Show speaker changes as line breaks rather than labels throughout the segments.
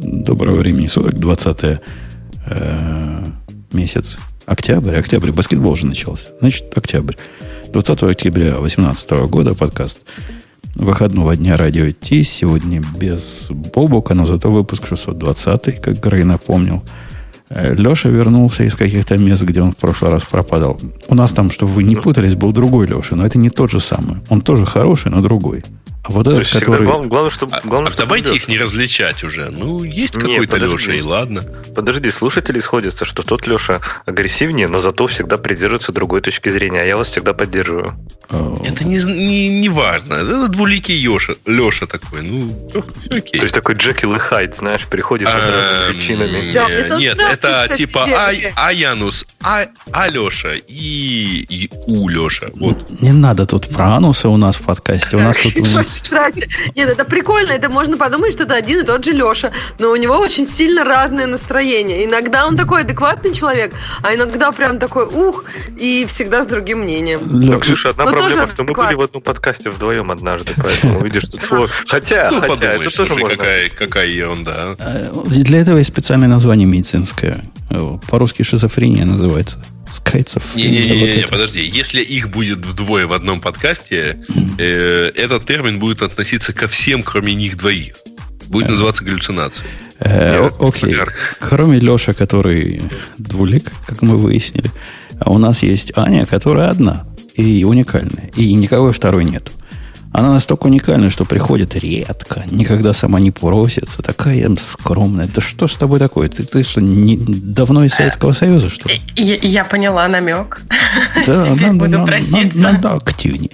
Доброго времени суток, 20 э, месяц. Октябрь, октябрь, баскетбол уже начался. Значит, октябрь. 20 октября 2018 года подкаст выходного дня радио Ти. Сегодня без Бобука, но зато выпуск 620, как Грей напомнил. Э, Леша вернулся из каких-то мест, где он в прошлый раз пропадал. У нас там, чтобы вы не путались, был другой Леша, но это не тот же самый. Он тоже хороший, но другой. А вот этот, который...
Глав, главное, чтобы...
А,
главное,
а чтобы давайте их не различать уже. Ну, есть какой-то Леша, и ладно.
Подожди, слушатели сходятся, что тот Леша агрессивнее, но зато всегда придерживается другой точки зрения, а я вас всегда поддерживаю.
А, это не, не, не важно. Это двуликий Леша, Леша такой. Ну,
окей. То есть такой Джекил и Хайд, знаешь, приходит под причинами.
Нет, это типа А Янус, А Леша и У Леша. Вот.
Не надо тут про ануса у нас в подкасте. У нас тут
Здрасте. Нет, это прикольно. Это можно подумать, что это один и тот же Леша. Но у него очень сильно разное настроение. Иногда он такой адекватный человек, а иногда прям такой ух, и всегда с другим мнением.
Ну, Ксюша, одна Но проблема, что мы были в одном подкасте вдвоем однажды, поэтому видишь, тут слово. Хотя,
ну,
хотя,
это тоже можно. Какая, какая ерунда.
А, для этого есть специальное название медицинское. По-русски шизофрения называется. Скайцев.
Не-не-не, вот подожди. Если их будет вдвое в одном подкасте, э, этот термин будет относиться ко всем, кроме них двоих. Будет э, называться галлюцинацией.
Э, окей. Кроме Леша, который двулик, как мы выяснили, а у нас есть Аня, которая одна и уникальная. И никакой второй нету. Она настолько уникальна, что приходит редко, никогда сама не просится, такая скромная. Да что с тобой такое? Ты, ты что, не, давно из Советского Союза, что ли?
Я, я поняла намек.
Да, надо, буду проситься. Надо, надо активнее.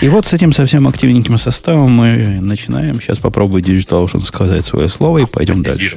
И вот с этим совсем активненьким составом мы начинаем. Сейчас попробую Digital Ocean сказать свое слово и пойдем дальше.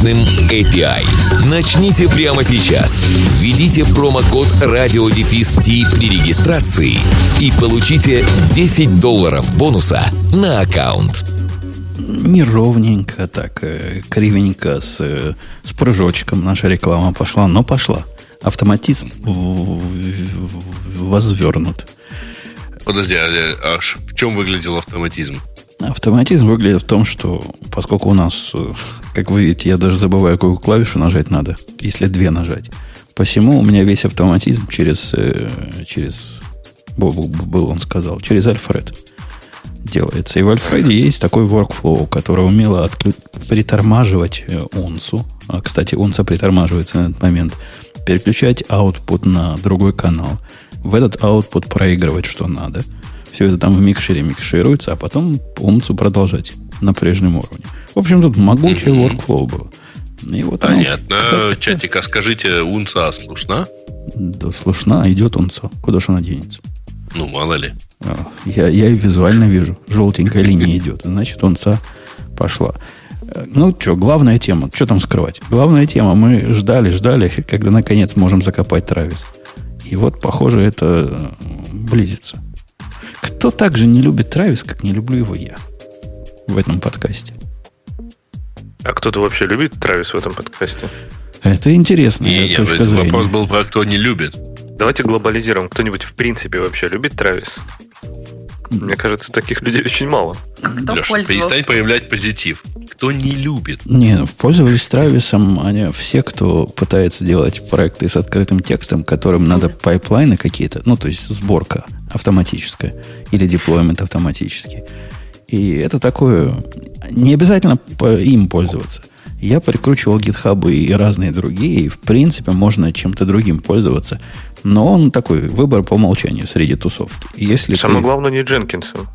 мощным API. Начните прямо сейчас. Введите промокод радиодефис при регистрации и получите 10 долларов бонуса на аккаунт.
Неровненько так, э, кривенько, с, э, с прыжочком наша реклама пошла, но пошла. Автоматизм возвернут.
Подожди, а, а в чем выглядел автоматизм?
Автоматизм выглядит в том, что поскольку у нас, э, как вы видите, я даже забываю, какую клавишу нажать надо, если две нажать. Посему у меня весь автоматизм через, э, через был он сказал, через Альфред делается. И в Альфреде есть такой workflow, который умело отклю... притормаживать унцу. Э, а, кстати, унца притормаживается на этот момент. Переключать output на другой канал. В этот output проигрывать, что надо – все это там в микшере микшируется, а потом умцу продолжать на прежнем уровне. В общем, тут могучий mm-hmm. workflow был.
И вот Понятно. Оно, Чатик, а скажите, унца слушна?
Да, слушна, идет унца. Куда же она денется?
Ну, мало ли.
А, я, я и визуально вижу. Желтенькая линия идет. Значит, унца пошла. Ну, что, главная тема. Что там скрывать? Главная тема. Мы ждали, ждали, когда наконец можем закопать Травис. И вот, похоже, это близится. Кто так же не любит Травис, как не люблю его я в этом подкасте?
А кто-то вообще любит Травис в этом подкасте?
Это интересно. Не, точка
зрения. Вопрос был про кто не любит.
Давайте глобализируем. Кто-нибудь в принципе вообще любит Travis? Мне кажется, таких людей очень мало.
А кто Леша, перестань проявлять позитив. Кто не любит?
Не, пользовались Travis ом они все, кто пытается делать проекты с открытым текстом, которым надо пайплайны какие-то, ну, то есть сборка автоматическая или deployment автоматический. И это такое... Не обязательно им пользоваться. Я прикручивал GitHub и разные другие, и в принципе можно чем-то другим пользоваться. Но он такой выбор по умолчанию среди тусовки. Если
Самое ты... главное не Дженкинсом.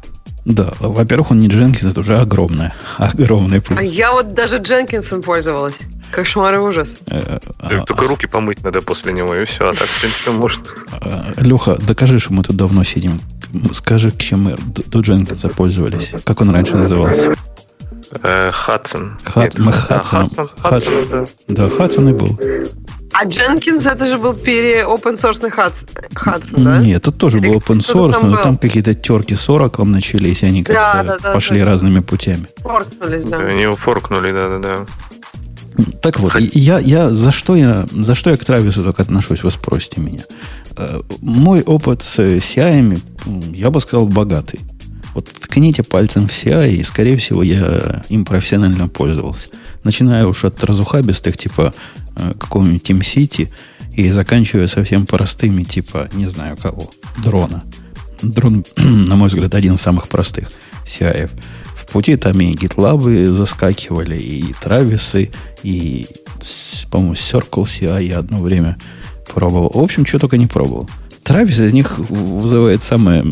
Да, во-первых, он не Дженкинс, это уже огромное, огромный плюс.
А я вот даже Дженкинсом пользовалась. Кошмар и ужас.
Э, а, Только а, руки помыть надо после него, и все. А так, в принципе, можно.
А, Леха, докажи, что мы тут давно сидим. Скажи, к чем мы до Дженкинса пользовались. Как он раньше назывался?
Э, Хадсон. Да, Хадсон. Хадсон, да.
Да, Хадсон и был.
А Jenkins это же был пере open source Hudson, да?
Нет, тут тоже
Или
был open source,
там
но
был.
там какие-то терки с Oracle начались, и они
Да,
как-то
да, да,
пошли разными путями.
Форкнулись, да.
Они форкнули, да-да-да.
Так вот, я, я, за, что я, за что я к Травису только отношусь, вы спросите меня. Э, Мой опыт с CI, я бы сказал, богатый. Вот ткните пальцем в CI, и, скорее всего, я им профессионально пользовался. Начиная уж от разухабистых, типа э, какого-нибудь TeamCity, и заканчивая совсем простыми, типа, не знаю кого, дрона. Дрон, на мой взгляд, один из самых простых CI. В пути там и GitLab заскакивали, и Трависы, и, по-моему, Circle CI я одно время пробовал. В общем, что только не пробовал. Травис из них вызывает самое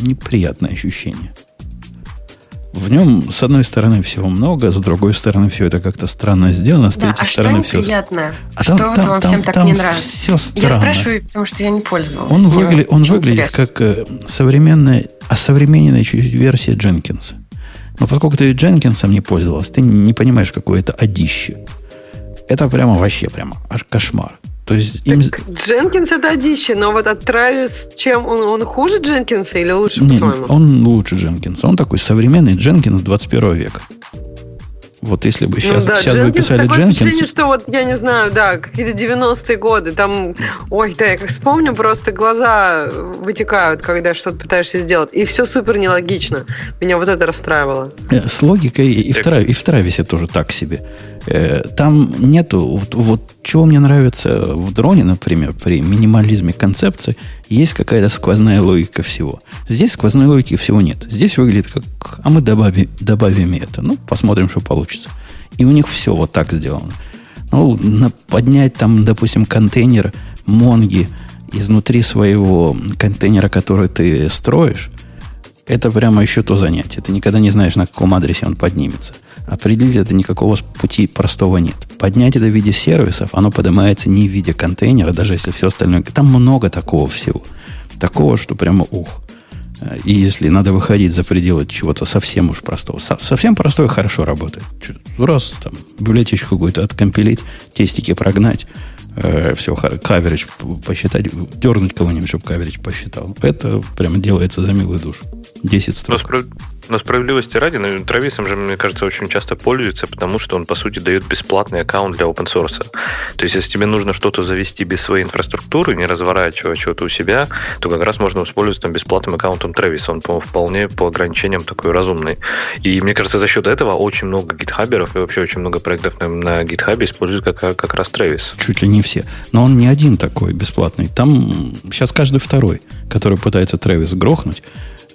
неприятное ощущение. В нем, с одной стороны, всего много, с другой стороны, все это как-то странно сделано, с
Да,
третьей
а что
стороны, все...
неприятное?
А
что
там-
вот
там-
вам
там-
всем так
там
не нравится?
все
Я
странно.
спрашиваю, потому что я не пользовалась.
Он, выгля- он выглядит
интересно.
как э, современная, осовремененная чуть версия Дженкинса. Но поскольку ты Дженкинсом не пользовался, ты не понимаешь, какое это одище. Это прямо вообще прямо аж кошмар. То есть им...
Так Дженкинс это одище, но вот от Травис, чем он, он хуже Дженкинса или лучше,
Не,
по-твоему?
он лучше Дженкинса. Он такой современный Дженкинс 21 века. Вот если бы сейчас,
ну да,
сейчас бы
Дженкинс,
писали
такое
Дженкинс,
что вот, я не знаю, да, какие-то 90-е годы, там, ой, да, я как вспомню, просто глаза вытекают, когда что-то пытаешься сделать, и все супер нелогично. Меня вот это расстраивало.
э, с логикой и в, и в Трависе тоже так себе. Э, Там нету, вот, вот чего мне нравится в дроне, например, при минимализме концепции, есть какая-то сквозная логика всего. Здесь сквозной логики всего нет. Здесь выглядит как, а мы добавим, добавим это. Ну, посмотрим, что получится. И у них все вот так сделано. Ну, поднять там, допустим, контейнер Монги изнутри своего контейнера, который ты строишь, это прямо еще то занятие. Ты никогда не знаешь, на каком адресе он поднимется. Определить это никакого пути простого нет. Поднять это в виде сервисов, оно поднимается не в виде контейнера, даже если все остальное. Там много такого всего. Такого, что прямо ух. И если надо выходить за пределы чего-то совсем уж простого. Со- совсем простое хорошо работает. Раз там библиотечку какую-то откомпилить, тестики прогнать, все, каверидж посчитать, дернуть кого-нибудь, чтобы каверидж посчитал. Это прямо делается за милую душу. 10
Но,
строк.
Но справедливости ради, ну, Трависом же, мне кажется, очень часто пользуются, потому что он, по сути, дает бесплатный аккаунт для open source. То есть, если тебе нужно что-то завести без своей инфраструктуры, не разворачивая что-то у себя, то как раз можно воспользоваться там, бесплатным аккаунтом Travis. Он по, вполне по ограничениям такой разумный. И мне кажется, за счет этого очень много гитхаберов и вообще очень много проектов на, на GitHub используют как, как раз Travis.
Чуть ли не все. Но он не один такой бесплатный. Там сейчас каждый второй, который пытается Трэвис грохнуть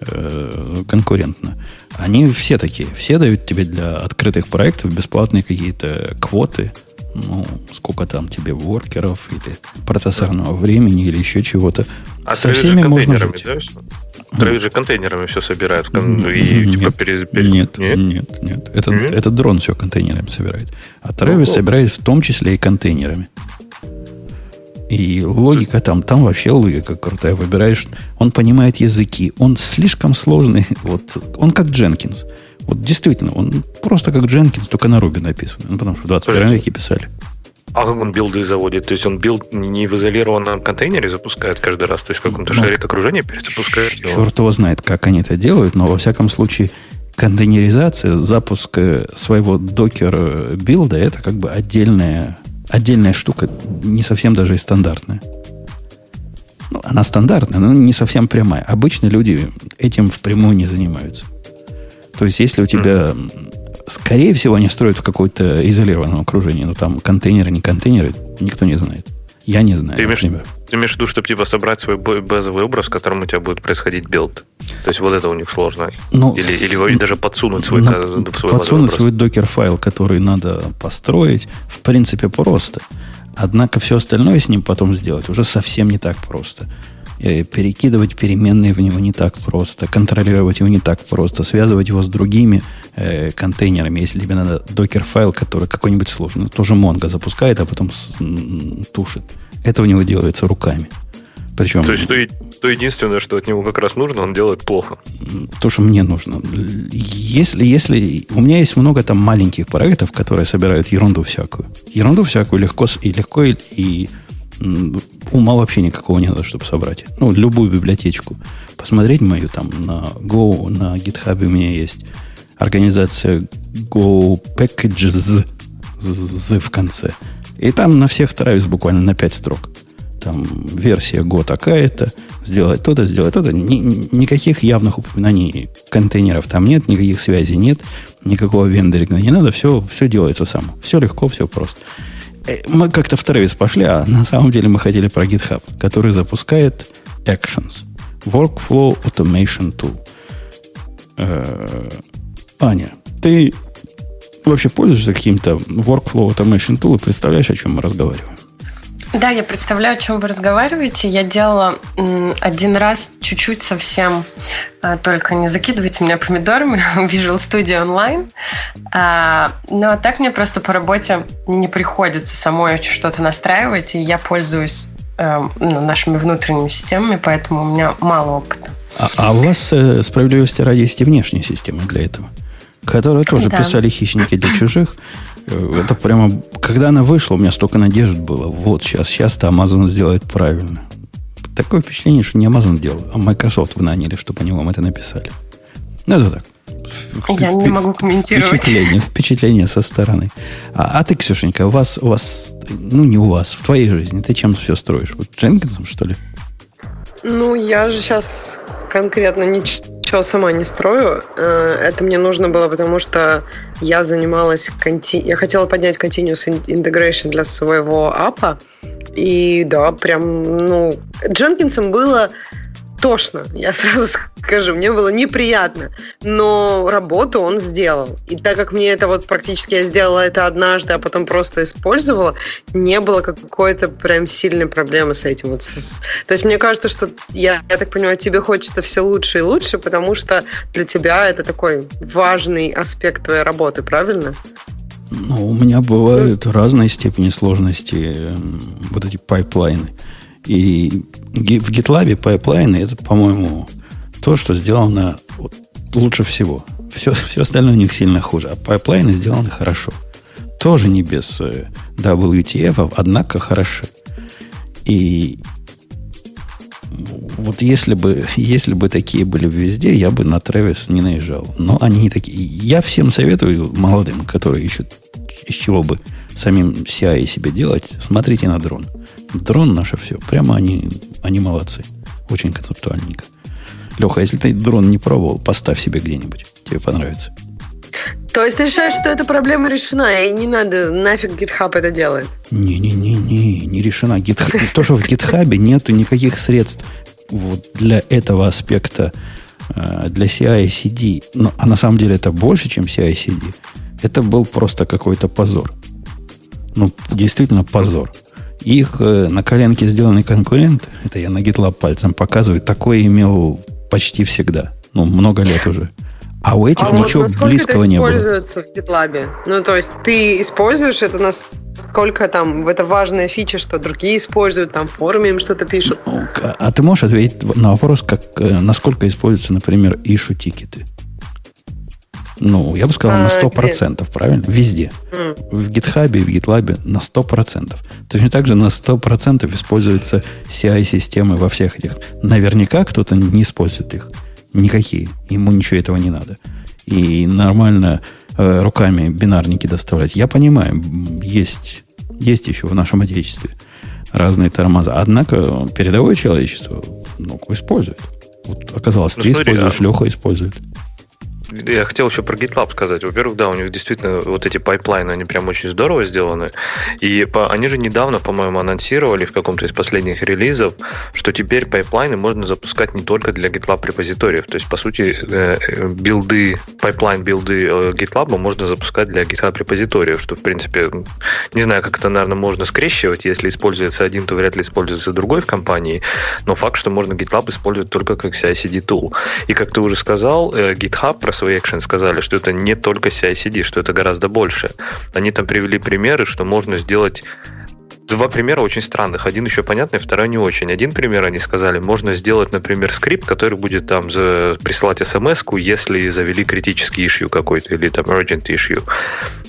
э, конкурентно. Они все такие. Все дают тебе для открытых проектов бесплатные какие-то квоты. Ну, сколько там тебе воркеров или процессорного времени или еще чего-то.
А
Со всеми можно жить.
да? Же контейнерами все собирают. кон- И,
нет,
типа, пере- пере-
нет, нет, нет. Это,
Нет?
это дрон все контейнерами собирает. А
Ну,
собирает в том числе и контейнерами. И логика там, там вообще логика крутая. Выбираешь, он понимает языки, он слишком сложный. Вот, он как Jenkins. Вот действительно, он просто как Jenkins, только на Ruby написан. Ну, потому что в 21
Слушайте,
веке писали.
А как он билды заводит? То есть он билд не в изолированном контейнере запускает каждый раз, то есть в каком-то
Ну,
шарит окружение перезапускает его?
Черт его знает, как они это делают, но во всяком случае контейнеризация, запуск э, своего Docker билда это как бы отдельная, отдельная штука, не совсем даже и стандартная. Ну, она стандартная, но не совсем прямая. Обычно люди этим впрямую не занимаются. То есть, если у тебя, скорее всего, они строят в какое-то изолированном окружении, но там контейнеры, не контейнеры, никто не знает. Я не знаю,
Ты имеешь,
например.
ты имеешь в виду, чтобы типа собрать свой базовый образ, в котором у тебя будет происходить билд? То есть вот это у них сложно.
Ну,
или,
с-
или даже подсунуть свой,
На-
ка- свой
подсунуть свой докер-файл, который надо построить, в принципе, просто. Однако все остальное с ним потом сделать уже совсем не так просто. Э, Перекидывать переменные в него не так просто, контролировать его не так просто, связывать его с другими э, контейнерами, если тебе надо докер-файл, который какой-нибудь сложный, тоже Mongo запускает, а потом с- тушит. Это у него делается руками. Причем...
То есть то, то единственное, что от него как раз нужно, он делает плохо.
То, что мне нужно. Если, если... У меня есть много там маленьких проектов, которые собирают ерунду всякую. Ерунду всякую легко и легко и, и ума вообще никакого не надо, чтобы собрать. Ну, любую библиотечку. Посмотреть мою там на Go, на GitHub у меня есть организация Go Packages з в конце. И там на всех травис буквально на 5 строк. Там версия Go такая-то, сделать то-то, сделать то-то. Ни, никаких явных упоминаний контейнеров там нет, никаких связей нет, никакого вендоринга не надо, все, все делается само. Все легко, все просто. Э, мы как-то в Travis пошли, а на самом деле мы хотели про GitHub, который запускает Actions. Workflow Automation Tool. Э, Аня, ты вообще пользуешься каким-то Workflow Automation Tool и представляешь, о чем мы разговариваем?
Да, я представляю, о чем вы разговариваете. Я делала один раз чуть-чуть совсем, а, только не закидывайте меня помидорами, Visual Studio Online. А, ну, а так мне просто по работе не приходится самой что-то настраивать, и я пользуюсь эм, ну, нашими внутренними системами, поэтому у меня мало опыта.
А, а у вас, э, справедливости ради, есть и внешние системы для этого? Которые тоже да. писали хищники для чужих. Э, это прямо, когда она вышла, у меня столько надежд было. Вот сейчас, сейчас-то Amazon сделает правильно. Такое впечатление, что не Amazon делал, а Microsoft вы наняли, чтобы они вам это написали. Ну, это так.
Я не могу комментировать.
Впечатление, впечатление со стороны. А, а ты, Ксюшенька, у вас, у вас, ну не у вас, в твоей жизни, ты чем все строишь? Вот Дженкинсом, что ли?
Ну, я же сейчас конкретно ничего сама не строю. Э, это мне нужно было, потому что я занималась... Конти... Я хотела поднять Continuous Integration для своего апа. И да, прям, ну... Дженкинсом было тошно, я сразу скажу, мне было неприятно, но работу он сделал. И так как мне это вот практически я сделала это однажды, а потом просто использовала, не было какой-то прям сильной проблемы с этим. Вот. То есть мне кажется, что я, я так понимаю, тебе хочется все лучше и лучше, потому что для тебя это такой важный аспект твоей работы, правильно?
Ну, у меня бывают ну, разные степени сложности эм, вот эти пайплайны. И в GitLab пайплайны это, по-моему, то, что сделано лучше всего. Все, все остальное у них сильно хуже. А пайплайны сделаны хорошо. Тоже не без э, WTF, однако хороши. И вот если бы, если бы такие были везде, я бы на Travis не наезжал. Но они не такие. Я всем советую молодым, которые ищут, из чего бы самим CI себе делать, смотрите на дрон. Дрон наше все. Прямо они, они молодцы. Очень концептуальненько. Леха, если ты дрон не пробовал, поставь себе где-нибудь. Тебе понравится.
То есть ты считаешь, что эта проблема решена, и не надо, нафиг GitHub это делает?
Не-не-не-не, не решена. GitHub, то, что в GitHub нету никаких средств вот для этого аспекта, э, для CI-CD, но, а на самом деле это больше, чем CI-CD, это был просто какой-то позор. Ну, действительно позор. Их э, на коленке сделанный конкурент, это я на GitLab пальцем показываю, такое имел почти всегда. Ну, много лет уже. А у этих а ничего вот близкого не было.
используется в GitLab? Ну, то есть ты используешь это насколько там это важная фича, что другие используют, там в форуме им что-то пишут. Ну,
а, ты можешь ответить на вопрос, как, э, насколько используются, например, issue тикеты? Ну, я бы сказал, а, на 100%, где? правильно? Везде. Mm. В GitHub и в GitLab на 100%. Точно так же на 100% используются CI-системы во всех этих. Наверняка кто-то не использует их. Никакие. Ему ничего этого не надо. И нормально э, руками бинарники доставлять. Я понимаю, есть, есть еще в нашем отечестве разные тормоза. Однако передовое человечество ну, использует. Вот оказалось, ну, ты смотри, используешь, а... Леха использует.
Я хотел еще про GitLab сказать. Во-первых, да, у них действительно вот эти пайплайны, они прям очень здорово сделаны. И по, они же недавно, по-моему, анонсировали в каком-то из последних релизов, что теперь пайплайны можно запускать не только для GitLab репозиториев. То есть, по сути, э, билды, пайплайн билды э, GitLab можно запускать для GitHub репозиториев, что, в принципе, не знаю, как это, наверное, можно скрещивать. Если используется один, то вряд ли используется другой в компании. Но факт, что можно GitLab использовать только как CI-CD tool. И как ты уже сказал, э, GitHub свои Action сказали, что это не только CI-CD, что это гораздо больше. Они там привели примеры, что можно сделать два примера очень странных. Один еще понятный, второй не очень. Один пример они сказали, можно сделать, например, скрипт, который будет там за, присылать смс если завели критический issue какой-то или там urgent issue.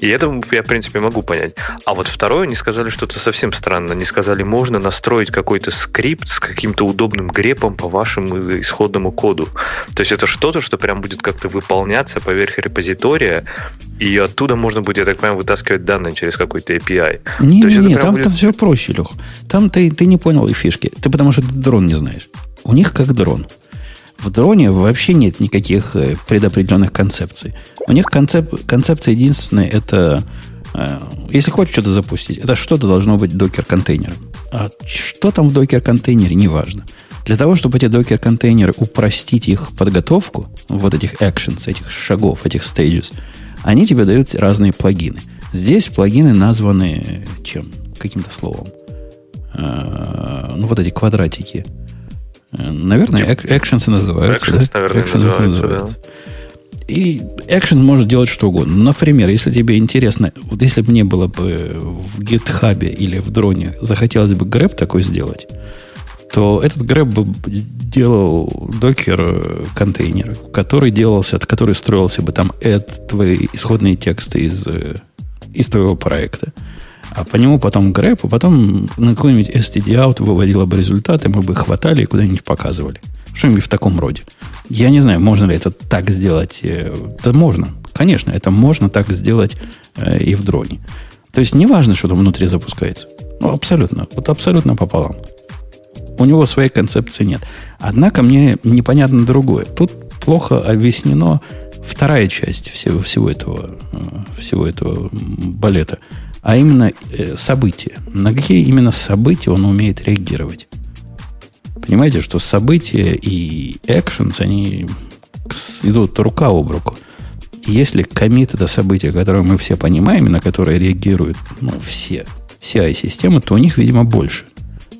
И это я, в принципе, могу понять. А вот второе, они сказали что-то совсем странно. Они сказали, можно настроить какой-то скрипт с каким-то удобным грепом по вашему исходному коду. То есть это что-то, что прям будет как-то выполняться поверх репозитория, и оттуда можно будет, я так понимаю, вытаскивать данные через какой-то API.
Не, не, не, там, будет... там все проще, Лех. Там ты, ты не понял и фишки. Ты потому что ты дрон не знаешь. У них как дрон. В дроне вообще нет никаких э, предопределенных концепций. У них концеп, концепция единственная это э, если хочешь что-то запустить, это что-то должно быть докер-контейнером. А что там в докер-контейнере, неважно. Для того, чтобы эти докер-контейнеры упростить их подготовку, вот этих actions, этих шагов, этих stages, они тебе дают разные плагины. Здесь плагины названы чем? Каким-то словом. Э, ну, вот эти квадратики. Э, наверное, actions называются. Actions,
да? наверное, actions называются. называются. Да.
И Action может делать что угодно. Например, если тебе интересно, вот если бы мне было бы в GitHub или в дроне захотелось бы грэб такой сделать, то этот грэб бы делал докер контейнер, который делался, от который строился бы там add твои исходные тексты из, из твоего проекта. А по нему потом грэп, а потом на какой-нибудь std-out выводила бы результаты, мы бы хватали и куда-нибудь показывали. Что-нибудь в таком роде. Я не знаю, можно ли это так сделать. Это можно. Конечно, это можно так сделать э, и в дроне. То есть не важно, что там внутри запускается. Ну, абсолютно. Вот абсолютно пополам. У него своей концепции нет. Однако мне непонятно другое. Тут плохо объяснено вторая часть всего, всего, этого, э, всего этого балета, а именно э, события. На какие именно события он умеет реагировать? Понимаете, что события и actions, они идут рука об руку. если комит это событие, которое мы все понимаем, и на которое реагируют ну, все, CI-системы, то у них, видимо, больше.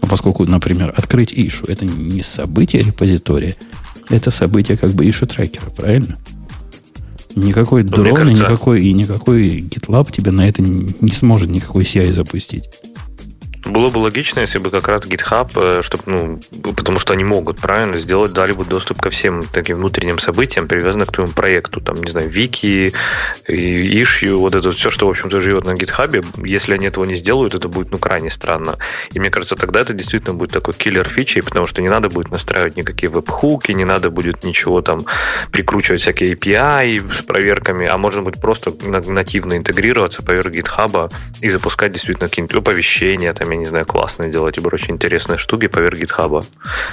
Ну, поскольку, например, открыть ишу – это не событие репозитория, это событие как бы ишу трекера, правильно? Никакой ну, дрон, кажется... никакой, и никакой GitLab тебе на это не сможет никакой CI запустить.
Было бы логично, если бы как раз GitHub, э, чтобы, ну, потому что они могут, правильно, сделать, дали бы доступ ко всем таким внутренним событиям, привязанным к твоему проекту, там, не знаю, вики, issue, вот это все, что, в общем-то, живет на GitHub, если они этого не сделают, это будет, ну, крайне странно. И мне кажется, тогда это действительно будет такой киллер фичей, потому что не надо будет настраивать никакие веб-хуки, не надо будет ничего там прикручивать всякие API с проверками, а можно будет просто нативно интегрироваться поверх GitHub и запускать действительно какие-нибудь оповещения, там, не знаю, классные делать, либо очень интересные штуки поверх GitHub.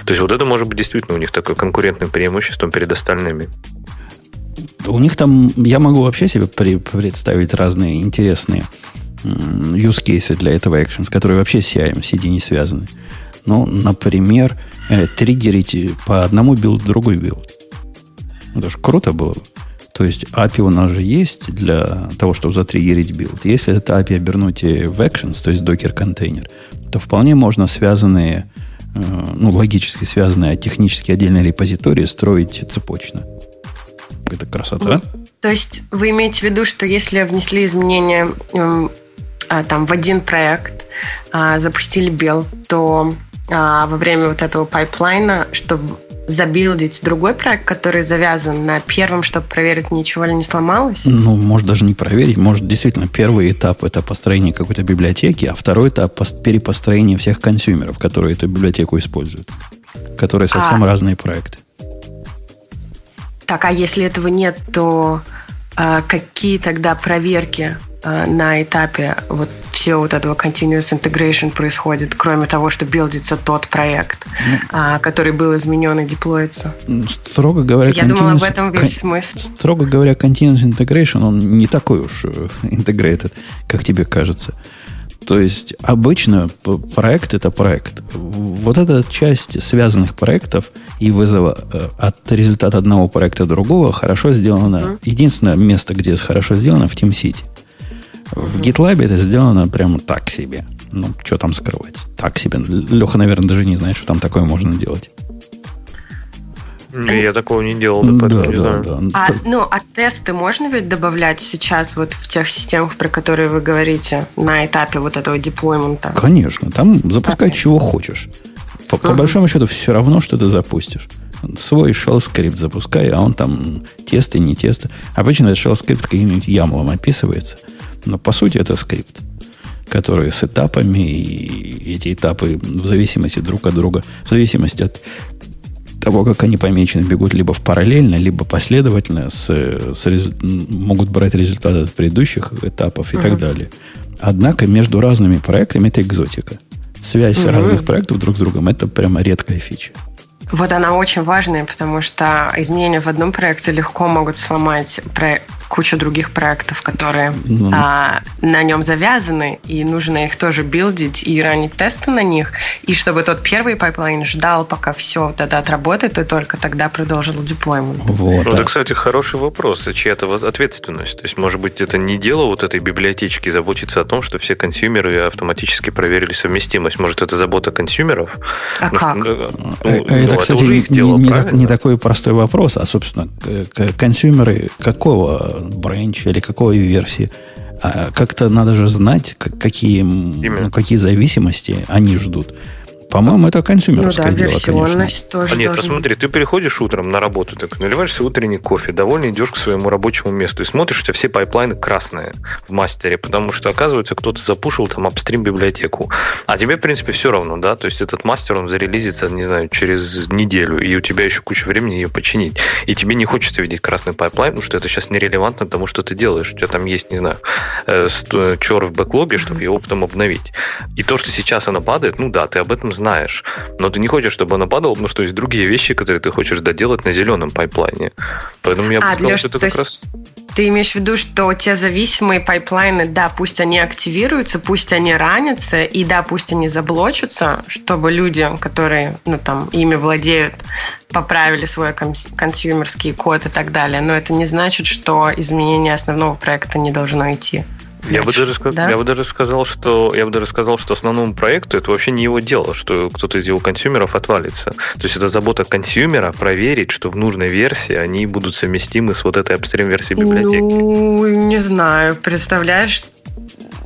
То есть вот это может быть действительно у них такое конкурентным преимуществом перед остальными.
У них там, я могу вообще себе представить разные интересные use cases для этого actions, которые вообще с CI, не связаны. Ну, например, э, триггерить по одному билду другой билд. Это же круто было бы. То есть API у нас же есть для того, чтобы затриггерить билд. Если это API обернуть в actions, то есть Docker-контейнер, то вполне можно связанные, э, ну, логически связанные, а технически отдельные репозитории строить цепочно. Это красота.
Ну, то есть вы имеете в виду, что если внесли изменения э, там в один проект, э, запустили билд, то э, во время вот этого пайплайна, чтобы забилдить другой проект, который завязан на первом, чтобы проверить, ничего ли не сломалось?
Ну, может даже не проверить. Может, действительно, первый этап – это построение какой-то библиотеки, а второй этап – перепостроение всех консюмеров, которые эту библиотеку используют, которые совсем а... разные проекты.
Так, а если этого нет, то э, какие тогда проверки на этапе вот все вот этого continuous integration происходит, кроме того, что билдится тот проект, mm. который был изменен и деплоится?
Строго говоря,
я думала, в этом весь смысл.
Строго говоря, continuous integration, он не такой уж э, integrated, как тебе кажется. То есть обычно проект это проект. Вот эта часть связанных проектов и вызова э, от результата одного проекта другого хорошо сделана. Mm-hmm. Единственное место, где хорошо сделано, в TeamCity. В GitLab это сделано прямо так себе. Ну, что там скрывать? Так себе. Леха, наверное, даже не знает, что там такое можно делать.
Не, я такого не делал, да, поэтому не знаю.
А, ну, а тесты можно ведь добавлять сейчас вот в тех системах, про которые вы говорите, на этапе вот этого деплоймента?
Конечно, там запускай чего хочешь. По, по большому счету все равно, что ты запустишь. Свой shell скрипт запускай, а он там тесты, не тесты. Обычно этот shell скрипт каким-нибудь ямлом описывается. Но по сути это скрипт, который с этапами, и эти этапы в зависимости друг от друга, в зависимости от того, как они помечены, бегут либо в параллельно, либо последовательно, с, с, могут брать результаты от предыдущих этапов и uh-huh. так далее. Однако между разными проектами это экзотика. Связь uh-huh. разных проектов друг с другом это прямо редкая фича.
Вот она очень важная, потому что изменения в одном проекте легко могут сломать про кучу других проектов, которые mm-hmm. а, на нем завязаны, и нужно их тоже билдить и ранить тесты на них, и чтобы тот первый pipeline ждал, пока все вот это отработает, и только тогда продолжил deployment.
Вот. Ну, это, кстати, хороший вопрос. А чья-то ответственность? То есть, может быть, это не дело вот этой библиотечки заботиться о том, что все консюмеры автоматически проверили совместимость. Может, это забота консюмеров?
А ну, как? Ну,
это, это, кстати, уже их дело, не, не, не такой простой вопрос, а, собственно, консюмеры какого бренча или какой версии. А как-то надо же знать, какие, ну, какие зависимости они ждут. По-моему, это консюмерское ну, да, дело, конечно.
Тоже а нет, должен... посмотри, ты приходишь утром на работу, так наливаешься утренний кофе, довольно идешь к своему рабочему месту и смотришь, что все пайплайны красные в мастере, потому что, оказывается, кто-то запушил там upstream библиотеку. А тебе, в принципе, все равно, да, то есть этот мастер, он зарелизится, не знаю, через неделю, и у тебя еще куча времени ее починить. И тебе не хочется видеть красный pipeline, потому что это сейчас нерелевантно тому, что ты делаешь. У тебя там есть, не знаю, э, chore в бэклоге, чтобы его потом обновить. И то, что сейчас она падает, ну да, ты об этом знаешь знаешь. Но ты не хочешь, чтобы она падала, потому что есть другие вещи, которые ты хочешь доделать на зеленом pipeline е. Поэтому я
а, бы сказал, что это как раз... Ты имеешь в виду, что те зависимые пайплайны, да, пусть они активируются, пусть они ранятся, и да, пусть они заблочатся, чтобы люди, которые, ну, там, ими владеют, поправили свой консюмерский код и так далее. Но это не значит, что изменение основного проекта не должно идти.
Я бы, даже, да? я бы даже сказал, что я бы даже сказал, что основному проекту это вообще не его дело, что кто-то из его консюмеров отвалится. То есть это забота консюмера проверить, что в нужной версии они будут совместимы с вот этой апстрим-версией библиотеки.
Ну, не знаю. Представляешь,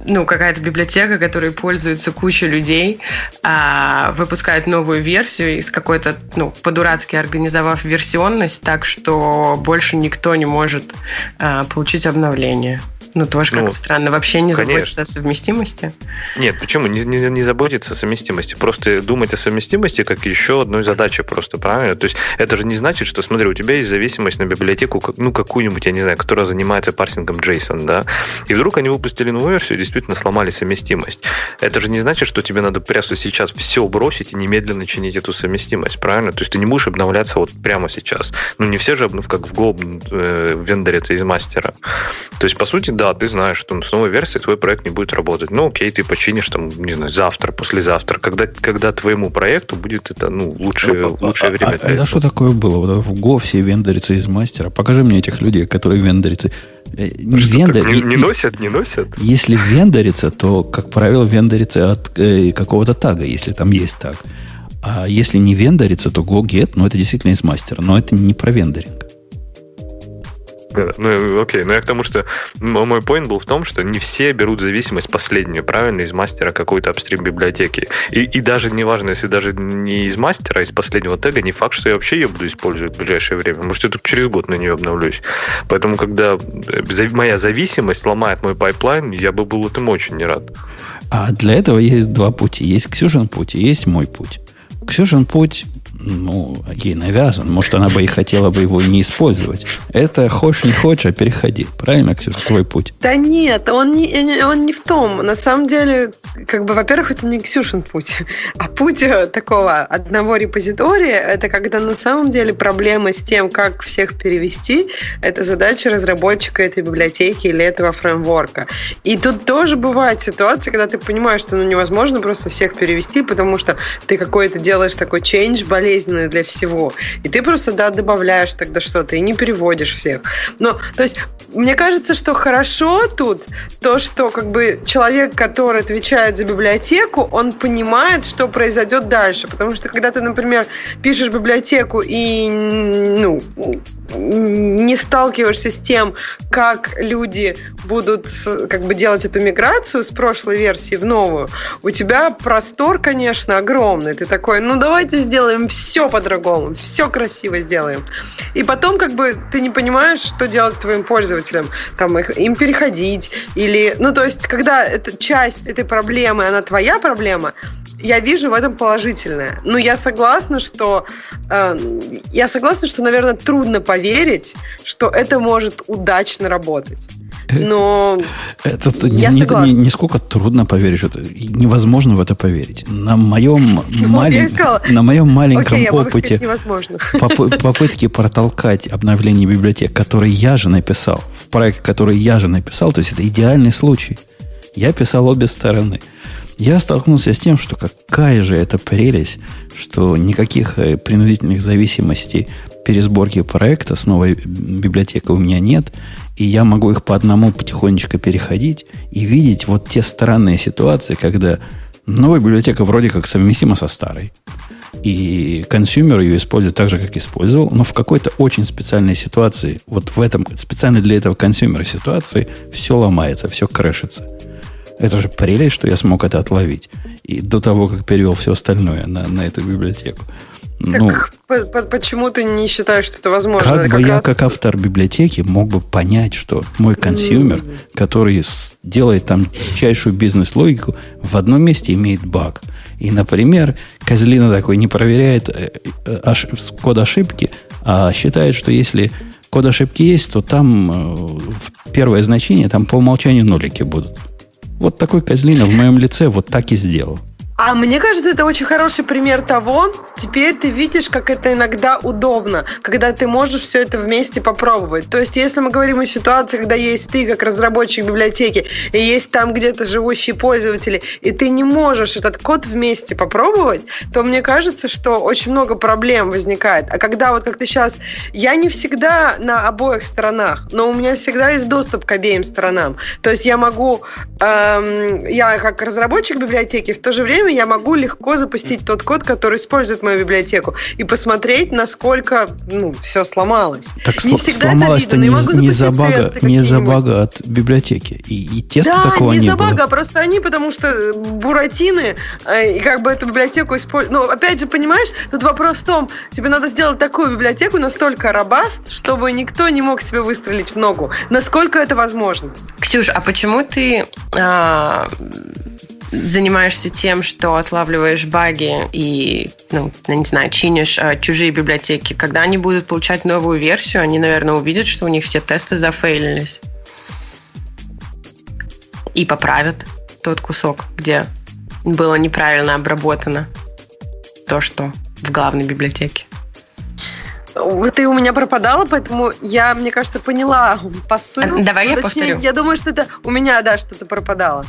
ну, какая-то библиотека, которой пользуется куча людей, а, выпускает новую версию из какой-то, ну, по-дурацки организовав версионность так, что больше никто не может а, получить обновление. Ну, тоже как-то ну, странно. Вообще не конечно. заботиться о совместимости?
Нет, почему? Не, не, не заботиться о совместимости. Просто думать о совместимости как еще одной задачи просто, правильно? То есть это же не значит, что, смотри, у тебя есть зависимость на библиотеку, ну, какую-нибудь, я не знаю, которая занимается парсингом JSON, да? И вдруг они выпустили новую версию и действительно сломали совместимость. Это же не значит, что тебе надо прямо сейчас все бросить и немедленно чинить эту совместимость, правильно? То есть ты не будешь обновляться вот прямо сейчас. Ну, не все же, ну, как в Go э, вендорятся из мастера. То есть, по сути, да, да, ты знаешь, что с новой версией твой проект не будет работать. Ну, окей, ты починишь там, не знаю, завтра, послезавтра, когда, когда твоему проекту будет это, ну, лучшее, ну, лучшее
а,
время.
А, а, что такое было? Вот в Go все вендорятся из мастера. Покажи мне этих людей, которые вендорятся.
Э, не, что, вендор, не, не носят, не носят?
Если вендорится, то, как правило, вендорится от э, какого-то тага, если там есть таг. А если не вендорится, то Go Get, ну, это действительно из мастера. Но это не про вендоринг.
Ну, окей, но я к тому, что мой point был в том, что не все берут зависимость последнюю, правильно, из мастера какой-то апстрим библиотеки. И, и даже неважно, если даже не из мастера, а из последнего тега, не факт, что я вообще ее буду использовать в ближайшее время. Может, я только через год на нее обновлюсь. Поэтому, когда моя зависимость ломает мой pipeline, я бы был этому очень не рад.
А для этого есть два пути. Есть Ксюшин путь и есть мой путь. Ксюшин путь ну, ей навязан. Может, она бы и хотела бы его не использовать. Это хочешь не хочешь, а переходи. Правильно, Ксюша, твой путь?
Да нет, он не, он не в том. На самом деле, как бы, во-первых, это не Ксюшин путь, а путь э, такого одного репозитория, это когда на самом деле проблема с тем, как всех перевести, это задача разработчика этой библиотеки или этого фреймворка. И тут тоже бывает ситуация, когда ты понимаешь, что ну, невозможно просто всех перевести, потому что ты какой-то делаешь такой change болезнь болезненное для всего. И ты просто, да, добавляешь тогда что-то и не переводишь всех. Но, то есть, мне кажется, что хорошо тут то, что как бы человек, который отвечает за библиотеку, он понимает, что произойдет дальше. Потому что когда ты, например, пишешь библиотеку и ну, не сталкиваешься с тем, как люди будут как бы делать эту миграцию с прошлой версии в новую, у тебя простор, конечно, огромный. Ты такой, ну давайте сделаем все по-другому, все красиво сделаем. И потом как бы ты не понимаешь, что делать твоим пользователям, там их, им переходить или, ну то есть, когда эта часть этой проблемы, она твоя проблема, я вижу в этом положительное. Но я согласна, что э, я согласна, что, наверное, трудно поверить, что это может удачно работать. Но
это я не, не, не сколько трудно поверить, что это невозможно в это поверить. На моем, малень... на моем маленьком Окей, опыте поп- попытки протолкать обновление библиотек, которые я же написал, в проект, который я же написал, то есть это идеальный случай. Я писал обе стороны. Я столкнулся с тем, что какая же это прелесть, что никаких э, принудительных зависимостей пересборки проекта с новой библиотекой у меня нет, и я могу их по одному потихонечку переходить и видеть вот те странные ситуации, когда новая библиотека вроде как совместима со старой. И consumer ее использует так же, как использовал, но в какой-то очень специальной ситуации, вот в этом, специально для этого консюмера ситуации, все ломается, все крэшится. Это же прелесть, что я смог это отловить. И до того, как перевел все остальное на, на эту библиотеку.
Так ну, по по почему ты не считаешь, что это возможно?
Как, как бы я, как автор библиотеки, мог бы понять, что мой consumer, м. который делает там дичайшую бизнес-логику, в одном месте имеет баг. И, например, Козлина такой не проверяет э, э, код ошибки, а считает, что если код ошибки есть, то там э, первое значение, там по умолчанию нолики будут. Вот такой козлина в моем лице вот так и сделал.
А мне кажется, это очень хороший пример того, теперь ты видишь, как это иногда удобно, когда ты можешь все это вместе попробовать. То есть, если мы говорим о ситуации, когда есть ты как разработчик библиотеки, и есть там где-то живущие пользователи, и ты не можешь этот код вместе попробовать, то мне кажется, что очень много проблем возникает. А когда вот как ты сейчас, я не всегда на обоих сторонах, но у меня всегда есть доступ к обеим сторонам. То есть я могу, эм, я как разработчик библиотеки в то же время время я могу легко запустить тот код, который использует мою библиотеку, и посмотреть, насколько ну, все сломалось.
Так не сл- сломалось-то не, не, за бага, не за бага от библиотеки. И, и теста да, такого не,
не за
было.
бага, а просто они, потому что буратины, э, и как бы эту библиотеку используют. Ну, опять же, понимаешь, тут вопрос в том, тебе надо сделать такую библиотеку настолько робаст, чтобы никто не мог себе выстрелить в ногу. Насколько это возможно?
Ксюш, а почему ты а, занимаешься тем, что отлавливаешь баги и, ну, не знаю, чинишь э, чужие библиотеки, когда они будут получать новую версию, они, наверное, увидят, что у них все тесты зафейлились. И поправят тот кусок, где было неправильно обработано то, что в главной библиотеке.
Ты у меня пропадала, поэтому я, мне кажется, поняла посыл.
Давай я Точнее, повторю.
Я думаю, что это у меня, да, что-то пропадало.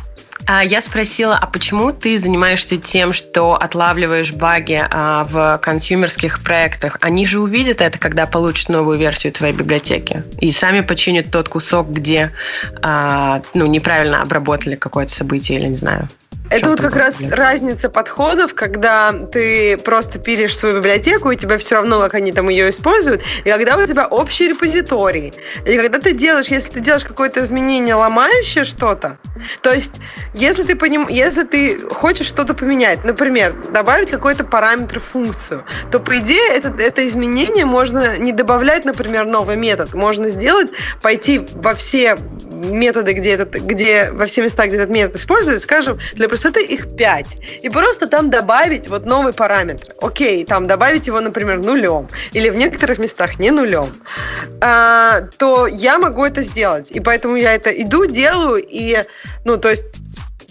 А, я спросила, а почему ты занимаешься тем, что отлавливаешь баги а, в консюмерских проектах? Они же увидят это, когда получат новую версию твоей библиотеки. И сами починят тот кусок, где а, ну, неправильно обработали какое-то событие или не знаю.
Это вот как раз разница подходов, когда ты просто пилишь свою библиотеку, и тебе все равно, как они там ее используют, и когда у тебя общий репозиторий. И когда ты делаешь, если ты делаешь какое-то изменение, ломающее что-то, то есть, если ты, поним, если ты хочешь что-то поменять, например, добавить какой-то параметр функцию, то, по идее, это, это изменение можно не добавлять, например, новый метод. Можно сделать, пойти во все методы, где, этот, где во все места, где этот метод используется, скажем, для простоты их 5. И просто там добавить вот новый параметр. Окей, там добавить его, например, нулем. Или в некоторых местах не нулем. А, то я могу это сделать. И поэтому я это иду, делаю, и, ну, то есть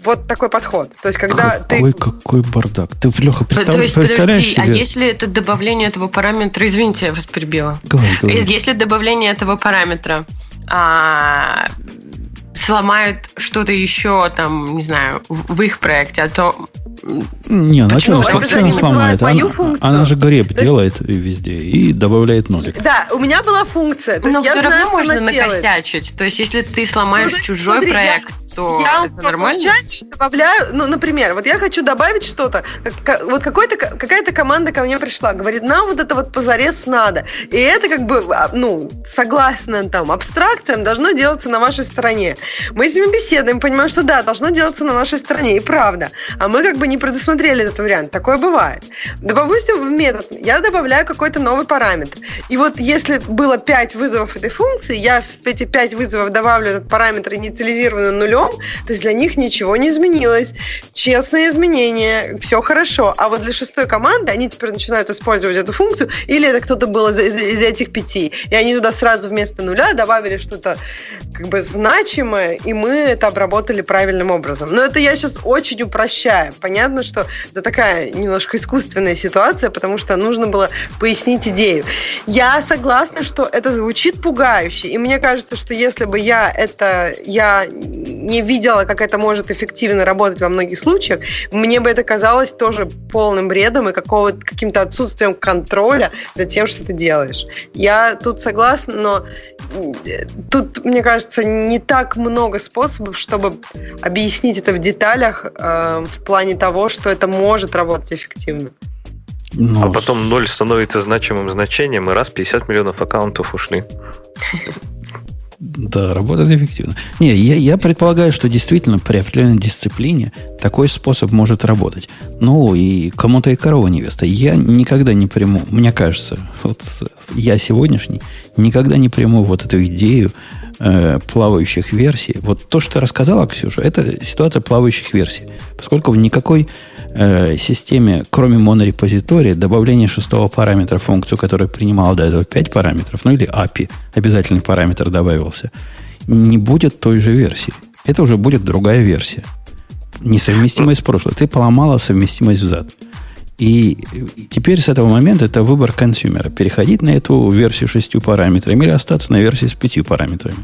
вот такой подход. То есть, когда
какой, ты... Какой бардак. Ты, Леха, представ...
То есть, представляешь подожди, а себе... а если это добавление этого параметра... Извините, я вас перебила. Говори, говори. Если добавление этого параметра а, сломают что-то еще там, не знаю, в их проекте, а то
Не, ну а
Почему?
что,
Это
что
же
она
не
сломает? Она, она же греб
есть-
делает везде и добавляет нолик.
Да, у меня была функция. То
Но
я
все
знаю,
равно
что
можно
она
накосячить. То есть, если ты сломаешь
Ну,
чужой
смотри, я-
проект, то
я
это нормально?
умолчанию добавляю, ну, например, вот я хочу добавить что-то, как- вот какой-то, какая-то команда ко мне пришла, говорит, нам вот это вот позарез надо. И это как бы, а, ну, согласно там абстракциям, должно делаться на вашей стороне. Мы с ними беседуем, понимаем, что да, должно делаться на нашей стороне, и правда. А мы как бы не предусмотрели этот вариант. Такое бывает. Допустим, в метод я добавляю какой-то новый параметр. И вот если было 5 вызовов этой функции, я в эти 5 вызовов добавлю этот параметр инициализированный нулем, то есть для них ничего не изменилось. Честные изменения, все хорошо. А вот для шестой команды они теперь начинают использовать эту функцию, или это кто-то был из, из- из этих пяти, и они туда сразу вместо нуля добавили что-то как бы значимое, и мы это обработали правильным образом. Но это я сейчас очень упрощаю. Понятно, что это такая немножко искусственная ситуация, потому что нужно было пояснить идею. Я согласна, что это звучит пугающе, и мне кажется, что если бы я это я не видела, как это может эффективно работать во многих случаях, мне бы это казалось тоже полным бредом и какого каким-то отсутствием контроля за тем, что ты делаешь. Я тут согласна, но тут, мне кажется, не так много способов, чтобы объяснить это в деталях э, в плане того, что это может работать эффективно.
Ну,
А потом ноль становится значимым значением, и раз 50 миллионов аккаунтов ушли.
Да, работает эффективно. Не, я, я предполагаю, что действительно при определенной дисциплине такой способ может работать. Ну, и кому-то и корова невеста. Я никогда не приму, мне кажется, вот я сегодняшний, никогда не приму вот эту идею э, плавающих версий. Вот то, что рассказала, Ксюша, это ситуация плавающих версий. Поскольку в никакой э, системе, кроме монорепозитория, добавление шестого параметра функцию, которая принимала до этого 5 параметров, ну или API, обязательный параметр добавился, не будет той же версии. Это уже будет другая версия. Несовместимая с прошлой. Ты поломала совместимость взад. И теперь с этого момента это выбор консюмера. Переходить на эту версию шестью параметрами или остаться на версии с пятью параметрами.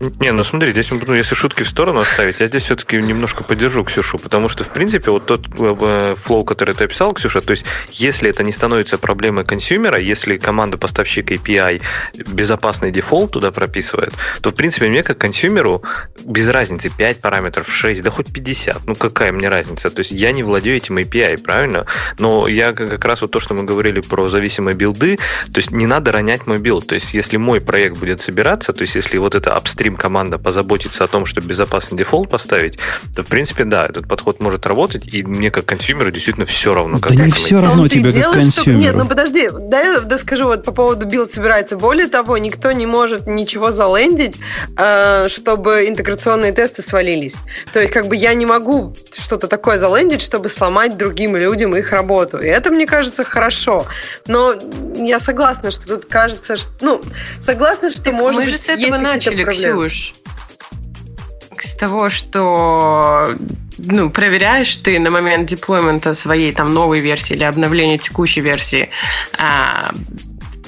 Не, ну смотри, здесь, ну, если шутки в сторону оставить, я здесь все-таки немножко поддержу Ксюшу, потому что, в принципе, вот тот э, flow, который ты описал, Ксюша, то есть, если это не становится проблемой консюмера, если команда поставщик API безопасный дефолт туда прописывает, то, в принципе, мне как консюмеру без разницы 5 параметров, 6, да хоть 50, ну какая мне разница? То есть, я не владею этим API, правильно? Но я как раз вот то, что мы говорили про зависимые билды, то есть, не надо ронять мой build, то есть, если мой проект будет собираться, то есть, если вот это upstream команда позаботится о том, чтобы безопасный дефолт поставить, то, в принципе, да, этот подход может работать, и мне как консюмеру действительно все равно. Как
да не все
мы-
равно тебе как консюмеру.
Нет, ну подожди, дай я доскажу вот по поводу build собирается. Более того, никто не может ничего залендить, э, чтобы интеграционные тесты свалились. То есть, как бы я не могу что-то такое залендить, чтобы сломать другим людям их работу. И это, мне кажется, хорошо. Но я согласна, что тут кажется, что, ну, согласна, что может
Мы
быть,
же с этого начали,
проблемы.
Ксюш. С того, что ну, проверяешь ты на момент деплоймента своей там новой версии или обновления текущей версии. а,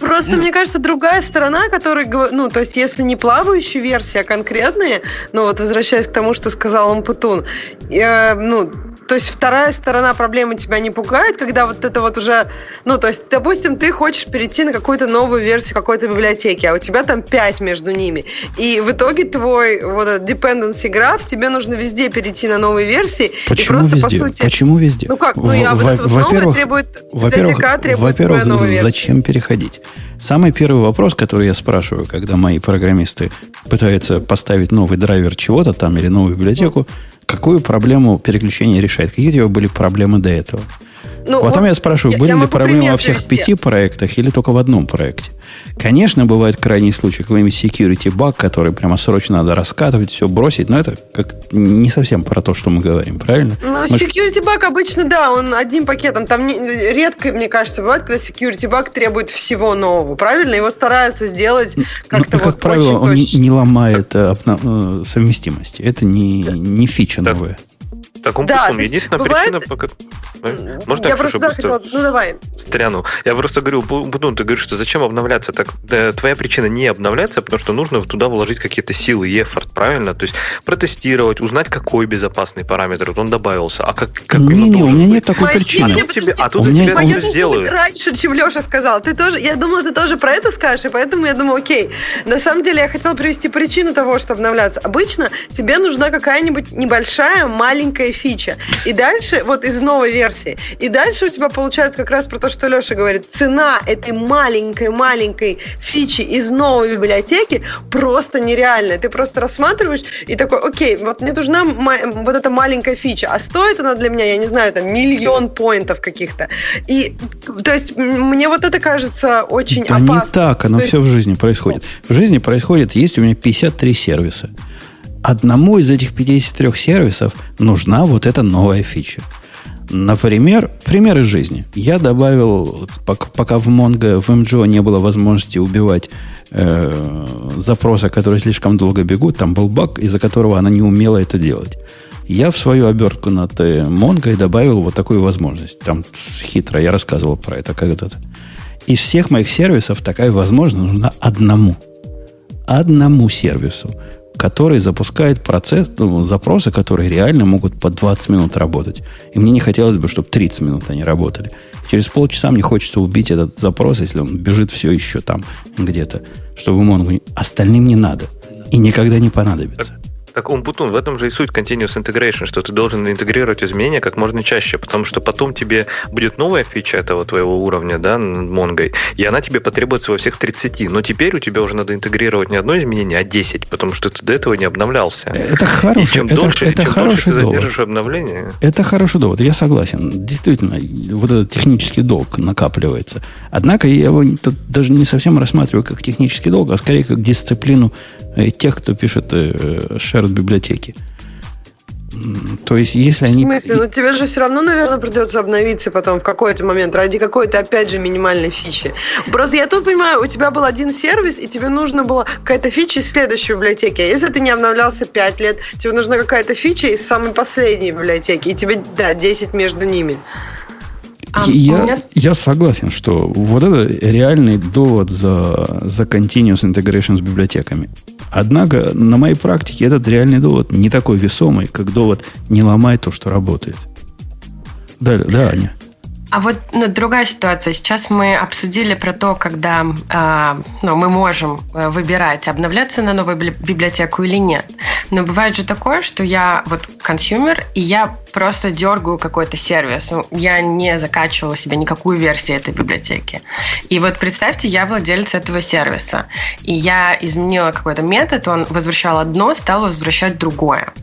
Просто,
Ну.
мне кажется, другая сторона, которая, ну, то есть, если не плавающие версии, а конкретные, ну, вот возвращаясь к тому, что сказал Ампутун, э, ну, то есть вторая сторона проблемы тебя не пугает, когда вот это вот уже, ну, то есть, допустим, ты хочешь перейти на какую-то новую версию какой-то библиотеки, а у тебя там 5 между ними, и в итоге твой вот этот dependency graph, тебе нужно везде перейти на новые версии, и
Почему
просто,
везде?
по сути,
Почему везде?
ну как, ну,
В-
я вот
во-первых,
требует,
во-первых,
требует
во-первых, зачем переходить? Самый первый вопрос, который я спрашиваю, когда мои программисты пытаются поставить новый драйвер чего-то там или новую библиотеку, какую проблему переключения решает? Какие у тебя были проблемы до этого?
Ну,
Потом
вот
я спрашиваю,
я-
были
я
ли проблемы во всех
привести.
пяти проектах или только в одном проекте? Конечно, бывает крайний случай, какой-нибудь security баг, который прямо срочно надо раскатывать, все бросить, но это как не совсем про то, что мы говорим, правильно?
Ну,
Мы
security баг обычно, да, он одним пакетом. Там не- редко, мне кажется, бывает, когда security баг требует всего нового, правильно? Его стараются сделать
Ну,
как-то
как
вот
правило,
очень
он не,
точечно.
не ломает э, обна- э, совместимости. Это не, не фича
Да.
новая.
Так, он
Да, есть
Единственная
бывает-
причина, пока... Можно
я
я
просто,
Ксюша,
да, хотела... Ну, давай.
стряну. Я просто говорю, Бутун, ты говоришь, что зачем обновляться? Так да, твоя причина не обновляться, потому что нужно туда вложить какие-то силы и эфорт, правильно? То есть протестировать, узнать, какой безопасный параметр вот он добавился, а как, как именно
Не-не, у
должен
меня
быть.
нет такой
Моя
причины.
А тут тебе, а тут
У меня-
тебя это сделают.
раньше, чем Леша сказал. Ты тоже, я думала, ты тоже про это скажешь, и поэтому я думаю, окей. На самом деле я хотела привести причину того, что обновляться. Обычно тебе нужна какая-нибудь небольшая, маленькая фича. И дальше, вот из новой версии, и дальше у тебя получается как раз про то, что Леша говорит, цена этой маленькой-маленькой фичи из новой библиотеки просто нереальная. Ты просто рассматриваешь и такой, окей, вот мне нужна вот эта маленькая фича, а стоит она для меня, я не знаю, там миллион поинтов каких-то. И, то есть, мне вот это кажется очень
Да
опасно.
не так, оно
То есть-
все в жизни происходит. В жизни происходит, есть у меня 53 сервиса. Одному из этих 53 сервисов нужна вот эта новая фича. Например, пример из жизни. Я добавил, пок- пока в Mongo, в MGO не было возможности убивать э, запросы, которые слишком долго бегут, там был баг, из-за которого она не умела это делать. Я в свою обертку над э, Mongo добавил вот такую возможность. Там хитро, я рассказывал про это когда-то. Из всех моих сервисов такая возможность нужна одному. Одному сервису, который запускает процесс, ну, запросы, которые реально могут по 20 минут работать. И мне не хотелось бы, чтобы 30 минут они работали. Через полчаса мне хочется убить этот запрос, если он бежит все еще там где-то, чтобы Монгу... не- Остальным не надо. И никогда не понадобится.
Так, Умпутун, в этом же и суть Continuous Integration, что ты должен интегрировать изменения как можно чаще, потому что потом тебе будет новая фича этого твоего уровня, да, Монгой, и она тебе потребуется во всех 30. Но теперь у тебя уже надо интегрировать не одно изменение, а 10, потому что ты до этого не обновлялся.
Это
и
хороший,
чем
это,
дольше,
это
чем дольше
хороший
ты
довод.
задержишь обновление,
Это хороший довод, я согласен. Действительно, вот этот технический долг накапливается. Однако я его даже не совсем рассматриваю как технический долг, а скорее как дисциплину тех, кто пишет э, shared библиотеки. М, То есть, если
В
они...
смысле? Ну тебе же все равно, наверное, придется обновиться потом в какой-то момент ради какой-то, опять же, минимальной фичи. Просто я тут понимаю, у тебя был один сервис, и тебе нужно было какая-то фича из следующей библиотеки. А если ты не обновлялся 5 лет, тебе нужна какая-то фича из самой последней библиотеки, и тебе, да, 10 между ними.
А,
я,
меня-
я согласен, что вот это реальный довод за, за continuous integration с библиотеками. Однако на моей практике этот реальный довод не такой весомый, как довод «не ломай то, что работает». Да, да, Аня.
А вот ну, другая ситуация. Сейчас мы обсудили про то, когда а, ну, мы можем э, выбирать, обновляться на новую библи- библиотеку или нет. Но бывает же такое, что я вот consumer, и я просто дергаю какой-то сервис. Ну, я не закачивала себе никакую версию этой библиотеки. И вот представьте, я владелец этого сервиса. И я изменила какой-то метод, он возвращал одно, стал возвращать другое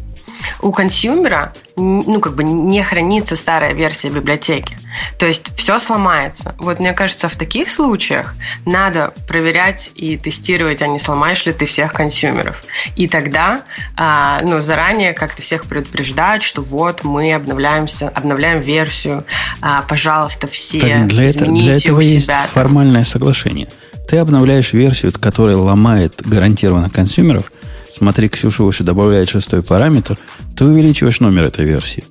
у консюмера ну, как бы не хранится старая версия библиотеки. То есть все сломается. Вот мне кажется, в таких случаях надо проверять и тестировать, а не сломаешь ли ты всех консюмеров. И тогда а, ну, заранее как-то всех предупреждать, что вот мы обновляемся, обновляем версию, а, пожалуйста, все
Так для, это-
измените
для этого
у
есть
себя.
формальное соглашение. Ты обновляешь версию, которая ломает гарантированно консюмеров. Смотри, Ксюша выше добавляет шестой параметр. Ты увеличиваешь номер этой версии.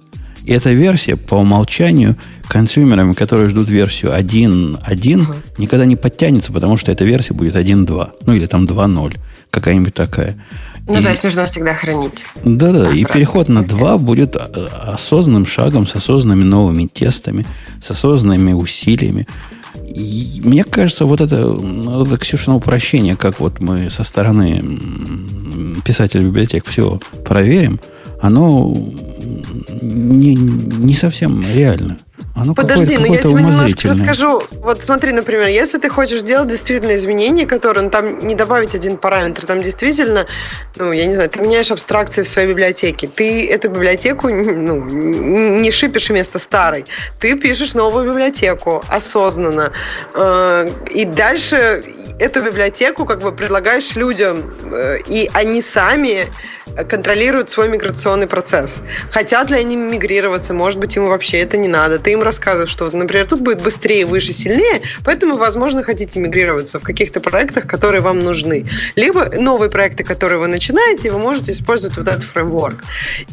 И эта версия по умолчанию консюмерами, которые ждут версию 1.1, никогда не подтянется, потому что эта версия будет 1.2. Ну или там 2.0. Какая-нибудь такая.
Ну,
И-
то есть нужно всегда хранить.
да-да, и
правильно.
переход на 2 будет осознанным шагом, с осознанными новыми тестами, с осознанными усилиями. Мне кажется, вот это, ну, это Ксюшина упрощение, как вот мы со стороны м, писателя библиотек все проверим, оно не, не совсем реально. Оно
Подожди,
какое-то,
ну я тебе немножко расскажу. Вот смотри, например, если ты хочешь сделать действительно изменения, которые, ну, там не добавить один параметр, там действительно, ну, я не знаю, ты меняешь абстракции в своей библиотеке. Ты эту библиотеку ну, не шипишь вместо старой. Ты пишешь новую библиотеку осознанно. Э, И дальше эту библиотеку как бы предлагаешь людям, э, и они сами контролируют свой миграционный процесс. Хотят ли они мигрироваться, может быть, им вообще это не надо. Ты им рассказываешь, что, например, тут будет быстрее, выше, сильнее, поэтому, возможно, хотите мигрироваться в каких-то проектах, которые вам нужны. Либо новые проекты, которые вы начинаете, вы можете использовать вот этот фреймворк.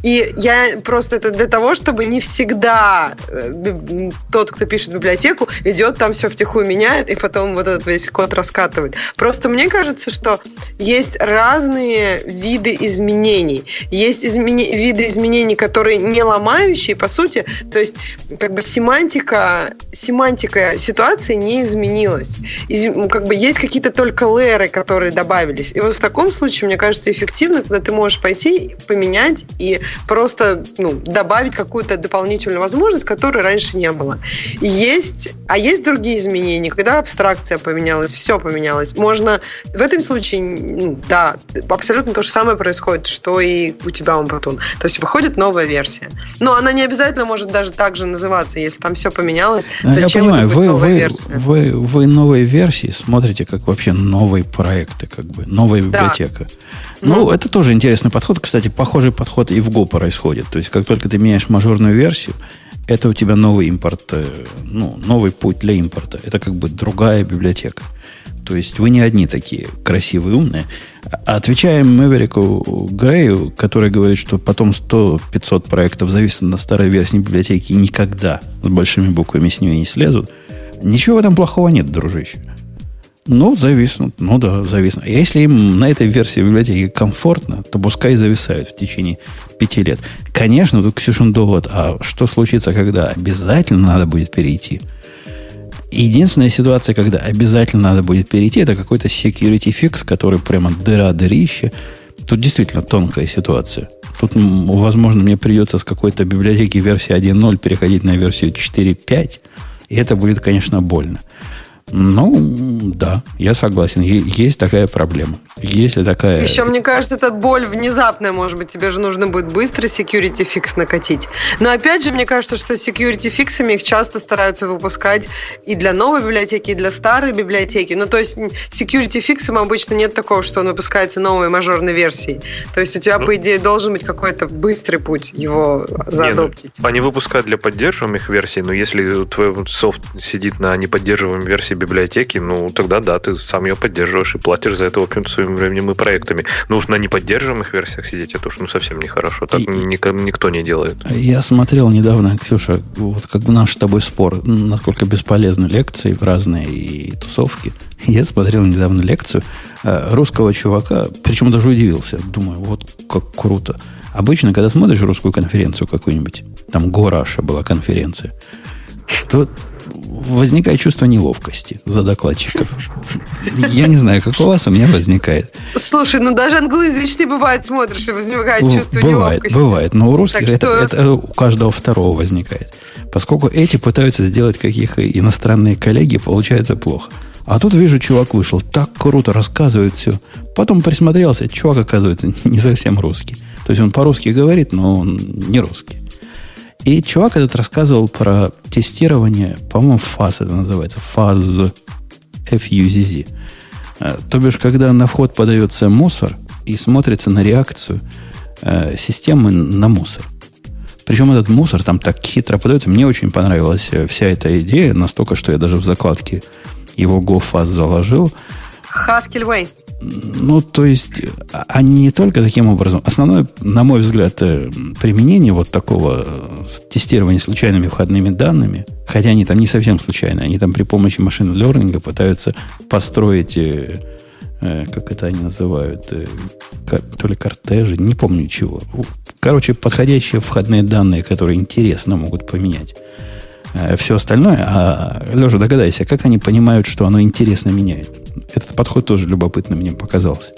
И я просто это для того, чтобы не всегда э, тот, кто пишет библиотеку, идет там все втихую меняет, и потом вот этот весь код раскатывает. Просто мне кажется, что есть разные виды изменений. Есть измени... виды изменений, которые не ломающие, по сути, то есть как бы семантика, семантика ситуации не изменилась. Из... Как бы есть какие-то только леры, которые добавились. И вот в таком случае, мне кажется, эффективно, когда ты можешь пойти, поменять и просто ну, добавить какую-то дополнительную возможность, которой раньше не было. Есть, а есть другие изменения, когда абстракция поменялась, все поменялось. Можно в этом случае, да, абсолютно то же самое происходит, что и у тебя Умбатун. То есть выходит новая версия. Но она не обязательно может даже так же называться, если там все поменялось.
А я понимаю, вы, вы, вы, вы новые версии смотрите как вообще новые проекты, как бы новая библиотека. Да. Ну, ну, это тоже интересный подход. Кстати, похожий подход и в Go происходит. То есть, как только ты меняешь мажорную версию, это у тебя новый импорт, э, ну, новый путь для импорта. Это как бы другая библиотека. То есть вы не одни такие красивые, умные. А отвечаем Мэверику Грею, который говорит, что потом 100-500 проектов зависят на старой версии библиотеки и никогда с большими буквами с нее не слезут. Ничего в этом плохого нет, дружище. Ну, зависнут. Ну да, зависнут. Если им на этой версии библиотеки комфортно, то пускай зависают в течение пяти лет. Конечно, тут Ксюшин довод, а что случится, когда обязательно надо будет перейти – Единственная ситуация, когда обязательно надо будет перейти, это какой-то security fix, который прямо дыра дырище. Тут действительно тонкая ситуация. Тут, возможно, мне придется с какой-то библиотеки версии 1.0 переходить на версию 4.5, и это будет, конечно, больно. Ну, да, я согласен. Есть такая проблема. Если такая...
Еще, мне кажется, эта боль внезапная, может быть, тебе же нужно будет быстро security fix накатить. Но опять же, мне кажется, что security фиксами их часто стараются выпускать и для новой библиотеки, и для старой библиотеки. Ну, то есть security фиксом обычно нет такого, что он выпускается новой мажорной версией. То есть у тебя, ну, по идее, должен быть какой-то быстрый путь его заадоптить.
Нет, они выпускают для поддерживаемых версий, но если твой софт сидит на неподдерживаемой версии библиотеки, ну, тогда да, ты сам ее поддерживаешь и платишь за это общем своим временем и проектами. Но уж на неподдерживаемых версиях сидеть, это уж ну, совсем нехорошо. Так и, никто не делает.
Я смотрел недавно, Ксюша, вот как бы наш с тобой спор, насколько бесполезны лекции в разные и тусовки. Я смотрел недавно лекцию э, русского чувака, причем даже удивился. Думаю, вот как круто. Обычно, когда смотришь русскую конференцию какую-нибудь, там Гораша была конференция, то возникает чувство неловкости за докладчиков. Я не знаю, как у вас, у меня возникает.
Слушай, ну даже англоязычный бывает, смотришь, и возникает чувство
бывает,
неловкости.
Бывает, но у русских это, что... это у каждого второго возникает. Поскольку эти пытаются сделать каких иностранные коллеги, получается плохо. А тут вижу, чувак вышел, так круто рассказывает все. Потом присмотрелся, чувак, оказывается, не совсем русский. То есть он по-русски говорит, но он не русский. И чувак этот рассказывал про тестирование, по-моему, фаз это называется, фаз FUZZ. Э, то бишь, когда на вход подается мусор и смотрится на реакцию э, системы на мусор. Причем этот мусор там так хитро подается. Мне очень понравилась э, вся эта идея, настолько, что я даже в закладке его GoFaz заложил.
Haskell
ну, то есть, они не только таким образом. Основное, на мой взгляд, э, применение вот такого э, тестирования случайными входными данными, хотя они там не совсем случайные, они там при помощи машин learning пытаются построить, э, как это они называют, то ли кортежи, не помню чего. Короче, подходящие входные данные, которые интересно могут поменять все остальное. А, Леша, догадайся, как они понимают, что оно интересно меняет? Этот подход тоже любопытно мне показался.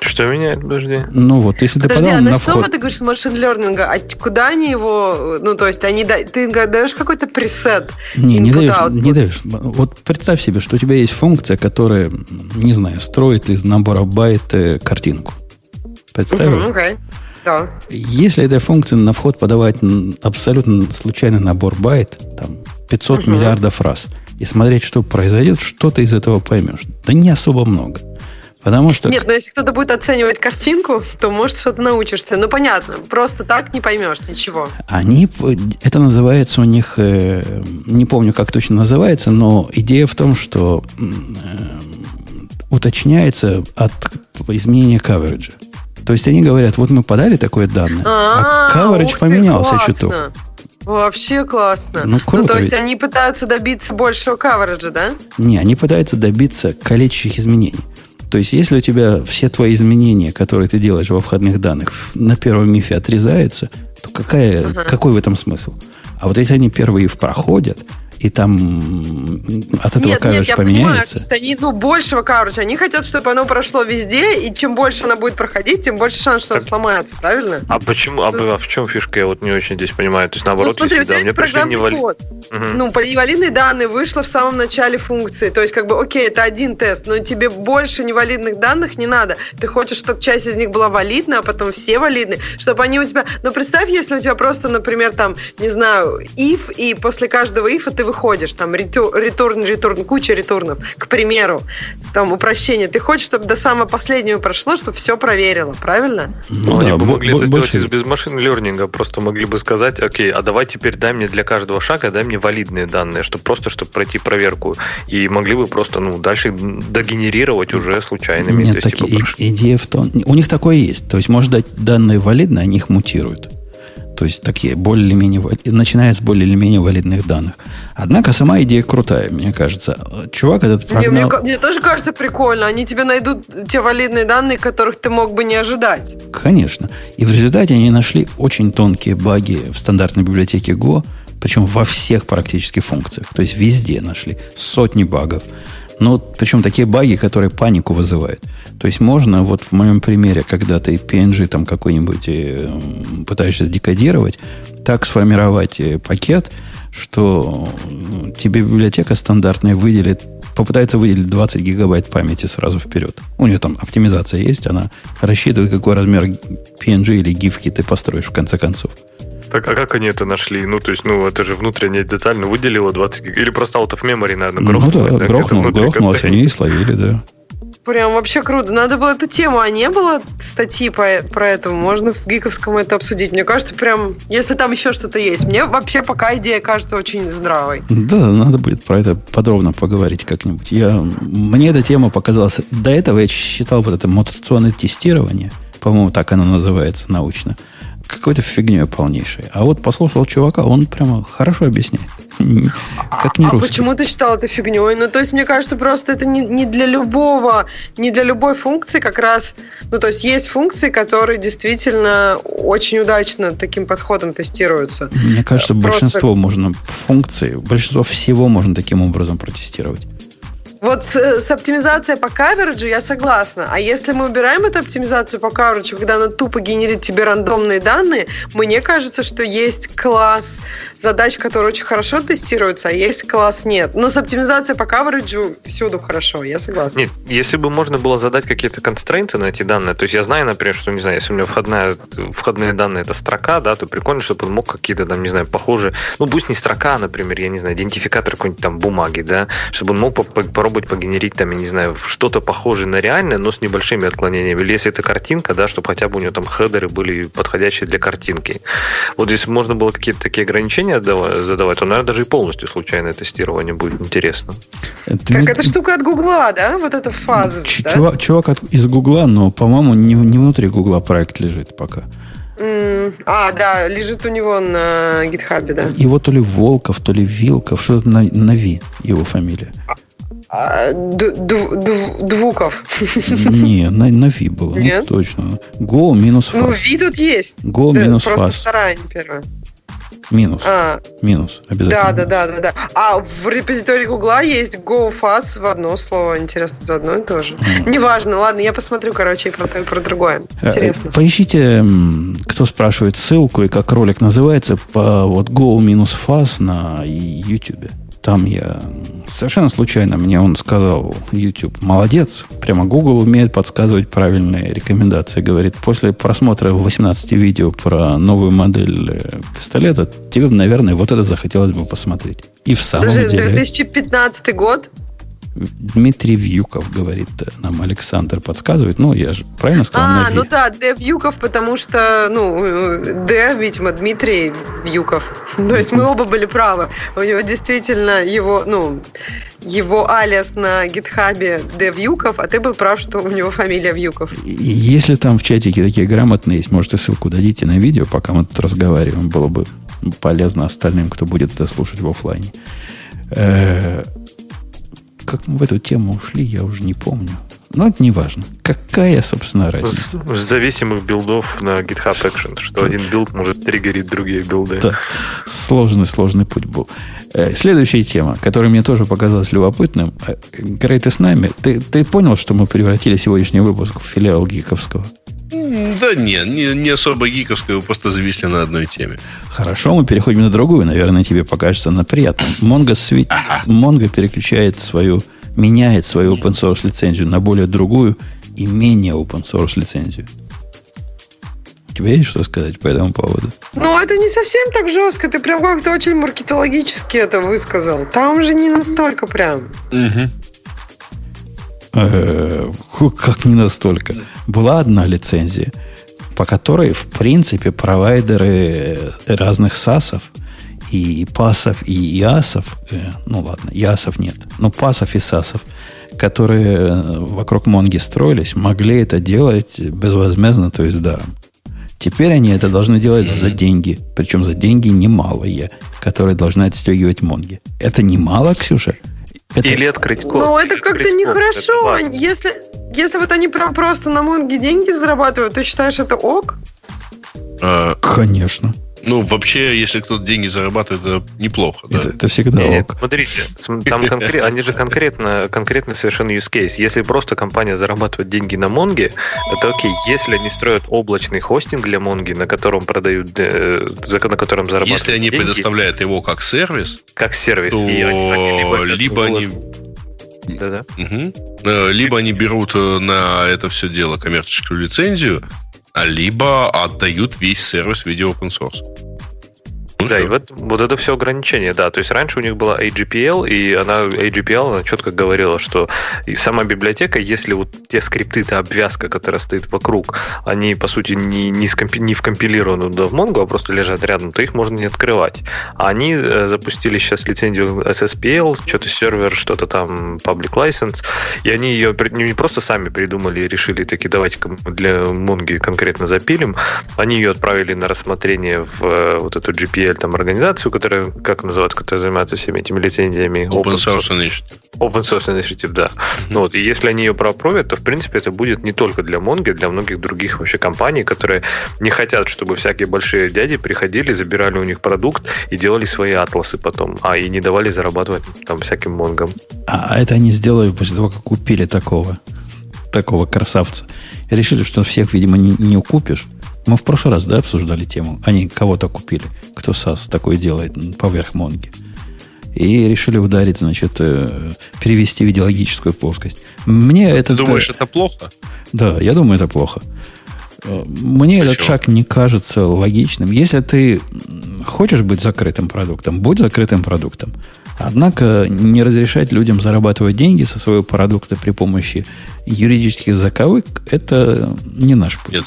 Что меняет, подожди?
Ну вот, если
подожди,
ты подал
а на,
на
что
вход...
ты говоришь с машин лернинга? А куда они его... Ну, то есть, они, ты даешь какой-то пресет?
Не, не даешь, не даешь. Вот представь себе, что у тебя есть функция, которая, не знаю, строит из набора байт э, картинку. Представил?
Uh-huh, okay. Да.
Если этой функции на вход подавать абсолютно случайный набор байт, там 500 uh-huh. миллиардов раз – и смотреть, что произойдет, что ты из этого поймешь. Да не особо много. Потому что...
Нет, но если кто-то будет оценивать картинку, то, может, что-то научишься. Ну, понятно, просто так не поймешь ничего.
Они... Это называется у них... Э, не помню, как точно называется, но идея в том, что э, уточняется от изменения кавериджа. То есть они говорят, вот мы подали такое данное, а, а coverage поменялся чуток.
Вообще классно. Ну, круто. Ну, то есть ведь. они пытаются добиться большего кавериджа, да?
Не, они пытаются добиться калечащих изменений. То есть, если у тебя все твои изменения, которые ты делаешь во входных данных, на первом мифе отрезаются, то какая, ага. какой в этом смысл? А вот если они первые в проходят, и там от этого нет, нет, я поменяется.
Понимаю, они, ну, большего coverage. Они хотят, чтобы оно прошло везде, и чем больше оно будет проходить, тем больше шанс, что так, оно сломается, правильно?
А почему? А, ну, а в чем фишка? Я вот не очень здесь понимаю. То есть, наоборот, ну, смотри, если, да, мне пришли невали... Угу.
Ну, невалидные данные вышло в самом начале функции. То есть, как бы, окей, это один тест, но тебе больше невалидных данных не надо. Ты хочешь, чтобы часть из них была валидна, а потом все валидны, чтобы они у тебя... Ну, представь, если у тебя просто, например, там, не знаю, if, и после каждого if ты выходишь, там return, return, куча ретурнов, к примеру, там упрощение. Ты хочешь, чтобы до самого последнего прошло, чтобы все проверило, правильно?
Ну, они да, бы могли это сделать из без машин лернинга, просто могли бы сказать, окей, а давай теперь дай мне для каждого шага, дай мне валидные данные, чтобы просто, чтобы пройти проверку. И могли бы просто, ну, дальше догенерировать уже случайными.
Нет, так типа, и, идея в том, у них такое есть. То есть, может дать данные валидные, они их мутируют. То есть такие более-менее, начиная с более-менее валидных данных. Однако сама идея крутая, мне кажется. Чувак этот
прогнал... Мне, мне, мне тоже кажется прикольно. Они тебе найдут те валидные данные, которых ты мог бы не ожидать.
Конечно. И в результате они нашли очень тонкие баги в стандартной библиотеке Go, причем во всех практически функциях. То есть везде нашли сотни багов. Но причем такие баги, которые панику вызывают. То есть можно, вот в моем примере, когда ты PNG там какой-нибудь э, пытаешься декодировать, так сформировать э, пакет, что ну, тебе библиотека стандартная выделит, попытается выделить 20 гигабайт памяти сразу вперед. У нее там оптимизация есть, она рассчитывает, какой размер PNG или гифки ты построишь в конце концов.
Так, а как они это нашли? Ну, то есть, ну, это же внутренняя деталь, ну, выделила 20 гиг... Или просто out of memory, наверное,
грохнулось. Ну, да, да грохнул, грохнулось, они и словили, да.
Прям вообще круто. Надо было эту тему, а не было статьи по, про это. Можно в Гиковском это обсудить. Мне кажется, прям, если там еще что-то есть. Мне вообще пока идея кажется очень здравой.
Да, надо будет про это подробно поговорить как-нибудь. Я, мне эта тема показалась... До этого я считал вот это мутационное тестирование, по-моему, так оно называется научно, какой-то фигней полнейшей. А вот послушал чувака, он прямо хорошо объясняет.
Как не а русский. почему ты считал это фигней? Ну, то есть, мне кажется, просто это не, не для любого, не для любой функции как раз... Ну, то есть, есть функции, которые действительно очень удачно таким подходом тестируются.
Мне кажется, просто... большинство можно функций, большинство всего можно таким образом протестировать.
Вот с, с оптимизацией по кавериджу я согласна. А если мы убираем эту оптимизацию по кавериджу, когда она тупо генерит тебе рандомные данные, мне кажется, что есть класс задач, которые очень хорошо тестируются, а есть класс нет. Но с оптимизацией по кавериджу всюду хорошо, я согласна. Нет,
если бы можно было задать какие-то констрейнты на эти данные, то есть я знаю, например, что, не знаю, если у меня входная, входные данные это строка, да, то прикольно, чтобы он мог какие-то там, не знаю, похожие, ну пусть не строка, например, я не знаю, идентификатор какой-нибудь там бумаги, да, чтобы он мог попробовать погенерить там, я не знаю, что-то похожее на реальное, но с небольшими отклонениями. Или если это картинка, да, чтобы хотя бы у него там хедеры были подходящие для картинки. Вот если можно было какие-то такие ограничения ограничения задавать, то, наверное, даже и полностью случайное тестирование будет интересно.
Это как не... эта штука от Гугла, да? Вот эта фаза.
Ч- да? Чувак, чувак от, из Гугла, но, по-моему, не, не внутри Гугла проект лежит пока.
Mm, а, да, лежит у него на гитхабе, да.
Его то ли Волков, то ли Вилков, что-то на, на Ви его фамилия.
А, Двуков.
Не, на, на Ви было. Ну, Нет? Ну, точно. Go минус
Ну, Ви тут есть.
Go да, минус
Просто fast. вторая, не первая.
Минус. А, минус,
обязательно. Да, да, да, да, да. А в репозитории Гугла есть GoFast в одно слово. Интересно, это одно и то же. Mm. Неважно, ладно, я посмотрю, короче, про, про другое. Э, Интересно.
Поищите, кто спрашивает ссылку и как ролик называется, по вот Go минус Fast на YouTube. Там я совершенно случайно мне он сказал, YouTube, молодец, прямо Google умеет подсказывать правильные рекомендации. Говорит, после просмотра 18 видео про новую модель э, пистолета, тебе, наверное, вот это захотелось бы посмотреть. И в самом
Даже
деле...
2015 год.
Дмитрий Вьюков, говорит нам Александр, подсказывает. Ну, я же правильно сказал?
А, ну да, Д. Вьюков, потому что, ну, э, Д, видимо, Дмитрий Вьюков. То есть мы оба были правы. У него действительно его, ну, его алиас на гитхабе Д. Вьюков, а ты был прав, что у него фамилия Вьюков.
Если там в чатике такие грамотные есть, можете ссылку дадите на видео, пока мы тут разговариваем. Было бы полезно остальным, кто будет это слушать в офлайне. Как мы в эту тему ушли, я уже не помню. Но это не важно. Какая, собственно, разница?
с зависимых билдов на GitHub Action, что один build может триггерить другие билды.
Да. Сложный, сложный путь был. Э, Следующая тема, которая мне тоже показалась любопытным. Э, Грей, ты с нами? Ты, ты понял, что мы превратили сегодняшний выпуск в филиал Гиковского?
Да не, не, не особо гиковская, вы просто зависли на одной теме.
Хорошо, мы переходим на другую. Наверное, тебе покажется она приятно. Монго, сви... Монго переключает свою, меняет свою open source лицензию на более другую и менее open source лицензию. У тебя есть что сказать по этому поводу?
Ну, это не совсем так жестко. Ты прям как-то очень маркетологически это высказал. Там же не настолько прям.
Мгм.
Э, как не настолько. Была одна лицензия, по которой, в принципе, провайдеры разных САСов и пасов, и ИАСов, э, ну ладно, ИАСов нет, но пасов и САСов, которые э, вокруг Монги строились, могли это делать безвозмездно, то есть даром. Теперь они это должны делать за деньги, причем за деньги немалые, которые должны отстегивать Монги. Это немало, Ксюша? Это-
Или открыть код.
Ну, это как-то нехорошо.
Это.
Если, если вот они прям просто на Монге деньги зарабатывают, ты считаешь это ок?
Конечно.
Ну, вообще, если кто-то деньги зарабатывает, это неплохо. Да?
Это, это всегда
Нет,
ок.
смотрите, см- там конкре- они же конкретно, конкретно совершенно use case. Если просто компания зарабатывает деньги на Монге, это окей. Если они строят облачный хостинг для Монги, на котором продают, э, за- на котором зарабатывают
Если они
деньги,
предоставляют его как сервис,
как сервис,
то
и они- они либо,
либо они,
Да-да.
Э, либо они берут э, на это все дело коммерческую лицензию, либо отдают весь сервис в виде open source. Ну,
Да, и вот, вот это все ограничение, да. То есть раньше у них была AGPL, и она AGPL она четко говорила, что и сама библиотека, если вот те скрипты, та обвязка, которая стоит вокруг, они, по сути, не, не, скомпи- не вкомпилированы в Mongo, а просто лежат рядом, то их можно не открывать. А они э, запустили сейчас лицензию SSPL, что-то сервер, что-то там public license, и они ее при- не просто сами придумали и решили, таки давайте-ка мы для Mongo конкретно запилим, они ее отправили на рассмотрение в э, вот эту GPL там организацию, которая, как называется, которая занимается всеми этими лицензиями.
Open Source Initiative.
Open Source Initiative, да. Ну вот, и если они ее пропровят, то, в принципе, это будет не только для Mongo, для многих других вообще компаний, которые не хотят, чтобы всякие большие дяди приходили, забирали у них продукт и делали свои атласы потом, а и не давали зарабатывать там всяким монгам.
А это они сделали после того, как купили такого, такого красавца. И решили, что всех, видимо, не, не укупишь. Мы в прошлый раз, да, обсуждали тему. Они кого-то купили. Кто САС такой делает поверх Монги. И решили ударить, значит, э, перевести в идеологическую плоскость. Мне это...
Ты думаешь, это плохо?
Да, я думаю, это плохо. Э, Мне этот
Почему?
шаг не кажется логичным. Если ты хочешь быть закрытым продуктом, будь закрытым продуктом. Однако не разрешать людям зарабатывать деньги со своего продукта при помощи юридических заковык – это не наш путь.
Нет,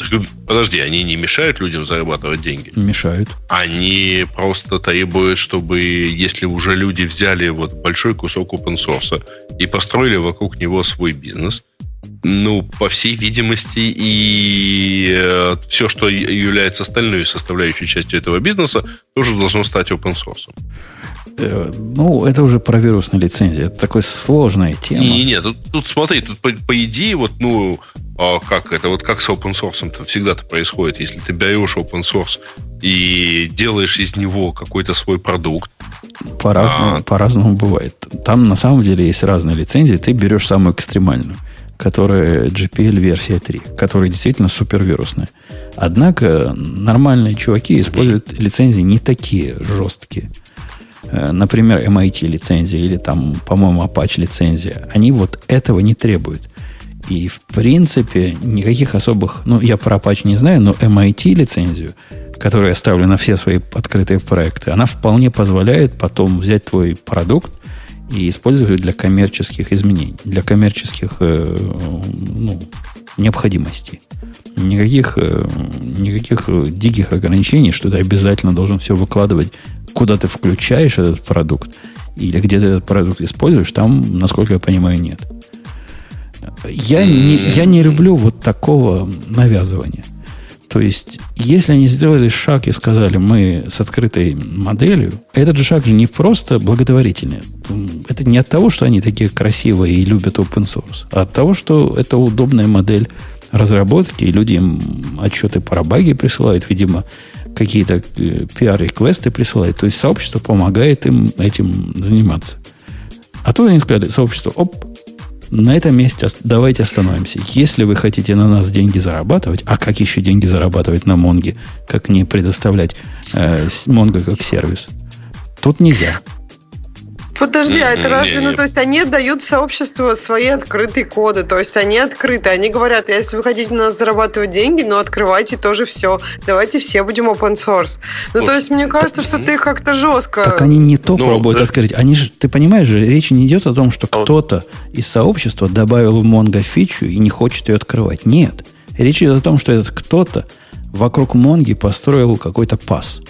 подожди, они не мешают людям зарабатывать деньги.
Мешают.
Они просто требуют, чтобы, если уже люди взяли вот большой кусок open source и построили вокруг него свой бизнес, ну, по всей видимости, и все, что является остальной составляющей частью этого бизнеса, тоже должно стать open source.
Э, Ну, это уже про вирусные лицензии. Это такая сложная тема.
Не, не, тут, тут смотри, тут по, по идее, вот, ну, а как это, вот как с open source то всегда-то происходит. Если ты берешь open source и делаешь из него какой-то свой продукт,
По-разному,
А.
по-разному бывает. Там на самом деле есть разные лицензии. Ты берешь самую экстремальную, которая GPL версия 3, которая действительно супервирусная. Однако нормальные чуваки используют лицензии не такие жесткие. Э, например, MIT лицензия или там, по-моему, Apache лицензия, они вот этого не требуют. И, в принципе, никаких особых... Ну, я про Apache не знаю, но MIT лицензию, которую я ставлю на все свои открытые проекты, она вполне позволяет потом взять твой продукт и использовать для коммерческих изменений, для коммерческих э, ну, необходимостей. Никаких, э, никаких диких ограничений, что ты обязательно должен все выкладывать, куда ты включаешь этот продукт, или где ты этот продукт используешь, там, насколько я понимаю, нет. Я не, я не люблю вот такого навязывания. То есть, если они сделали шаг и сказали, мы с открытой моделью, этот же шаг же не просто благотворительный. Это не от того, что они такие красивые и любят open source, а от того, что это удобная модель разработки, и люди им отчеты про баги присылают, видимо, какие-то э, пиар-реквесты присылают. То есть сообщество помогает им этим заниматься. А тут они сказали, сообщество, оп, на этом месте давайте остановимся. Если вы хотите на нас деньги зарабатывать, а как еще деньги зарабатывать на Монге, как не предоставлять э, как сервис, тут нельзя.
Подожди, а это разве, ну, то есть они отдают в сообщество свои открытые коды, то есть они открыты, они говорят, если вы хотите на нас зарабатывать деньги, ну, открывайте тоже все, давайте все будем open source. Ну, то есть мне кажется, что ты как-то жестко...
Так они не то ну, пробуют да. открыть, они же, ты понимаешь же, речь не идет о том, что а кто-то из сообщества добавил в Mongo фичу и не хочет ее открывать. Нет. Речь идет о том, что этот кто-то вокруг Монги построил какой-то PaaS.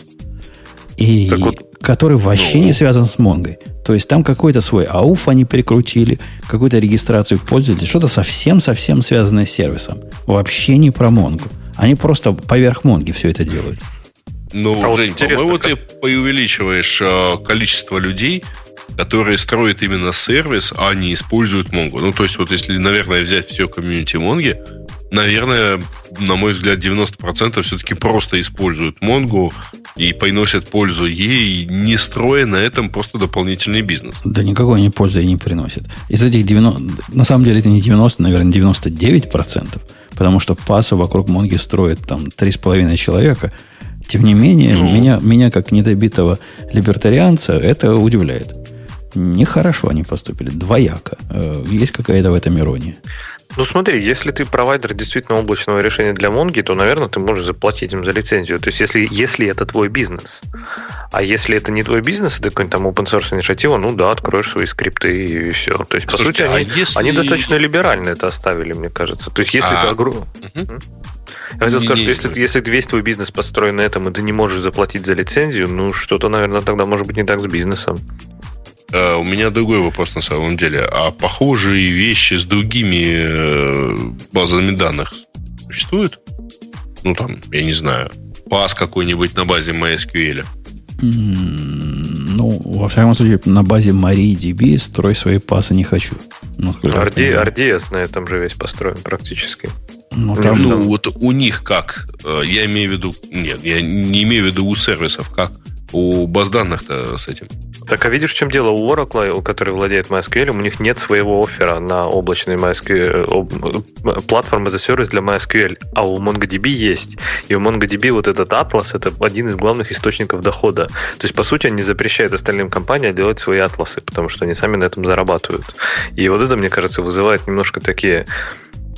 И вот, который вообще ну, не связан с Монгой. То есть там какой-то свой ауф они прикрутили, какую-то регистрацию пользователей, что-то совсем-совсем связанное с сервисом. Вообще не про Монгу. Они просто поверх Монги все это делают.
Ну, а Жень, по-моему, ты преувеличиваешь э, количество людей, которые строят именно сервис, а не используют Монгу. Ну, то есть, вот если, наверное, взять все комьюнити Монги, наверное, на мой взгляд, 90% все-таки просто используют Монгу и приносят пользу ей, не строя на этом просто дополнительный бизнес.
Да никакой они пользы и не приносят. Из этих 90, на самом деле это не 90, наверное, 99%, потому что паса вокруг Монги строит там 3,5 человека. Тем не менее, ну. меня, меня как недобитого либертарианца это удивляет. Нехорошо они поступили, двояко. Э, есть какая-то в этом ирония.
Ну смотри, если ты провайдер действительно облачного решения для Монги, то, наверное, ты можешь заплатить им за лицензию. То есть, если, если это твой бизнес. А если это не твой бизнес, это какой-нибудь там open source инициатива, ну да, откроешь свои скрипты и все. То есть, по Слушайте, сути, а они, если... они достаточно либерально это оставили, мне кажется. То есть, если а... ты... Угу. Я хотел сказать, что если, если весь твой бизнес построен на этом, и ты не можешь заплатить за лицензию, ну что-то, наверное, тогда может быть не так с бизнесом.
Uh, у меня другой вопрос на самом деле. А похожие вещи с другими э, базами данных существуют? Ну, там, я не знаю, пас какой-нибудь на базе MySQL.
ну, во всяком случае, на базе MariaDB строй свои пасы не хочу.
Ну, RD, RDS на этом же весь построен практически.
Ну, там, ну, вот у них как? Э, я имею в виду... Нет, я не имею в виду у сервисов как? У баз данных-то с этим.
Так, а видишь, в чем дело? У Oracle, который владеет MySQL, у них нет своего оффера на облачный MySQL, э, платформы за сервис для MySQL, а у MongoDB есть. И у MongoDB вот этот Atlas – это один из главных источников дохода. То есть, по сути, они запрещают остальным компаниям делать свои атласы, потому что они сами на этом зарабатывают. И вот это, мне кажется, вызывает немножко такие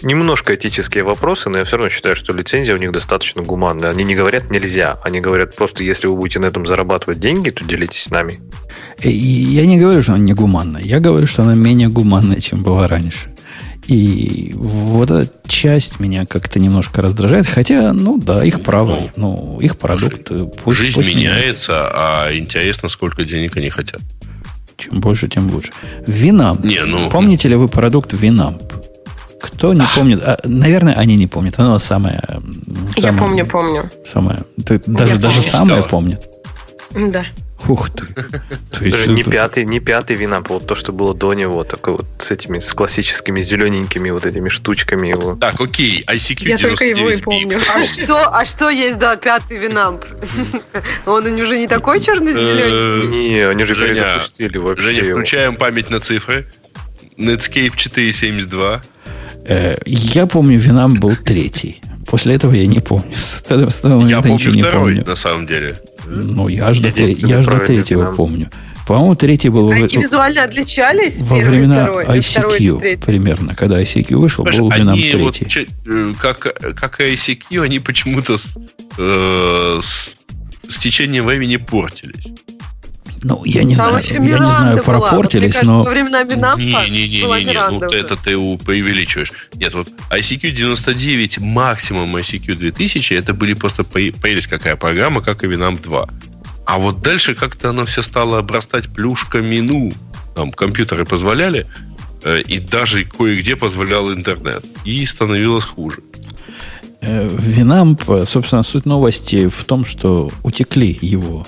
немножко этические вопросы, но я все равно считаю, что лицензия у них достаточно гуманная. Они не говорят нельзя, они говорят просто, если вы будете на этом зарабатывать деньги, то делитесь с нами.
И я не говорю, что она не гуманная. Я говорю, что она менее гуманная, чем была раньше. И вот эта часть меня как-то немножко раздражает. Хотя, ну да, их право. Ну, ну их продукт.
Э, пусть, жизнь пусть меняется, меняется, а интересно, сколько денег они хотят.
Чем больше, тем лучше. Винамп. Не, ну... Помните ли вы продукт Винамп? Кто не помнит? А, наверное, они не помнят. Она самая...
самая Я помню, помню.
Самая. Ты, даже, Я даже помню, самая что? помнит.
Да.
Ух ты.
То есть, не, пятый, не пятый вина, вот то, что было до него, такой вот с этими, с классическими зелененькими вот этими штучками его.
Так, окей, ICQ
Я только его и помню.
А что, а что есть, да, пятый винамп? Он уже не такой черный-зеленый?
Не, они же перезапустили вообще
Женя, включаем память на цифры. Netscape 472.
Э, я помню, Винам был третий. После этого я не помню. С того, с того
Я помню
ничего не
второй,
помню.
на самом деле.
Ну, я же до, я ж до
правильный
третьего
финал.
помню. По-моему, третий был
А
во,
Они визуально отличались?
во
первый,
времена
второй, э, второй
ICQ
третий?
примерно. Когда ICQ вышел, был
Понимаешь,
Винам
они вот,
третий.
э, как, как и ICQ, они почему-то с, э, с, с течением времени портились.
Ну, я не
Там
знаю, я не знаю,
была. Вот
пропортились,
кажется,
но
Не-не-не,
была
не, не,
Миранда
ну ты-
уже.
это ты у- преувеличиваешь. Нет, вот ICQ 99, максимум ICQ 2000, это были просто по- появились какая программа, как и Winamp 2. А вот дальше как-то оно все стало обрастать плюшками, ну, там компьютеры позволяли, э, и даже кое-где позволял интернет. И становилось хуже.
э, Винамп, собственно, суть новости в том, что утекли его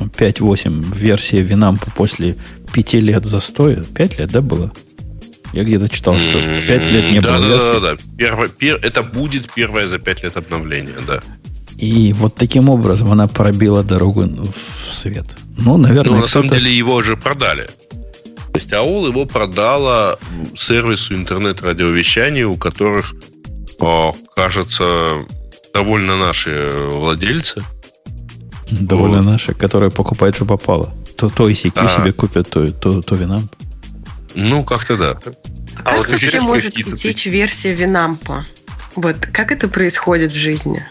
5.8 версия Винампа после 5 лет застоя. 5 лет, да, было? Я где-то читал, что 5 лет не
да,
было
да,
версии.
да, да, да. Первое- пер- это будет первое за 5 лет обновление, да.
И вот таким образом она пробила дорогу в свет. Ну, наверное,
Ну, на самом деле его уже продали. То есть AOL его продала сервису интернет-радиовещания, у которых, о, кажется, довольно наши владельцы.
довольно
Вот.
наши, которые покупают, что попало. То, то ICQ
А.
себе купят, то, то, то Винамп.
Ну, как-то да.
А
как
вот
вообще может утечь версия Винампа? Вот как это происходит в жизни?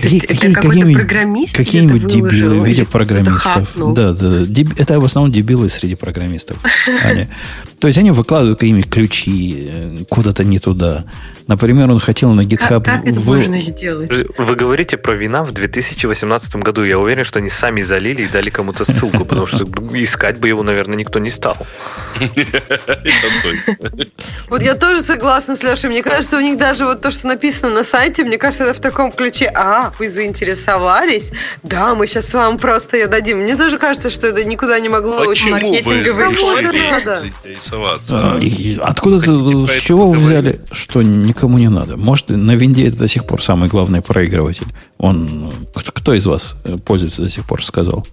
Какие-
это
какие-нибудь- Какие-нибудь дебилы в виде программистов. Да, да, да. Деб- Это в основном дебилы среди программистов. Они- То есть они выкладывают какие-нибудь ключи э, куда-то не туда. Например, он хотел на GitHub...
Как, как это
вы-
можно сделать?
Вы говорите про вина в 2018 году. Я уверен, что они сами залили и дали кому-то ссылку, потому что искать бы его, наверное, никто не стал.
Вот я тоже согласна с Лешей. Мне кажется, у них даже вот то, что написано на сайте, мне кажется, это в таком ключе. А, вы заинтересовались? Да, мы сейчас вам просто ее дадим. Мне тоже кажется, что это никуда не могло очень
Почему
маркетинговый ход
решили
надо.
заинтересоваться?
А, и Откуда
Хотите
ты, с чего вы взяли, что никому не надо? Может, на винде это до сих пор самый главный проигрыватель. Он, кто, кто из вас э, пользуется до сих пор, сказал?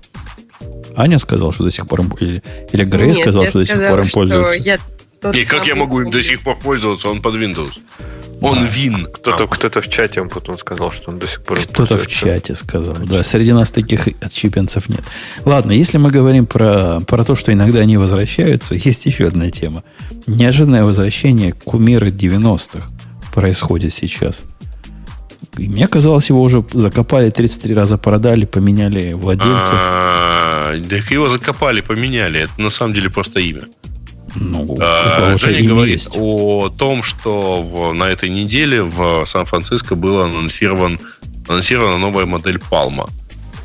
Аня сказал, что до сих пор им- или, или Грей
Нет,
сказал,
я
что до сих
сказала,
пор им
что
пользуются.
я тот
И как я могу им до сих пор пользоваться? Он под Windows. Он Win.
Кто-то кто в чате он потом сказал, что он до сих пор
Кто-то в чате сказал. Да, среди нас таких отщепенцев нет. Ладно, если мы говорим про, про то, что иногда они возвращаются, есть еще одна тема. Неожиданное возвращение кумиры 90-х происходит сейчас. И мне казалось, его уже закопали 33 раза, продали, поменяли владельцев.
А, Так его закопали, поменяли. Это на самом деле просто имя.
Ну,
А, Женя говорит
есть.
о том, что в- на этой неделе в Сан-Франциско была анонсирован, анонсирована новая модель Palma.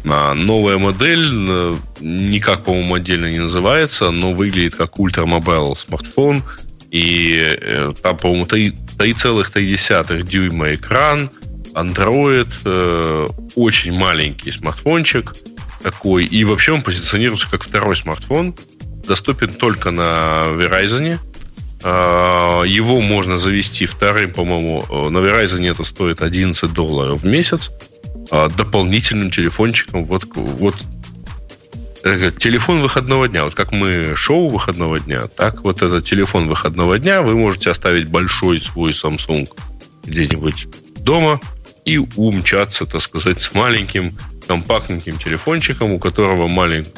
А, Новая модель никак, по-моему, отдельно не называется, но выглядит как Mobile смартфон. И э, там, по-моему, 3 3,3 дюйма экран, Android, э, очень маленький смартфончик такой. И вообще он позиционируется как второй смартфон. Доступен только на Verizon. А, Его можно завести вторым, по-моему, э, на Verizon это стоит 11 долларов в месяц. А Дополнительным телефончиком вот, вот э, телефон выходного дня. Вот как мы шоу выходного дня, так вот этот телефон выходного дня вы можете оставить большой свой Samsung где-нибудь дома и умчаться, так сказать, с маленьким компактненьким телефончиком, у которого маленький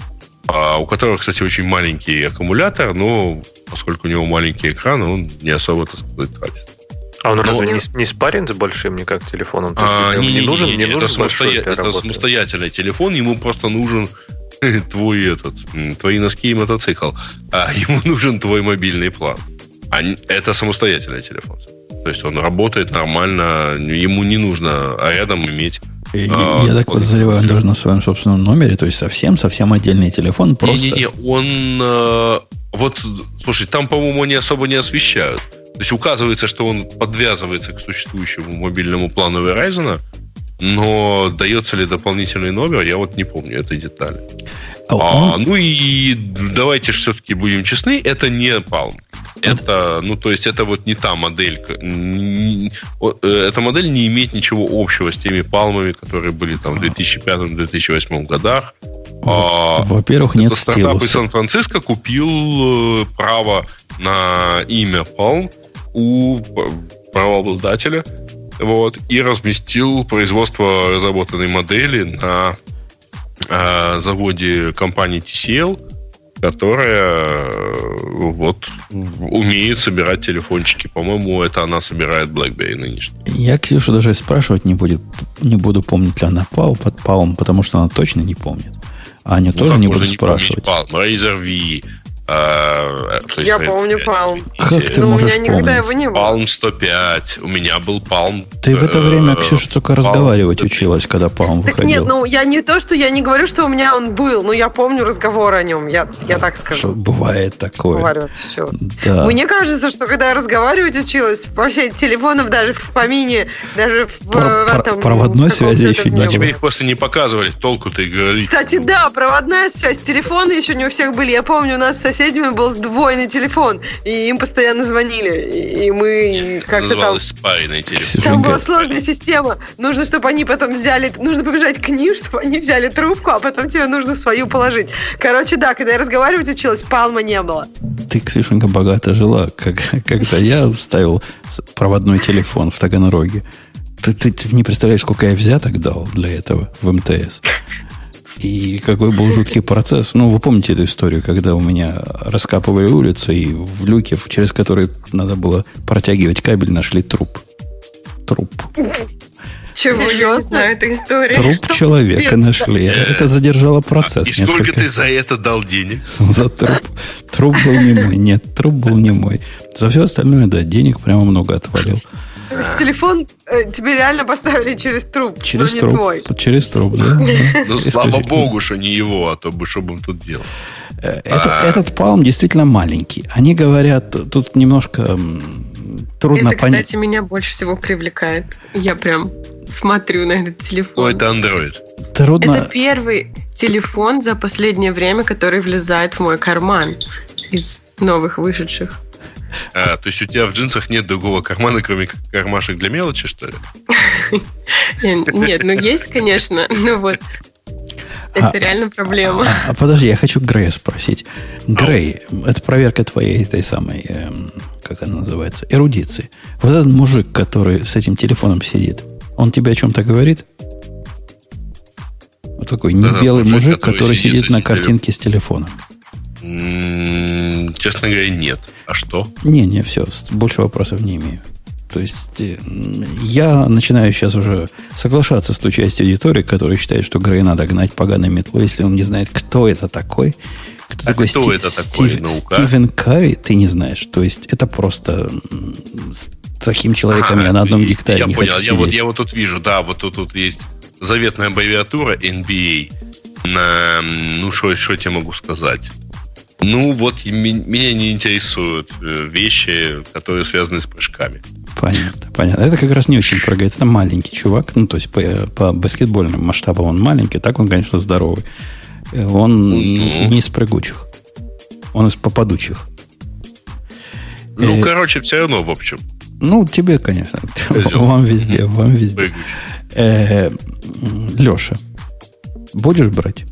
у которого, кстати, очень маленький аккумулятор, но поскольку у него маленький экран, он не особо, так сказать, тратится.
А он
Ну,
разве не, не спарен с большим никак телефоном? Есть
А,
ему
не,
не,
не,
нужен,
не,
не,
это,
нужен большой
самостоя- это самостоятельный телефон, ему просто нужен твой этот, твои носки и мотоцикл, а ему нужен твой мобильный план. А это самостоятельный телефон. То есть он работает нормально, ему не нужно рядом иметь.
И-
а,
я так
вот
подозреваю, он даже на своем собственном номере, то есть совсем-совсем отдельный телефон, просто...
Не-не-не, он... э, вот, слушай, там, по-моему, они особо не освещают. То есть указывается, что он подвязывается к существующему мобильному плану Verizon, но дается ли дополнительный номер, я вот не помню этой детали.
А
А,
он-
ну и давайте все-таки будем честны, это не Palm. Это, ну, то есть это вот не та модель. к- н- о- э, Эта модель не имеет ничего общего с теми палмами, которые были там в 2005-2008 годах. А,
Во-первых, нет
это стартап из. Сан-Франциско купил э, право на имя Palm у правообладателя вот, и разместил производство разработанной модели на э, заводе компании TCL, которая э, вот умеет собирать телефончики. По-моему, это она собирает BlackBerry нынешний.
Я Ксюшу даже спрашивать не, будет, не буду, помнить ли она PAL под PAL, потому что она точно не помнит. А Аня ну, тоже не буду спрашивать.
PAL, Razer V,
а, я помню Palm.
Как ты ну, можешь у меня
никогда помнить? его не было.
Palm 105. У меня был Palm...
Ты в это время, э, Ксюша, только Palm разговаривать 105. училась, когда Palm так выходил.
нет, ну я не то, что я не говорю, что у меня он был, но я помню разговор о нем, я, я так скажу. Что
бывает такое.
Да. Мне кажется, что когда я разговаривать училась, вообще телефонов даже в помине, даже в,
Про, в этом... Проводной связи еще не было.
Тебе их просто не показывали, толку-то и говорить.
Кстати, да, проводная связь, телефоны еще не у всех были. Я помню, у нас соседями был сдвоенный телефон, и им постоянно звонили, и мы как-то там...
спаренный телефон.
Там была сложная система. Нужно, чтобы они потом взяли... Нужно побежать к ним, чтобы они взяли трубку, а потом тебе нужно свою положить. Короче, да, когда я разговаривать училась, палма не было.
Ты, Ксюшенька, богато жила, как, когда я вставил проводной телефон в Таганроге. Ты, ты, ты не представляешь, сколько я взяток дал для этого в МТС. И какой был жуткий процесс. Ну, вы помните эту историю, когда у меня раскапывали улицу, и в люке, через который надо было протягивать кабель, нашли труп. Труп.
Чего я знаю эту историю?
Труп Что человека нашли. Это задержало процесс.
И сколько ты за это дал денег?
За труп. Труп был не мой. Нет, труп был не мой. За все остальное, да, денег прямо много отвалил.
То есть телефон э, тебе реально поставили через труп,
через
но
труп,
не твой.
Через труп, да.
Ну, слава богу, что не его, а то бы что бы он тут делал.
Э, а... Этот палм действительно маленький. Они говорят, тут немножко трудно
это, понять. кстати, меня больше всего привлекает. Я прям смотрю на этот телефон.
Ой, это Android.
Трудно...
Это первый телефон за последнее время, который влезает в мой карман из новых вышедших.
А, то есть у тебя в джинсах нет другого кармана, кроме кармашек для мелочи, что ли?
Нет, ну есть, конечно, но вот это а, реально проблема.
А, а подожди, я хочу Грея спросить. Грей, это проверка твоей этой самой, э, как она называется, эрудиции. Вот этот мужик, который с этим телефоном сидит, он тебе о чем-то говорит? Вот такой не да, белый мужик, мужик который, который сидит, сидит на картинке с телефоном.
Честно говоря, нет. А что?
Не, не, все. Больше вопросов не имею. То есть э, я начинаю сейчас уже соглашаться с той частью аудитории, которая считает, что Грей надо гнать поганой метлой, если он не знает, кто это такой.
Кто а такой кто Стив, это такой, Стив,
наука? Стивен Карри, ты не знаешь. То есть это просто с таким человеком а, я на одном гектаре я не понял. хочу
я вот, я вот тут вижу, да, вот тут, тут есть заветная аббревиатура NBA. На, ну, что я тебе могу сказать? Ну, вот меня не интересуют э, вещи, которые связаны с прыжками.
Понятно, понятно. Это как раз не очень прыгает. Это маленький чувак. Ну, то есть по, по баскетбольным масштабам он маленький. Так он, конечно, здоровый. Э, он ну, не из прыгучих. Он из попадучих.
Ну, э, короче, все равно, в общем.
Ну, тебе, конечно. Вам везде, вам везде. Э, Леша, будешь брать?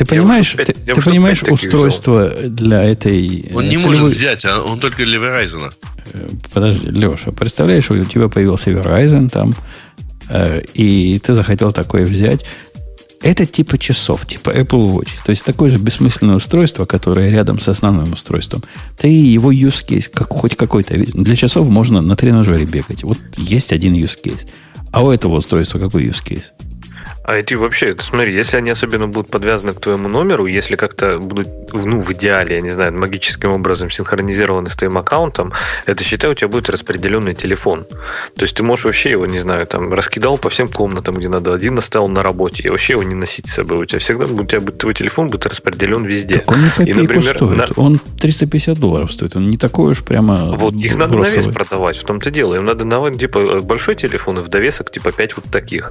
Ты понимаешь, ты, ты понимаешь устройство взял. для этой...
Он не целевой... может взять, а он только для Verizon.
Э, подожди, Леша, представляешь, у тебя появился Verizon там, э, и ты захотел такое взять. Это типа часов, типа Apple Watch. То есть такое же бессмысленное устройство, которое рядом с основным устройством. Ты его use case, как, хоть какой-то. Для часов можно на тренажере бегать. Вот есть один use case. А у этого устройства какой use case?
А эти вообще, смотри, если они особенно будут подвязаны к твоему номеру, если как-то будут, ну, в идеале, я не знаю, магическим образом синхронизированы с твоим аккаунтом, это, считай, у тебя будет распределенный телефон. То есть ты можешь вообще его, не знаю, там, раскидал по всем комнатам, где надо, один оставил на работе, и вообще его не носить с собой. У тебя всегда у тебя будет, твой телефон будет распределен везде.
Так он не и, например, стоит. На... Он 350 долларов стоит. Он не такой уж прямо
Вот, их надо на вес продавать, в том-то дело. Им надо на, типа, большой телефон и в довесок, типа, 5 вот таких.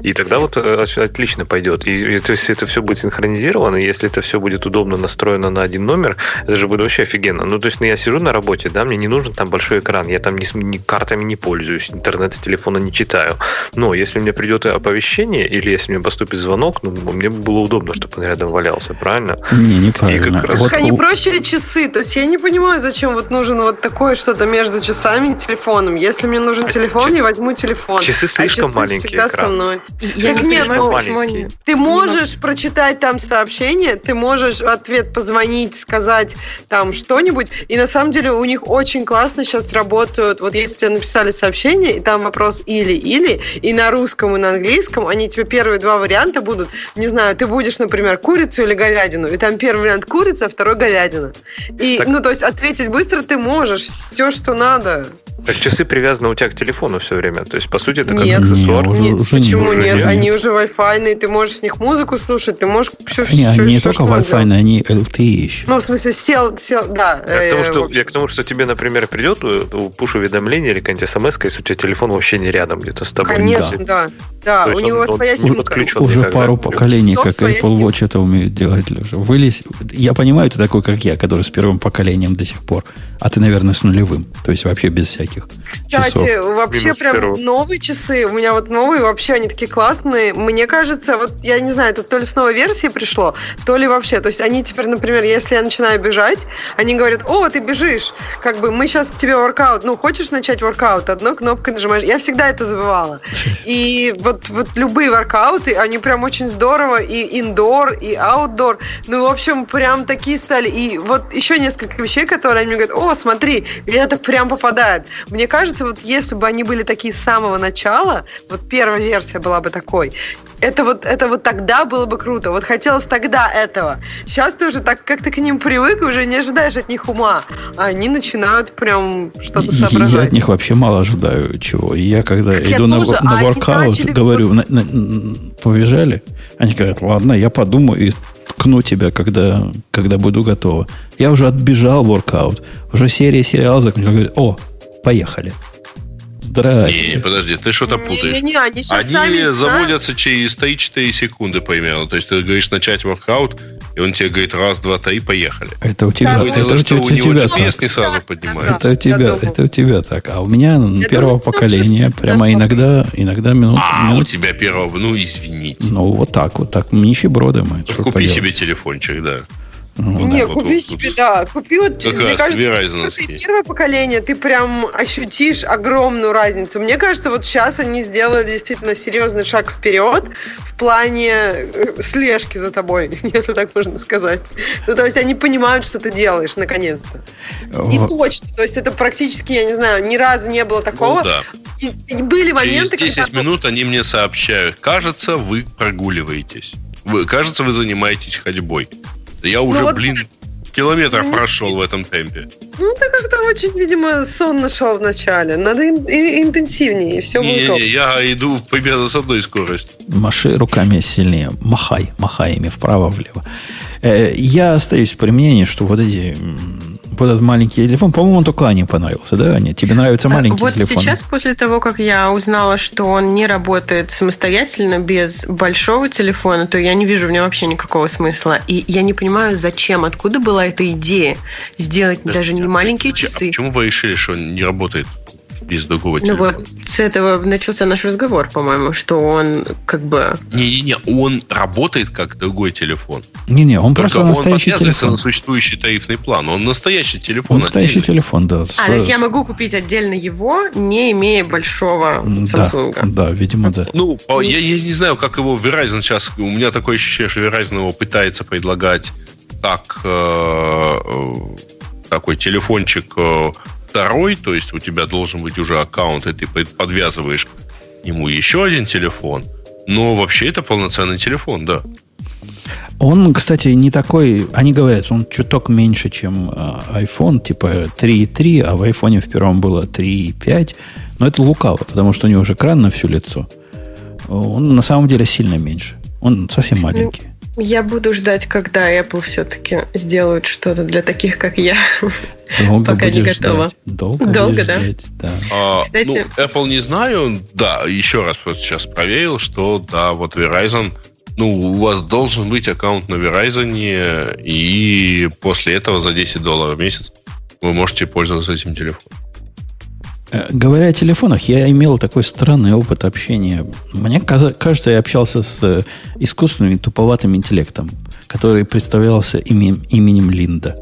И тогда вот э, отлично пойдет. И, и то есть это все будет синхронизировано, и если это все будет удобно настроено на один номер, это же будет вообще офигенно. Ну, то есть ну, я сижу на работе, да, мне не нужен там большой экран, я там ни, ни картами не пользуюсь, интернет с телефона не читаю. Но если мне придет оповещение, или если мне поступит звонок, ну, мне было удобно, чтобы он рядом валялся, правильно?
Не, неправильно. И как
раз... вот, а не проще часы? То есть я не понимаю, зачем вот нужен вот такое что-то между часами и телефоном. Если мне нужен а телефон, я возьму телефон.
Часы слишком а часы маленькие.
всегда
экран.
со мной.
Я так не нет, ну, маленькие.
ты можешь прочитать там сообщение, ты можешь в ответ позвонить, сказать там что-нибудь, и на самом деле у них очень классно сейчас работают. Вот если тебе написали сообщение, и там вопрос или-или, и на русском, и на английском, они тебе первые два варианта будут, не знаю, ты будешь, например, курицу или говядину, и там первый вариант курица, а второй говядина. И, так... ну, то есть ответить быстро ты можешь, все, что надо.
Так часы привязаны у тебя к телефону все время. То есть, по сути, это как
нет,
аксессуар.
Нет,
уже, уже почему нет? нет? Они уже Wi-Fi, ты можешь с них музыку слушать, ты можешь все,
не,
все,
не
все
только Wi-Fi, они LTE еще.
Ну, в смысле, сел, сел, да.
Я, э, к тому, что, я к тому, что тебе, например, придет пуш-уведомление или какая-нибудь смс, если у тебя телефон вообще не рядом где-то с тобой.
Конечно, да. Да, да у него он, своя симка.
Уже пару поколений, как Apple Watch это умеет делать, Леша. Вылез. Я понимаю, ты такой, как я, который с первым поколением до сих пор. А ты, наверное, с нулевым. То есть вообще без всяких
Кстати,
часов.
вообще Минус прям первого. новые часы. У меня вот новые, вообще они такие классные. Мне кажется, вот я не знаю, это то ли с новой версии пришло, то ли вообще. То есть они теперь, например, если я начинаю бежать, они говорят, о, ты бежишь. Как бы мы сейчас тебе воркаут. Ну, хочешь начать воркаут? Одной кнопкой нажимаешь. Я всегда это забывала. И вот, вот любые воркауты, они прям очень здорово. И индор, и аутдор. Ну, в общем, прям такие стали. И вот еще несколько вещей, которые они мне говорят, о, смотри, и это прям попадает. Мне кажется, вот если бы они были такие с самого начала, вот первая версия была бы такой, это вот, это вот тогда было бы круто. Вот хотелось тогда этого. Сейчас ты уже так как-то к ним привык уже не ожидаешь от них ума. А они начинают прям что-то соображать.
Я от них вообще мало ожидаю чего. И я когда так иду я на, тоже, на а воркаут, говорю, на, на, побежали, они говорят, ладно, я подумаю и ткну тебя, когда, когда буду готова. Я уже отбежал воркаут. Уже серия сериала закончилась. Говорит, о, поехали. Здрасте.
Не, не, подожди, ты что-то путаешь. Не, не, не, они они сами, заводятся да? через 3-4 секунды примерно. То есть ты говоришь начать воркаут, и он тебе говорит раз, два, три, поехали.
Это у тебя. Да, это,
дело,
это
что у, у него тебя GPS не сразу поднимается.
Это у тебя, это у тебя так. А у меня я первого думаю, поколения прямо иногда, иногда минут.
А,
минут...
у тебя первого, ну извините.
Ну вот так, вот так. Нищеброды мы.
Ну, купи себе телефончик, да.
Ну, не, да, купи вот, себе, вот, да. Купи вот,
как мне кажется,
первое поколение, ты прям ощутишь огромную разницу. Мне кажется, вот сейчас они сделали действительно серьезный шаг вперед в плане э, слежки за тобой, если так можно сказать. Ну, то есть они понимают, что ты делаешь, наконец-то. И точно. То есть это практически, я не знаю, ни разу не было такого. Ну, да. И, и были моменты,
Через 10 когда... минут они мне сообщают, кажется, вы прогуливаетесь. Вы, кажется, вы занимаетесь ходьбой. Я уже, ну, вот... блин, километр ну, прошел в этом темпе.
Ну, ты как-то очень, видимо, сон нашел вначале. Надо ин- интенсивнее, и все
не, будет. Не, я иду примерно с одной скоростью.
Маши руками сильнее. Махай, махай ими вправо-влево. Э, я остаюсь при мнении, что вот эти вот этот маленький телефон, по-моему, он только Ане понравился, да, Аня? Тебе нравится э, маленький
вот
телефон?
Вот сейчас, после того, как я узнала, что он не работает самостоятельно без большого телефона, то я не вижу в нем вообще никакого смысла. И я не понимаю, зачем, откуда была эта идея сделать Подождите, даже не маленькие
а
часы. А
почему вы решили, что он не работает? Без другого телефона.
Ну вот с этого начался наш разговор, по-моему, что он как бы...
Не-не-не, он работает как другой телефон.
Не-не, он Только просто настоящий телефон.
на существующий тарифный план. Он настоящий телефон.
Настоящий отдельный. телефон, да.
А, то есть я могу купить отдельно его, не имея большого Samsung.
Да, да видимо, да.
Ну, я, я не знаю, как его Verizon сейчас... У меня такое ощущение, что Verizon его пытается предлагать как э, э такой телефончик э, второй, то есть у тебя должен быть уже аккаунт, и ты подвязываешь к нему еще один телефон. Но вообще это полноценный телефон, да.
Он, кстати, не такой, они говорят, он чуток меньше, чем э, iPhone, типа 3.3, а в iPhone в первом было 3.5. Но это лукаво, потому что у него уже экран на все лицо. Он на самом деле сильно меньше. Он совсем маленький.
Я буду ждать, когда Apple все-таки сделают что-то для таких, как я.
Долго
Пока не готова.
ждать. Долго,
Долго, да?
ждать, да.
А,
Кстати-
ну, Apple не знаю, да, еще раз вот сейчас проверил, что да, вот Verizon, ну, у вас должен быть аккаунт на Verizon, и после этого за 10 долларов в месяц вы можете пользоваться этим телефоном.
Э, Говоря о телефонах, я имел такой странный опыт общения. Мне кажется, я общался с э, искусственным и туповатым интеллектом, который представлялся именем, именем Линда.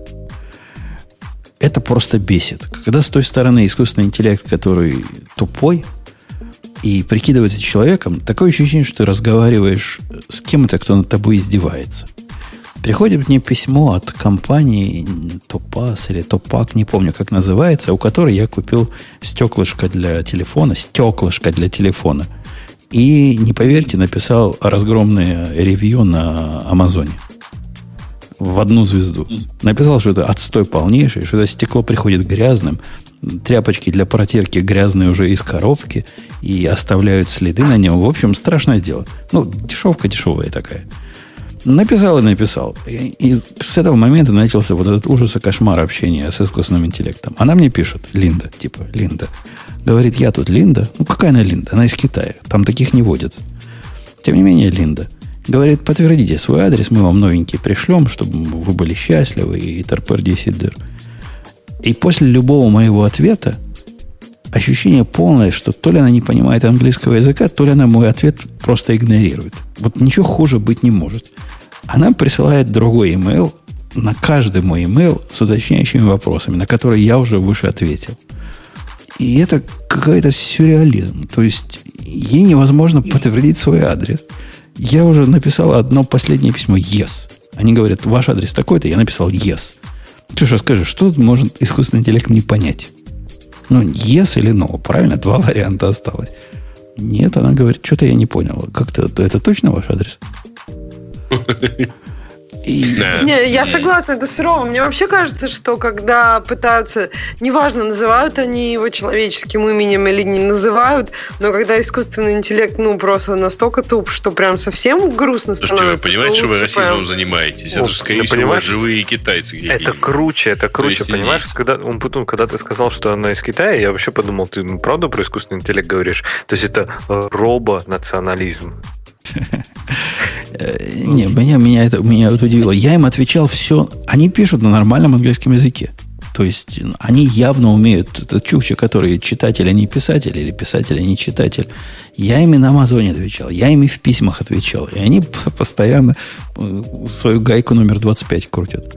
Это просто бесит. Когда с той стороны искусственный интеллект, который тупой и прикидывается человеком, такое ощущение, что ты разговариваешь с кем-то, кто над тобой издевается. Приходит мне письмо от компании Топас или Топак, не помню, как называется, у которой я купил стеклышко для телефона, стеклышко для телефона. И, не поверьте, написал разгромное ревью на Амазоне. В одну звезду. Написал, что это отстой полнейший, что это стекло приходит грязным, тряпочки для протирки грязные уже из коробки и оставляют следы на нем. В общем, страшное дело. Ну, дешевка дешевая такая. Написал и написал. И, с этого момента начался вот этот ужас и кошмар общения с искусственным интеллектом. Она мне пишет, Линда, типа, Линда. Говорит, я тут Линда. Ну, какая она Линда? Она из Китая. Там таких не водится. Тем не менее, Линда. Говорит, подтвердите свой адрес, мы вам новенький пришлем, чтобы вы были счастливы и торпер сидыр. И после любого моего ответа ощущение полное, что то ли она не понимает английского языка, то ли она мой ответ просто игнорирует. Вот ничего хуже быть не может. Она присылает другой email на каждый мой email с уточняющими вопросами, на которые я уже выше ответил. И это какой-то сюрреализм. То есть ей невозможно подтвердить свой адрес. Я уже написал одно последнее письмо yes. Они говорят, ваш адрес такой-то, я написал yes. Ты что скажешь, что тут может искусственный интеллект не понять? Ну, yes или no, правильно? Два варианта осталось. Нет, она говорит, что-то я не понял. Как-то это точно ваш адрес? И-
Да.
Не, я согласна, это сурово. Мне вообще кажется, что когда пытаются, неважно, называют они его человеческим именем или не называют, но когда искусственный интеллект, ну, просто настолько туп, что прям совсем грустно
Слушайте, вы
становится.
понимаете,
то
что вы расизмом
прям-
занимаетесь?
Ну,
Это же, скорее
да
всего,
понимаешь,
живые китайцы.
Это круче, это круче,
есть
понимаешь?
индийцы.
Когда, он потом, когда ты сказал, что она из Китая, я вообще подумал, ты ну, правда про искусственный интеллект говоришь? То есть это э, робо-национализм.
Э, Не, меня, меня, это, меня это удивило. Я им отвечал все. Они пишут на нормальном английском языке. То есть они явно умеют. Это чукча, который читатель, а не писатель, или писатель, а не читатель. Я им и на Амазоне отвечал, я им и в письмах отвечал. И они постоянно э, свою гайку номер 25 крутят.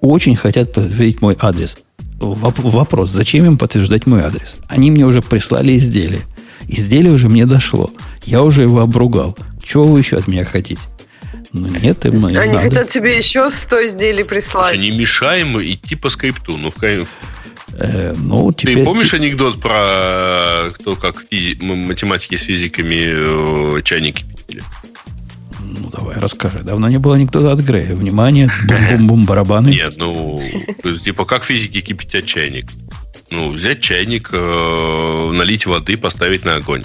Очень хотят подтвердить мой адрес. Воп- вопрос, зачем им подтверждать мой адрес? Они мне уже прислали изделие. Изделие уже мне дошло. Я уже его обругал. Чего вы еще от меня хотите? Ну нет, им
Они
надо.
хотят тебе еще 100 изделий
Слушай,
прислать.
не мешаем идти по скрипту. Ну, в кон-
Э, ну,
Ты
теперь...
помнишь анекдот про кто как физи- математики с физиками э, чайники кипятили?
Ну, давай, расскажи. Давно не было никто от Грея. Внимание, бум-бум-бум, барабаны.
Нет, ну, типа, как физики кипятят чайник? Ну, взять чайник, э, налить воды, поставить на огонь.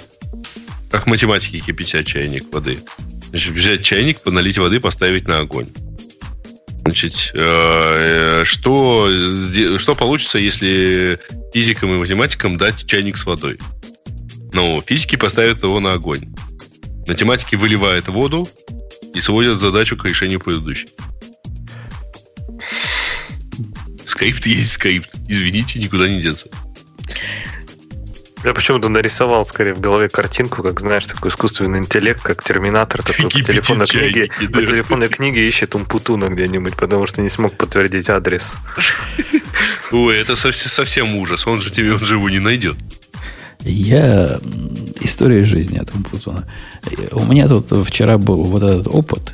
Как математики кипятят чайник воды. Значит, взять чайник, налить воды, поставить на огонь. Значит, э, э, что, что получится, если физикам и математикам дать чайник с водой? Ну, физики поставят его на огонь. Математики выливают воду и сводят задачу к решению предыдущей. Скрипт есть скрипт. Извините, никуда не деться.
Я почему-то нарисовал скорее в голове картинку, как знаешь, такой искусственный интеллект, как терминатор, такой по телефонной книге, по телефонной книге ищет умпутуна где-нибудь, потому что не смог подтвердить адрес.
Ой, это совсем, совсем ужас. Он же тебе, он же его не найдет.
Я... История жизни этого Путуна. У меня тут вчера был вот этот опыт.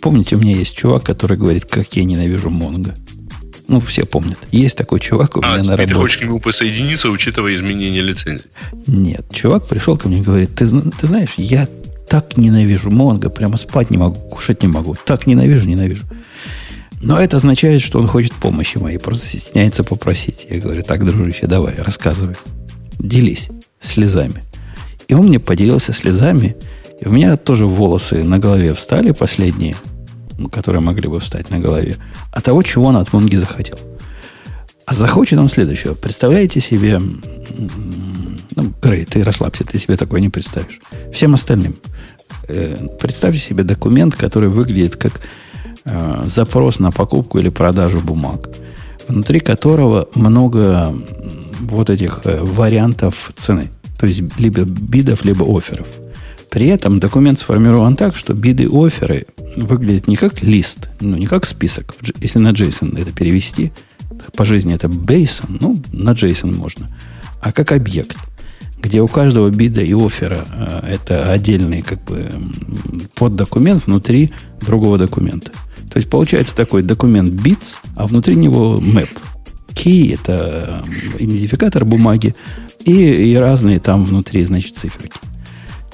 Помните, у меня есть чувак, который говорит, как я ненавижу Монго. Ну, все помнят. Есть такой чувак у
А,
меня на
теперь ты
работе.
хочешь к нему присоединиться, учитывая изменение лицензии.
Нет, чувак пришел ко мне и говорит, ты, ты знаешь, я так ненавижу Монго, прямо спать не могу, кушать не могу. Так ненавижу, ненавижу. Но это означает, что он хочет помощи моей, просто стесняется попросить. Я говорю, так, дружище, давай, рассказывай. Делись слезами. И он мне поделился слезами, и у меня тоже волосы на голове встали последние. Которые могли бы встать на голове, а того, чего он от Монги захотел. А захочет он следующего. Представляете себе... Ну, Грей, ты расслабься, ты себе такое не представишь. Всем остальным. Э, представьте себе документ, который выглядит как э, запрос на покупку или продажу бумаг, внутри которого много вот этих э, вариантов цены. То есть либо бидов, либо офферов. При этом документ сформирован так, что биды оферы выглядят не как лист, ну, не как список. Если на JSON это перевести – по жизни это бейсон, ну, на JSON можно, а как объект, где у каждого бида и оффера э, это отдельный как бы поддокумент внутри другого документа. То есть получается такой документ bits, а внутри него map. Key – это идентификатор бумаги, и, и разные там внутри, значит, циферки.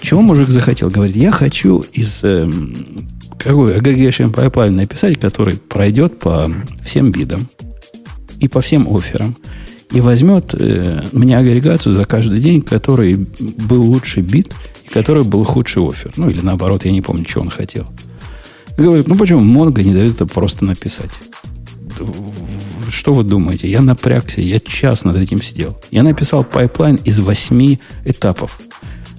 Чего мужик захотел? Говорит, я хочу из э, какой aggregation pipeline написать, который пройдет по всем бидам и по всем офферам. И возьмет э, мне агрегацию за каждый день, который был лучший бит и который был худший офер. Ну, или наоборот, я не помню, что он хотел. И говорит, ну почему Монго не дает это просто написать? Что вы думаете? Я напрягся, я час над этим сидел. Я написал pipeline из восьми этапов.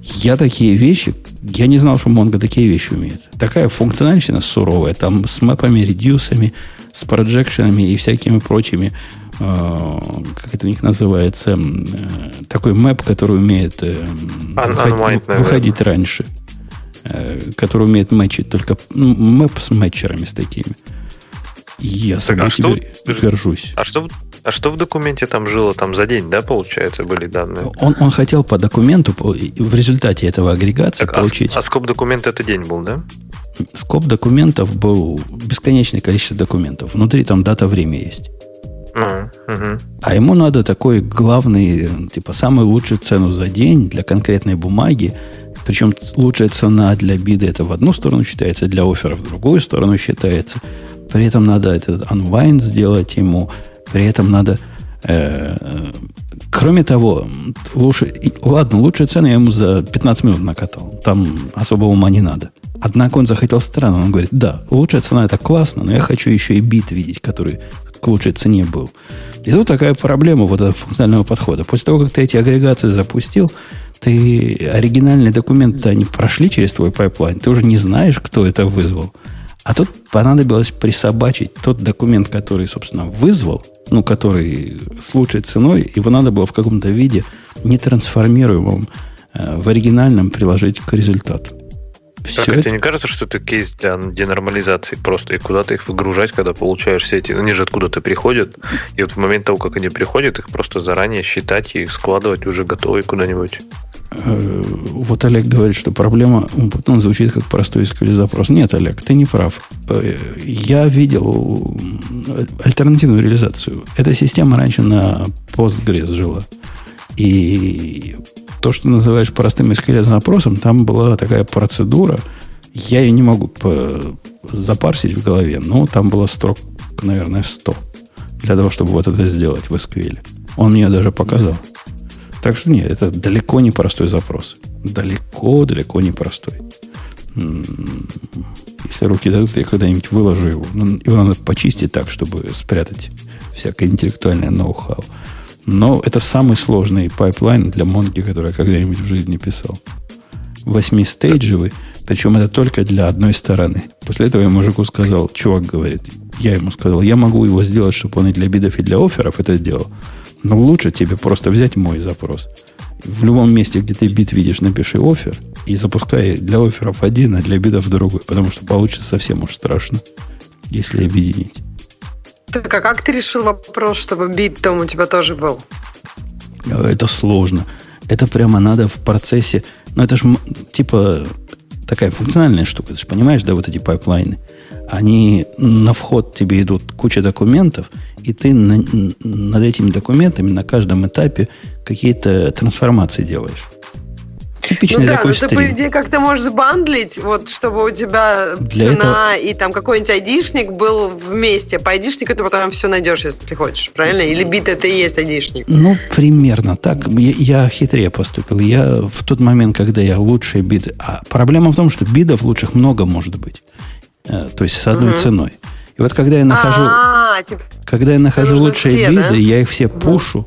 Я такие вещи, я не знал, что Mongo такие вещи умеет. Такая функциональщина суровая, там с map ами, reduce ами, с projection ами и всякими прочими, э, как это у них называется, э, такой map, который умеет э, выходить, выходить раньше, э, который умеет мэчить только ну, map с matcher ами с такими. Я так, а теперь что, горжусь.
А что, а что в документе там жило? Там за день, да, получается, были данные?
Он, он хотел по документу, в результате этого агрегации так, а получить...
А, а скоп документа это день был, да?
скоп документов был бесконечное количество документов. Внутри там дата, время есть. Uh-huh. А ему надо такой главный, типа, самую лучшую цену за день для конкретной бумаги. Причем лучшая цена для бида это в одну сторону считается, для оффера в другую сторону считается. При этом надо этот unwind сделать ему. При этом надо... Э, кроме того, лучше, ладно, лучшую цену я ему за 15 минут накатал. Там особо ума не надо. Однако он захотел странно. Он говорит, да, лучшая цена это классно, но я хочу еще и bid видеть, который к лучшей цене был. И тут такая проблема вот этого функционального подхода. После того, как ты эти агрегации запустил, ты оригинальные документы, они прошли через твой pipeline, ты уже не знаешь, кто это вызвал. А тут понадобилось присобачить тот документ, который, собственно, вызвал, ну, который с лучшей ценой, его надо было в каком-то виде нетрансформируемом э, в оригинальном приложить к результату.
Все так, это... тебе не кажется, что это кейс для денормализации просто, и куда-то их выгружать, когда получаешь все эти... Они же откуда-то приходят, и вот в момент того, как они приходят, их просто заранее считать и складывать уже готовые куда-нибудь.
Вот Олег говорит, что проблема, потом звучит как простой SQL запрос. Нет, Олег, ты не прав. Э, я видел альтернативную реализацию. Эта система раньше на Postgres жила. И то, что называешь простым SQL запросом, там была такая процедура, я ее не могу запарсить в голове, но там было строк, наверное, 100 для того, чтобы вот это сделать в SQL. Он мне даже показал. Так что нет, это далеко не простой запрос. Далеко, далеко не простой. Если руки дадут, я когда-нибудь выложу его. Ну, его надо почистить так, чтобы спрятать всякое интеллектуальное ноу-хау. Но это самый сложный pipeline для Монги, который я когда-нибудь в жизни писал. Восьмистейджевый, причем это только для одной стороны. После этого я мужику сказал, чувак говорит, я ему сказал, я могу его сделать, чтобы он и для bid ов, и для offer ов это сделал. Но лучше тебе просто взять мой запрос. В любом месте, где ты bid видишь, напиши offer и запускай для offer ов один, а для bid ов другой, потому что получится совсем уж страшно, если объединить.
Так а как ты решил вопрос, чтобы bid там у тебя тоже был?
Это сложно. Это прямо надо в процессе. Ну, это же типа такая функциональная штука. Ты же понимаешь, да, вот эти pipeline ы. Они на вход тебе идут куча документов, и ты на, над этими документами на каждом этапе какие-то трансформации делаешь.
Типичный ну да, такой но стрим. ты, по идее, как-то можешь забандлить, вот, чтобы у тебя Для цена этого... и там какой-нибудь айдишник был вместе. По айдишнику ты потом все найдешь, если ты хочешь, правильно? Или бит это и есть айдишник?
Ну, примерно так. Я, я хитрее поступил. Я в тот момент, когда я лучшие биды... А проблема в том, что бидов лучших много может быть. Э, то есть с одной угу. ценой. И вот когда я нахожу,
А-а-а, типа,
когда я нахожу лучшие
все,
биды,
да?
я их все пушу.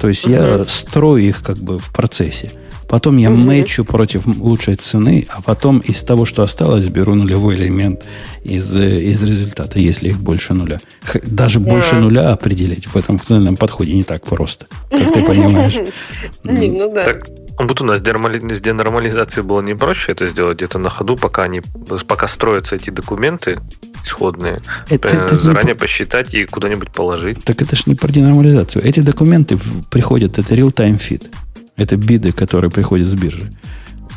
То есть я строю их как бы в процессе. Потом я
Мгм.
мэчу против лучшей цены, а потом из того, что осталось, беру нулевой элемент из, э, из результата, если их больше нуля. Х- Даже больше нуля определить в этом функциональном подходе не так просто, как ты понимаешь.
Ну да.
Так, Умбутуна, с, дермали- с денормализацией было не проще это сделать где-то на ходу, пока они пока строятся эти документы исходные,
Это- это не
заранее посчитать и куда-нибудь положить.
Так это ж не про денормализацию. Эти документы приходят, это real-time feed. Это биды, которые приходят с биржи.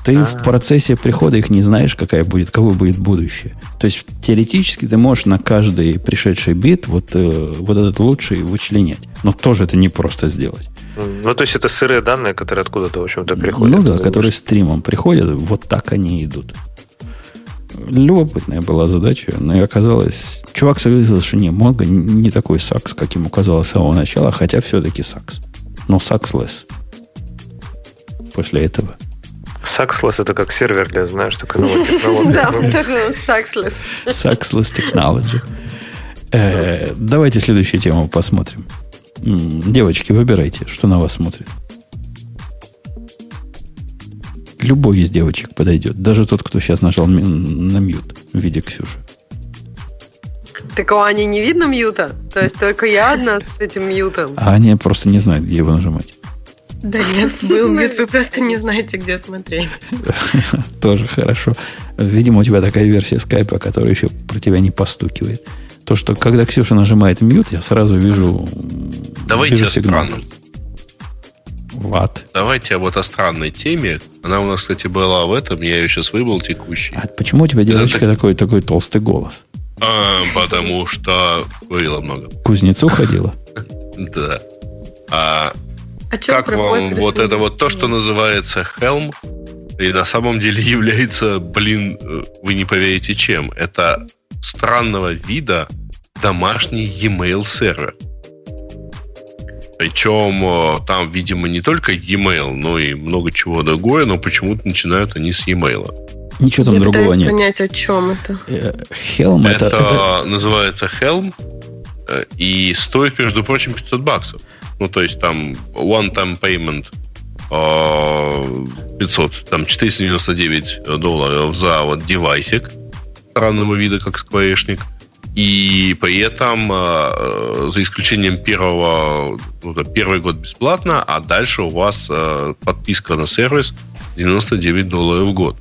Ты в
А.
процессе прихода их не знаешь, какая будет, какое будет будущее. То есть теоретически ты можешь на каждый пришедший бит вот, э, вот этот лучший вычленять. Но тоже это не просто сделать.
Ну, то есть это сырые данные, которые откуда-то, в общем-то, приходят.
ну да, которые стримом приходят, вот так они идут. Любопытная была задача, но и оказалось... Чувак согласился, что не, Монго не такой сакс, как ему казалось с самого начала, хотя все-таки сакс. Но сакслес после этого.
Saxless это как сервер для, знаешь, такой новой технологии.
Да, тоже сакслес.
Sexless Technology. Э, давайте следующую тему посмотрим. Девочки, выбирайте, что на вас смотрит. Любой из девочек подойдет. Даже тот, кто сейчас нажал на mute в виде Ксюши.
Так у Ани не видно mute а? То есть только я одна с этим mute ом?
А они просто не знают, где его нажимать.
Да нет, был mute, вы просто не знаете, где смотреть.
Тоже хорошо. Видимо, у тебя такая версия скайпа, которая еще про тебя не постукивает. То, что когда Ксюша нажимает мьют, я сразу вижу,
Давайте
вижу сигнал.
Странном.
Ват.
Давайте вот о странной теме. Она у нас, кстати, была в этом. Я ее сейчас выбрал текущий.
А почему у тебя девочка
так-
такой, такой толстый голос?
А, потому что говорила много.
Кузнецу ходила?
Да. А
А
как вам вот
решили?
это вот то, что называется Helm, и на самом деле является, блин, э, вы не поверите чем. Это странного вида домашний e-mail сервер. Причем э, там, видимо, не только e-mail, но и много чего другое, но почему-то начинают они с e-mail.
Ничего там
Я
другого нет.
понять, о чем это.
Э, Helm это,
Это,
это-
называется Helm э, и стоит, между прочим, 500 баксов. Ну, то есть там one-time payment э, 500, там 499 долларов за вот девайсик странного вида, как скворечник. И при этом, э, за исключением первого, ну, да, первый год бесплатно, а дальше у вас э, подписка на сервис 99 долларов в год.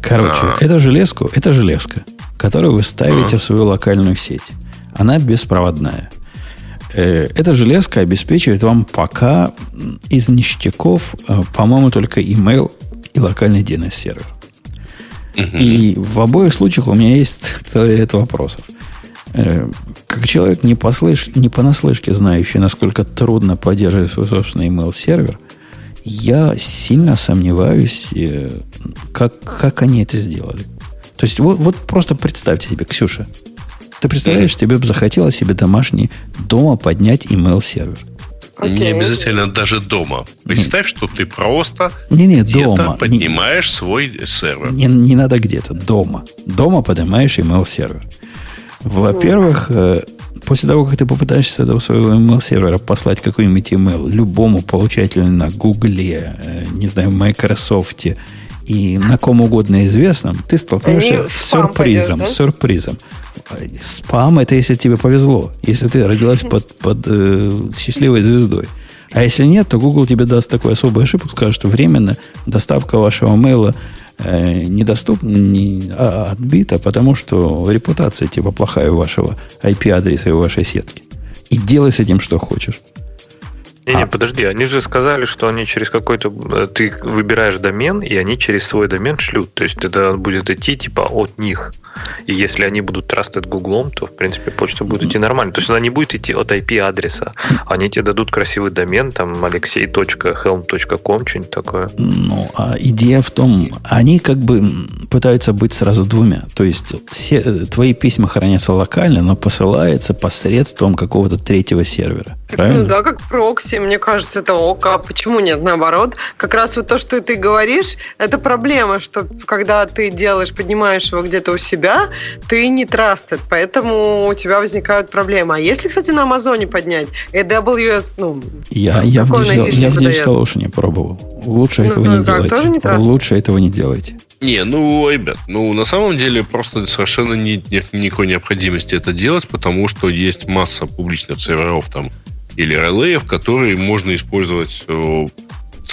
Короче,
А.
это железку, это железка, которую вы ставите
А.
в свою локальную сеть. Она беспроводная. Э, Эта железка обеспечивает вам пока из ништяков, э, по-моему, только email и локальный DNS-сервер.
Мгм.
И в обоих случаях у меня есть целый ряд вопросов. Э, Как человек не, послыш... не понаслышке знающий, насколько трудно поддерживать свой собственный email-сервер, я сильно сомневаюсь, э, как, как они это сделали. То есть вот, вот просто представьте себе, Ксюша, ты представляешь, тебе бы захотелось себе домашний дома поднять email-сервер.
Не
Окей.
обязательно даже дома. Представь, что ты просто
Не-не,
где-то
дома. Не-
поднимаешь свой сервер.
Не, не надо где-то, дома. Дома поднимаешь email-сервер. Во-первых, э, после того, как ты попытаешься с этого своего email-сервера послать какой-нибудь email любому получателю на Гугле, э, не знаю, Microsoft и на ком угодно известном, ты столкнешься
в
с сюрпризом.
пойдешь, да?
Сюрпризом. Спам это если тебе повезло, если ты родилась под, под э, счастливой звездой. А если нет, то Google тебе даст такую особую ошибку, скажет, что временно доставка вашего мейла э, недоступна, не, а, отбита, потому что репутация типа плохая у вашего IP-адреса и у вашей сетки. И делай с этим что хочешь.
Не-не,
А.
подожди, они же сказали, что они через какой-то... э, Ты выбираешь домен, и они через свой домен шлют. То есть это будет идти типа от них. И если они будут трастать гуглом, то, в принципе, почта будет идти нормально. То есть она не будет идти от IP-адреса. Они тебе дадут красивый домен, там, alexey.helm.com, что-нибудь такое.
Ну, а идея в том, они как бы пытаются быть сразу двумя. То есть все, э, твои письма хранятся локально, но посылаются посредством какого-то третьего сервера.
Так,
Правильно?
Ну да, как прокси, мне кажется, это ок. А почему нет, наоборот? Как раз вот то, что ты говоришь, это проблема, что когда ты делаешь, поднимаешь его где-то у себя, ты не trusted, поэтому у тебя возникают проблемы. А если, кстати, на Амазоне поднять, AWS, ну,
я, я, в Digital, я в Digital Ocean не пробовал. Лучше ну, этого ну, не как, делайте. Тоже не Лучше этого не делайте.
Не, ну, ребят, ну, на самом деле просто совершенно нет, нет никакой необходимости это делать, потому что есть масса публичных серверов там или релеев, которые можно использовать э,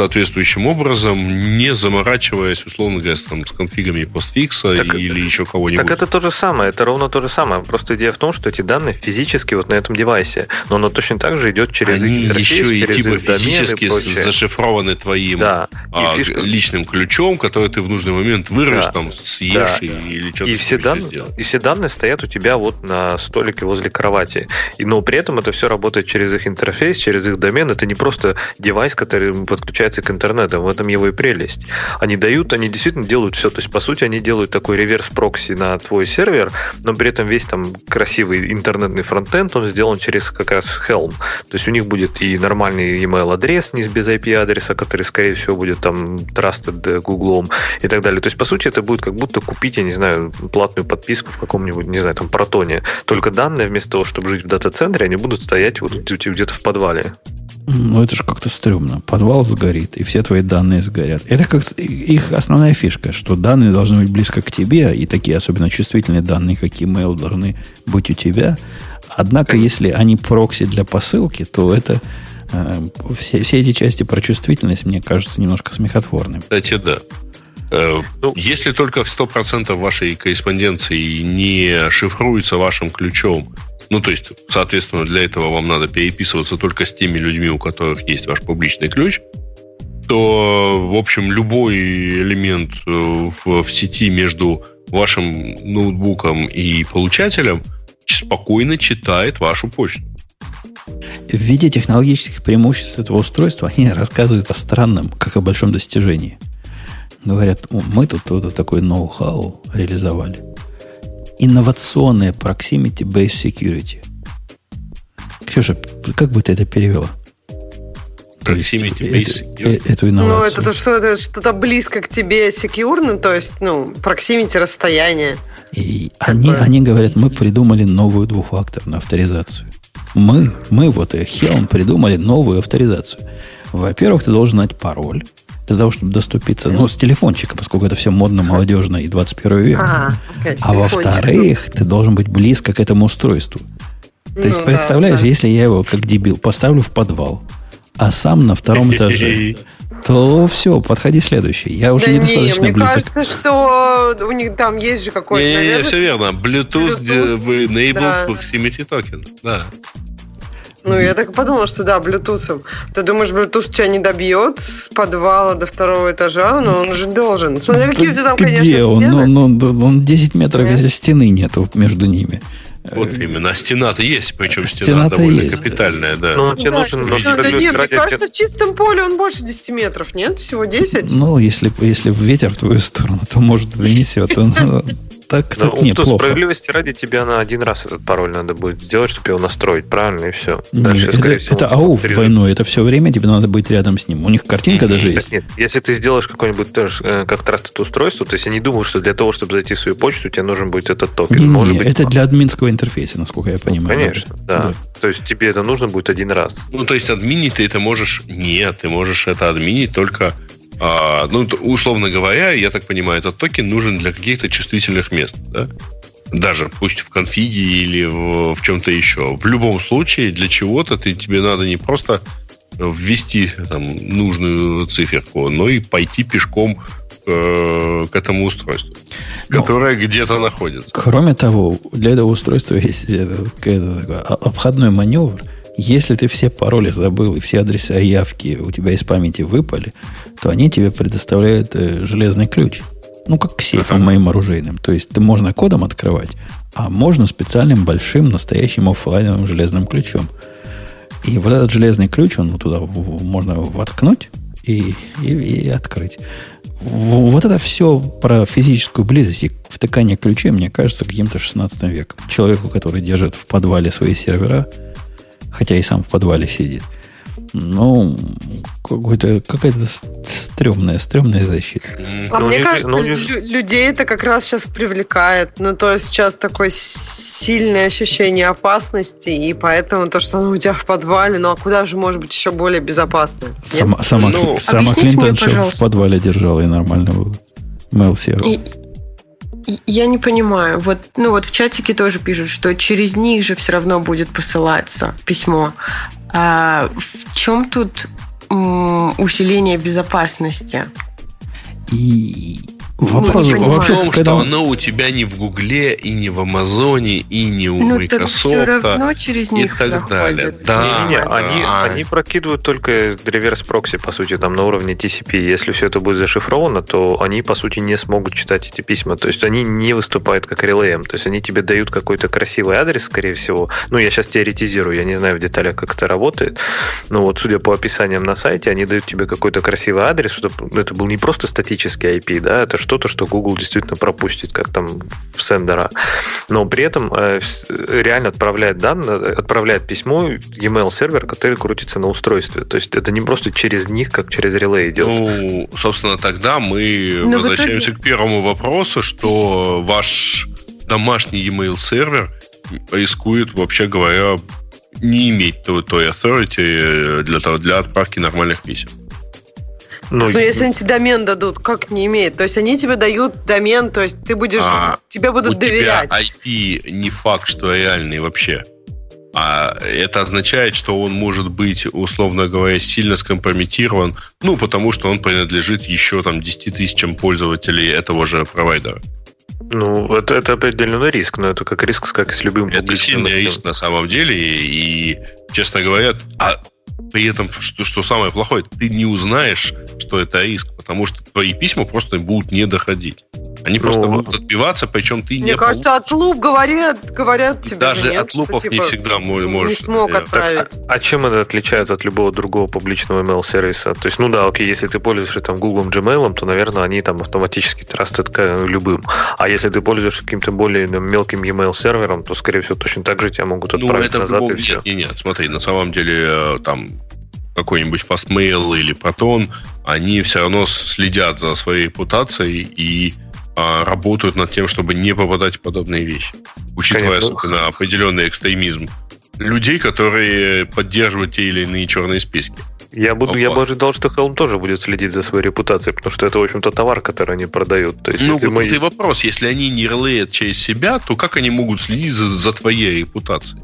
соответствующим образом, не заморачиваясь, условно говоря, с, там, с конфигами постфикса так, или еще кого-нибудь.
Так это то же самое, это ровно то же самое. Просто идея в том, что эти данные физически вот на этом девайсе, но оно точно так же идет через
Они интерфейс, еще и через типа физически зашифрованы твоим да. а, фишка... личным ключом, который ты в нужный момент вырвешь, да. там, съешь да. или что-то
и все, дан... и все данные стоят у тебя вот на столике возле кровати. И, но при этом это все работает через их интерфейс, через их домен. Это не просто девайс, который подключается подключается к интернету. В этом его и прелесть. Они дают, они действительно делают все. То есть, по сути, они делают такой реверс-прокси на твой сервер, но при этом весь там красивый интернетный фронтенд, он сделан через как раз Helm. То есть, у них будет и нормальный email-адрес, не без IP-адреса, который, скорее всего, будет там trusted Google и так далее. То есть, по сути, это будет как будто купить, я не знаю, платную подписку в каком-нибудь, не знаю, там, протоне. Только данные вместо того, чтобы жить в дата-центре, они будут стоять вот где-то в подвале.
Ну, это же как-то стрёмно. Подвал сгорит, и все твои данные сгорят. Это как их основная фишка, что данные должны быть близко к тебе, и такие особенно чувствительные данные, как email, должны быть у тебя. Однако, если они прокси для посылки, то это э, все, все эти части про чувствительность, мне кажется, немножко смехотворным.
Кстати, да. Ну, если только в 100% вашей корреспонденции не шифруется вашим ключом ну, то есть, соответственно, для этого вам надо переписываться только с теми людьми, у которых есть ваш публичный ключ, то, в общем, любой элемент э, в, в сети между вашим ноутбуком и получателем спокойно читает вашу почту.
В виде технологических преимуществ этого устройства они рассказывают о странном, как о большом достижении. Говорят, мы тут вот такой ноу-хау реализовали инновационная proximity-based security. Ксюша, как бы ты это перевела?
Proximity-based
security. Эту, эту инновацию.
Ну, это что-то, что-то близко к тебе секьюрно, то есть, ну, proximity расстояние.
И они, они говорят, мы придумали новую двухфакторную авторизацию. Мы, мы вот, Helm, придумали новую авторизацию. Во-первых, ты должен знать пароль для того, чтобы доступиться, ну, с телефончика, поскольку это все модно, молодежно и 21 век. А, а во-вторых, ты должен быть близко к этому устройству. То есть, ну, представляешь, да, да. если я его как дебил поставлю в подвал, а сам на втором этаже, то все, подходи следующий. Я уже да недостаточно не, мне близок.
Мне кажется, что у них там есть же какой-то... Не,
не, не, все верно. Bluetooth, Bluetooth enabled да. proximity token. Да.
Ну, я так подумала, что да, Bluetooth. Ты думаешь, Bluetooth тебя не добьет с подвала до второго этажа? Но он же должен. Смотри, какие у тебя там, конечно,
Где он? Ну, ну, ну, он 10 метров, если стены нету между ними.
Вот именно, а стена-то есть, причем стена, стена довольно есть. капитальная, да.
Ну, тебе да, нужен... Ну, да, да нет, мне кажется, в чистом поле он больше 10 метров, нет? Всего 10?
Ну, если, если ветер в твою сторону, то, может, донесет. так,
ну,
так неплохо.
Справедливости ради тебе на один раз этот пароль надо будет сделать, чтобы его настроить правильно, и все.
Дальше, нет, скорее это, всего, это АУ двойной, это все время тебе надо быть рядом с ним. У них картинка даже
нет,
есть.
Нет, если ты сделаешь какой-нибудь тоже, э, как trusted устройство, то есть я не думаю, что для того, чтобы зайти в свою почту, тебе нужен будет этот токен. Не,
Может не, быть, это для админского интерфейса, насколько я понимаю.
Ну, конечно, да. да. То есть тебе это нужно будет один раз.
Ну, то есть админить ты это можешь... Нет, ты можешь это админить только а, ну, условно говоря, я так понимаю, этот токен нужен для каких-то чувствительных мест, да? даже пусть в конфиге или в, в чем-то еще. В любом случае, для чего-то ты, тебе надо не просто ввести там, нужную циферку, но и пойти пешком э, к этому устройству, ну, которое где-то находится.
Кроме того, для этого устройства есть это, это, обходной маневр. Если ты все пароли забыл и все адреса явки у тебя из памяти выпали, то они тебе предоставляют э, железный ключ. Ну, как к сейфам ага. моим оружейным. То есть, ты можно кодом открывать, а можно специальным большим настоящим офлайновым железным ключом. И вот этот железный ключ, он туда можно воткнуть и, и, и открыть. Вот это все про физическую близость и втыкание ключей, мне кажется, каким-то 16 веком. Человеку, который держит в подвале свои сервера, хотя и сам в подвале сидит, Ну, какой-то, какая-то стрёмная, стрёмная защита.
А
Ну,
мне
не-
кажется,
ну, не-
лю- людей это как раз сейчас привлекает. Ну, то есть сейчас такое сильное ощущение опасности, и поэтому то, что оно у тебя в подвале, ну а куда же может быть еще более безопасно?
Сама, сама,
Ну,
сама Клинтон в подвале держала, и нормально было. Mail сервер.
Я не понимаю. Вот, ну вот в чатике тоже пишут, что через них же все равно будет посылаться письмо. А в чем тут усиление безопасности?
И
не
вопрос.
В
вообще,
том,
когда...
что оно у тебя не в Гугле, и не в Амазоне, и не у
ну так все
Microsoft.
равно через
и
них
так далее. Да,
Не-не-не,
да.
они,
А.
они прокидывают только реверс прокси, по сути, там на уровне TCP. Если все это будет зашифровано, то они, по сути, не смогут читать эти письма. То есть они не выступают как релеем. То есть они тебе дают какой-то красивый адрес, скорее всего. Ну, я сейчас теоретизирую, я не знаю в деталях, как это работает. Но вот, судя по описаниям на сайте, они дают тебе какой-то красивый адрес, чтобы это был не просто статический IP, да, это что-то, что Google действительно пропустит, как там в сендера. Но при этом э, реально отправляет данные, отправляет письмо e-mail сервер, который крутится на устройстве. То есть это не просто через них, как через реле идет.
Ну, собственно, тогда мы
Но в
возвращаемся к первому вопросу, что ваш домашний e-mail сервер рискует, вообще говоря, не иметь той, той authority для, того, для отправки нормальных писем.
Ну,
Но если они тебе домен дадут, как не имеет? То есть они тебе дают домен, то есть ты будешь,
А,
тебе будут
У тебя
доверять.
IP не факт, что реальный вообще. А это означает, что он может быть, условно говоря, сильно скомпрометирован, ну, потому что он принадлежит еще там 10 тысячам пользователей этого же провайдера.
ну, это, это определенный риск, но это как риск, как и с любым
Это сильный риск на самом деле, и, честно говоря, а при этом, что, что самое плохое, ты не узнаешь, что это риск, потому что твои письма просто будут не доходить. Они
Ну,
просто будут отбиваться, причем ты
Мне
не
кажется, от луп говорят, говорят тебе
Даже
же нет,
от
что,
лупов не
типа,
всегда мо-
не
можешь
смог
это делать.
отправить.
А чем это отличает от любого другого публичного email сервиса? То есть, ну да, окей, если ты пользуешься там Google Gmail, то, наверное, они там автоматически трастят к любым. А если ты пользуешься каким-то более ну, мелким email сервером, то, скорее всего, точно так же тебя могут
Ну,
отправить
это в
назад
любом...
и все.
Нет, нет, нет, смотри, на самом деле э, там какой-нибудь Fastmail или Proton, они все равно следят за своей репутацией и а, работают над тем, чтобы не попадать в подобные вещи. Учитывая,
Конечно.
особенно, определенный экстремизм людей, которые поддерживают те или иные черные списки.
Я, буду, я
Опа.
бы ожидал, что Helm тоже будет следить за своей репутацией, потому что это, в общем-то, товар, который они продают. То есть,
Ну,
если
вот
мы-
и вопрос, если они не релеят через себя, то как они могут следить за, за твоей репутацией?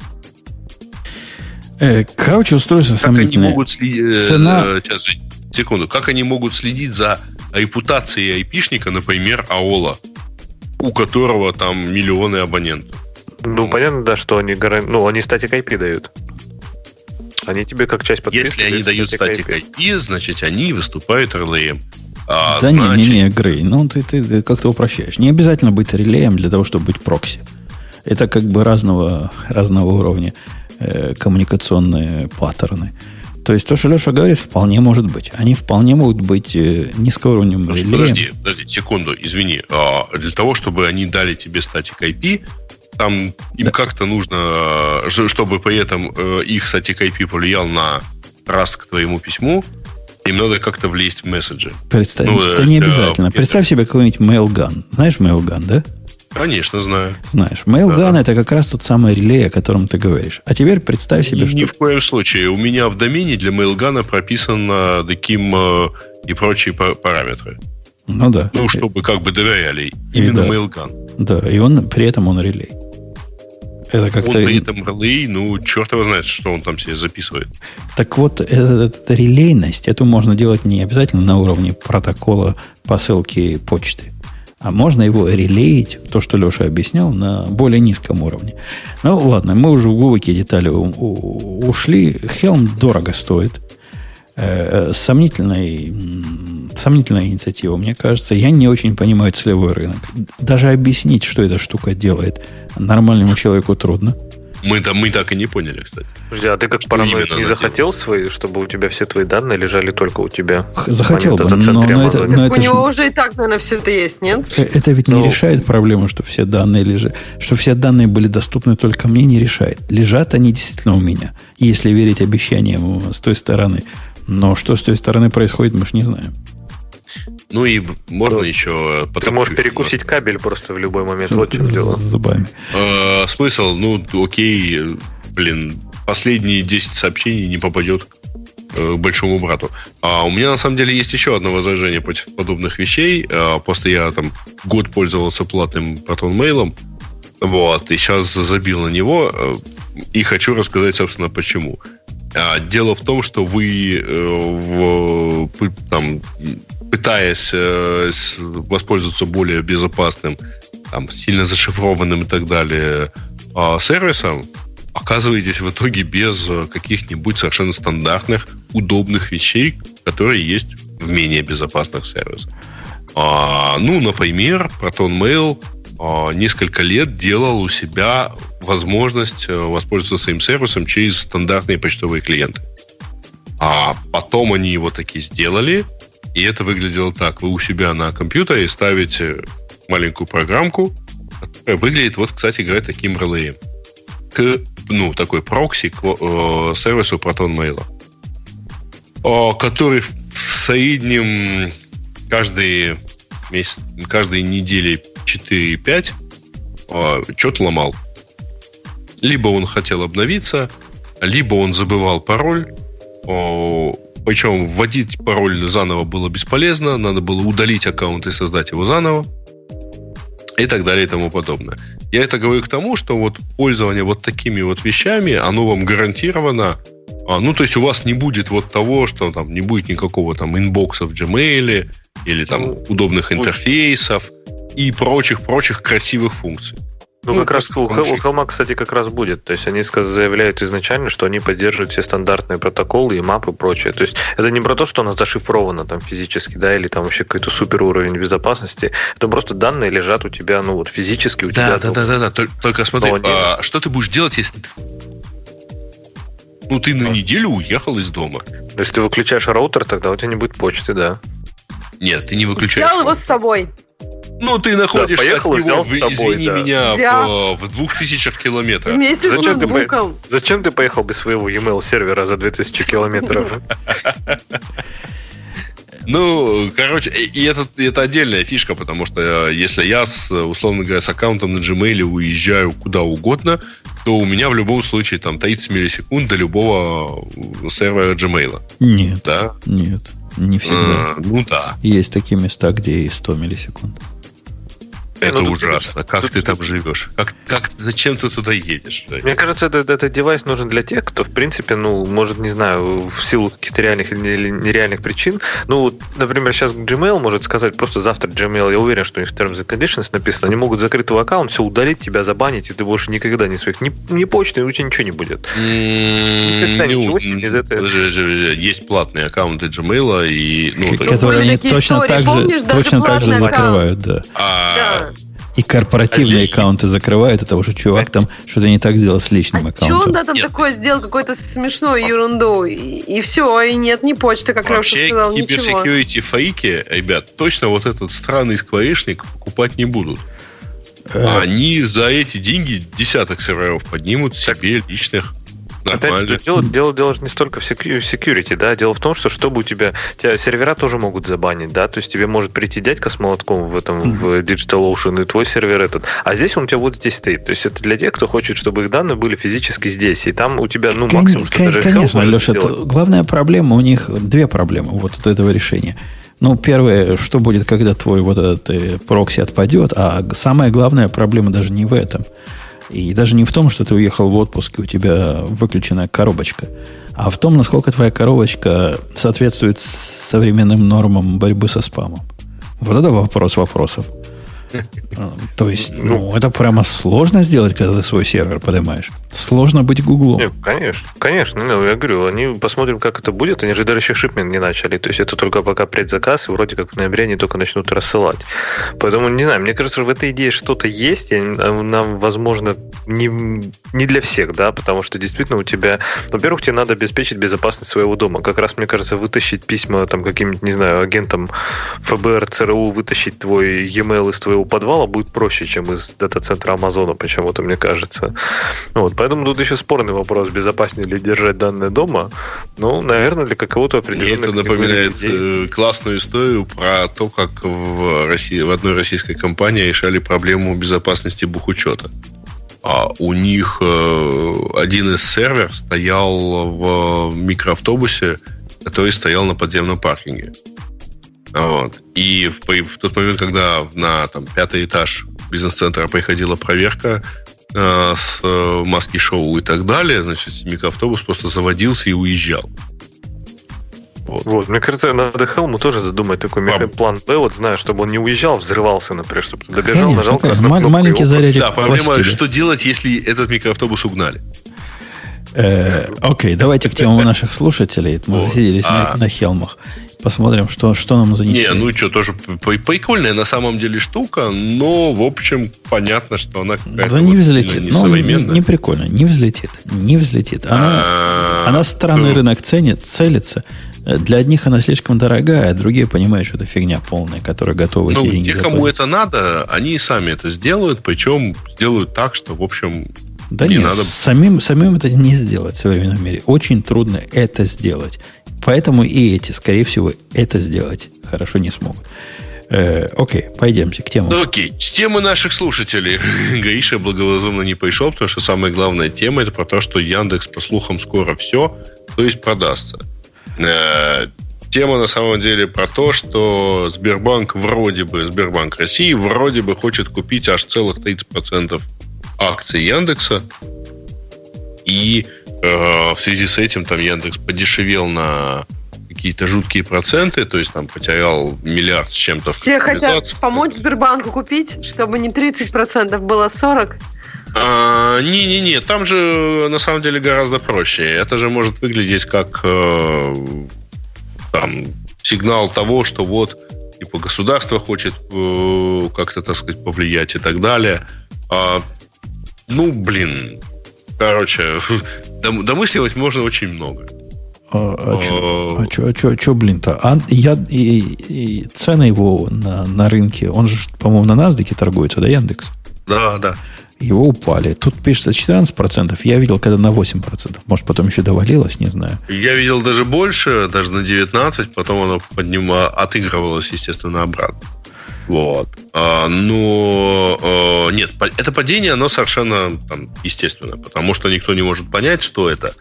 Э, короче, устройство
Как они могут следить...
Цена-
сейчас, секунду. Как они могут следить за репутацией айпишника, например, Аола, у которого там миллионы абонентов?
Ну, понятно, да, что они, гаран- ну, они статик IP дают. Они тебе как часть подписки
Если они дают статик IP, значит, они выступают релеем. А,
да не,
значит,
не, не, Грей, ну ты, ты, ты как-то упрощаешь. Не обязательно быть релеем для того, чтобы быть прокси. Это как бы разного, разного уровня э, коммуникационные паттерны. То есть то, что Леша говорит, вполне может быть. Они вполне могут быть э, низкоуровневым
Подожди,
релеем.
Подожди, подожди, секунду, извини. А, для того, чтобы они дали тебе статик IP, там им
Да.
как-то нужно, э, чтобы при этом э, их статик IP повлиял на раз к твоему письму, им надо как-то влезть в месседжи.
Представь,
Ну,
это
э,
не
это-
обязательно.
это-
Представь себе какой-нибудь Mailgun. Знаешь Mailgun, да?
Конечно, знаю.
Знаешь. Mailgun это как раз тот самый релей, о котором ты говоришь. А теперь представь себе,
ни,
что...
ни в коем случае. У меня в домене для Mailgun прописано таким э, и прочие па- параметры.
Ну да.
Ну, чтобы как бы доверяли.
И
Именно
да.
Mailgun.
Да, и он при этом он релей. Это
Он
как-то...
при этом релей, ну, черт его знает, что он там себе записывает.
Так вот, эта, эта релейность, эту можно делать не обязательно на уровне протокола посылки почты. А можно его релеить, то, что Леша объяснял, на более низком уровне. Ну, ладно, мы уже в глубокие детали ушли. Helm дорого стоит. Э, м, сомнительная инициатива, мне кажется. Я не очень понимаю целевой рынок. Даже объяснить, что эта штука делает, нормальному человеку трудно.
Мы, да, мы так и не поняли, кстати.
Подожди, а ты как параноик не захотел свои, чтобы у тебя все твои данные лежали только у тебя?
Захотел бы, но, но это, но
это у него же... уже и так, наверное, все это есть, нет?
Э, это ведь не ну. решает проблему, что все данные лежат. Что все данные были доступны только мне, не решает. Лежат они действительно у меня, если верить обещаниям с той стороны. Но что с той стороны происходит, мы же не знаем.
Ну и можно да. еще...
Ты можешь перекусить кабель просто в любой момент. Вот в чем дело. С
зубами.
Э, смысл? Ну, окей, блин, последние 10 сообщений не попадет э, к большому брату. А у меня на самом деле есть еще одно возражение против подобных вещей. А, просто я там год пользовался платным Proton Mail. Вот, и сейчас забил на него. Э, и хочу рассказать, собственно, почему. А, дело в том, что вы в, там, пытаясь э, воспользоваться более безопасным, там, сильно зашифрованным и так далее э, сервисом, оказываетесь в итоге без каких-нибудь совершенно стандартных, удобных вещей, которые есть в менее безопасных сервисах. А, ну, например, ProtonMail а, несколько лет делал у себя возможность э, воспользоваться своим сервисом через стандартные почтовые клиенты. А потом они его таки сделали, и это выглядело так. Вы у себя на компьютере ставите маленькую программку, которая выглядит, вот, кстати говоря, таким релеем. К, ну, такой прокси к э, сервису Proton Mail, э, который в среднем каждые месяц, каждые недели 4-5 э, что-то ломал. Либо он хотел обновиться, либо он забывал пароль, причем вводить пароль заново было бесполезно, надо было удалить аккаунт и создать его заново и так далее и тому подобное. Я это говорю к тому, что вот пользование вот такими вот вещами, оно вам гарантировано, а, ну, то есть у вас не будет вот того, что там не будет никакого там инбокса в Gmail или там ну, удобных интерфейсов и прочих-прочих красивых функций.
Ну, ну как раз у, у Helm, кстати, как раз будет. То есть они заявляют изначально, что они поддерживают все стандартные протоколы и мапы и прочее. То есть это не про то, что у нас зашифровано там физически, да, или там вообще какой-то супер уровень безопасности. Это просто данные лежат у тебя, ну вот физически у
да,
тебя.
Да, да, да, да. Только, только смотри, а, что ты будешь делать, если ну, ты на неделю уехал из дома.
То есть ты выключаешь роутер, тогда у тебя не будет почты, да.
Нет, ты не выключаешь.
Взял его с собой.
Ну, ты находишься да, поехал,
от него, в, собой,
извини да. меня, в, в двух тысячах километров.
Вместе
зачем, с ты, зачем ты поехал без своего e-mail сервера за 2000 километров?
Ну, короче, и это, это отдельная фишка, потому что э, если я, с, условно говоря, с аккаунтом на Gmail уезжаю куда угодно, то у меня в любом случае там 30 миллисекунд до любого э, сервера Gmail.
Нет. Да? Нет. Не всегда.
А, ну да.
Есть такие места, где и 100 миллисекунд.
Это ну, ужасно. Тут, как тут, ты там живешь? Как, как, зачем ты туда едешь?
Мне кажется, этот, этот девайс нужен для тех, кто, в принципе, ну, может, не знаю, в силу каких-то реальных или нереальных причин. Ну, вот, например, сейчас Gmail может сказать, просто завтра Gmail, я уверен, что у них в Terms and Conditions написано, они могут закрыть твой аккаунт, все удалить, тебя забанить, и ты больше никогда не своих, ни, ни почты, у тебя ничего не будет.
Никогда ничего из этого. Есть платные аккаунты Gmail, и...
Ну, Которые они точно так же, точно так же закрывают, да. И корпоративные Лич... аккаунты закрывают, это уже чувак там что-то не так сделал с личным а аккаунтом. Что он
да, там нет. такое сделал, какую-то смешную ерунду, и, и все, и нет ни почты, как Вообще, Леша сказал, ничего.
киберсекьюрити фейки, ребят, точно вот этот странный скворечник покупать не будут. Э. Они за эти деньги десяток серверов поднимут себе личных.
Опять же, дело, дело, дело же не столько в security, да, дело в том, что чтобы у тебя, тебя сервера тоже могут забанить, да, то есть тебе может прийти дядька с молотком в этом, в DigitalOcean, и твой сервер этот, а здесь он у тебя вот здесь стоит, то есть это для тех, кто хочет, чтобы их данные были физически здесь, и там у тебя, ну, максимум,
что даже Конечно, Леша, это главная проблема, у них две проблемы вот от этого решения. Ну, первое, что будет, когда твой вот этот э, прокси отпадет, а самая главная проблема даже не в этом – и даже не в том, что ты уехал в отпуск, и у тебя выключенная коробочка, а в том, насколько твоя коробочка соответствует современным нормам борьбы со спамом. Вот это вопрос вопросов. То есть, ну, это прямо сложно сделать, когда ты свой сервер поднимаешь. Сложно быть Гуглом.
Нет, конечно, конечно. Ну, я говорю, они посмотрим, как это будет. Они же даже еще шипмент не начали. То есть это только пока предзаказ, и вроде как в ноябре они только начнут рассылать. Поэтому, не знаю, мне кажется, в этой идее что-то есть, и нам, возможно, не, не для всех, да, потому что действительно у тебя, во-первых, тебе надо обеспечить безопасность своего дома. Как раз, мне кажется, вытащить письма там каким-нибудь, не знаю, агентам ФБР, ЦРУ, вытащить твой e-mail из твоего подвала будет проще, чем из дата-центра Амазона, почему-то, мне кажется. Вот, Поэтому тут еще спорный вопрос, безопаснее ли держать данные дома. Ну, наверное, для какого-то определенного...
Мне это напоминает людей. Э, классную историю про то, как в, России, в одной российской компании решали проблему безопасности бухучета. А у них э, один из серверов стоял в микроавтобусе, который стоял на подземном паркинге. Вот. И в, в тот момент, когда на там, пятый этаж бизнес-центра приходила проверка, Э, с э, маски-шоу и так далее, значит, микроавтобус просто заводился и уезжал.
Вот. вот. Мне кажется, надо Хелму тоже задумать такой а... план Б, вот знаю, чтобы он не уезжал, взрывался, например, чтобы ты добежал, Конечно, нажал
конечно. Мал- маленький зарядик.
Да, проблема, что делать, если этот микроавтобус угнали?
Э, окей, давайте к темам наших слушателей. Мы засиделись на, а. на Хелмах. Посмотрим, что, что нам занесли.
Не, ну что, тоже прикольная на самом деле штука, но, в общем, понятно, что она
какая-то да не вот взлетит. Не, ну, не, не прикольно, не взлетит. Не взлетит. Она, а, она странный рынок ценит, целится. Для одних она слишком дорогая, а другие понимают, что это фигня полная, которая готова
ну, деньги те, кому это надо, они и сами это сделают, причем сделают так, что, в общем,
да не нет, надо... самим, самим это не сделать в современном мире. Очень трудно это сделать. Поэтому и эти, скорее всего, это сделать хорошо не смогут. Э, окей, пойдемте к темам.
Окей, с темы наших слушателей. Гаиша благоразумно не пришел, потому что самая главная тема это про то, что Яндекс, по слухам, скоро все, то есть продастся. Э, тема на самом деле про то, что Сбербанк вроде бы, Сбербанк России вроде бы хочет купить аж целых 30% акций Яндекса. И Э, в связи с этим там Яндекс подешевел на какие-то жуткие проценты, то есть там потерял миллиард с чем-то.
Все хотят помочь Сбербанку купить, чтобы не 30% было 40%?
А, не-не-не, там же на самом деле гораздо проще. Это же может выглядеть как э, там, сигнал того, что вот типа государство хочет э, как-то, так сказать, повлиять и так далее. А, ну, блин, короче, домысливать можно очень много.
А, а что, а чё, а чё, чё, блин-то? А я, и, и цены его на, на рынке, он же, по-моему, на NASDAQ торгуется, да, Яндекс?
Да, да.
Его упали. Тут пишется 14%. Я видел, когда на 8%. Может, потом еще довалилось, не знаю.
Я видел даже больше, даже на 19%. Потом оно поднима, отыгрывалось, естественно, обратно. Вот. А, но а, нет, это падение, оно совершенно там, естественно, потому что никто не может понять, что это.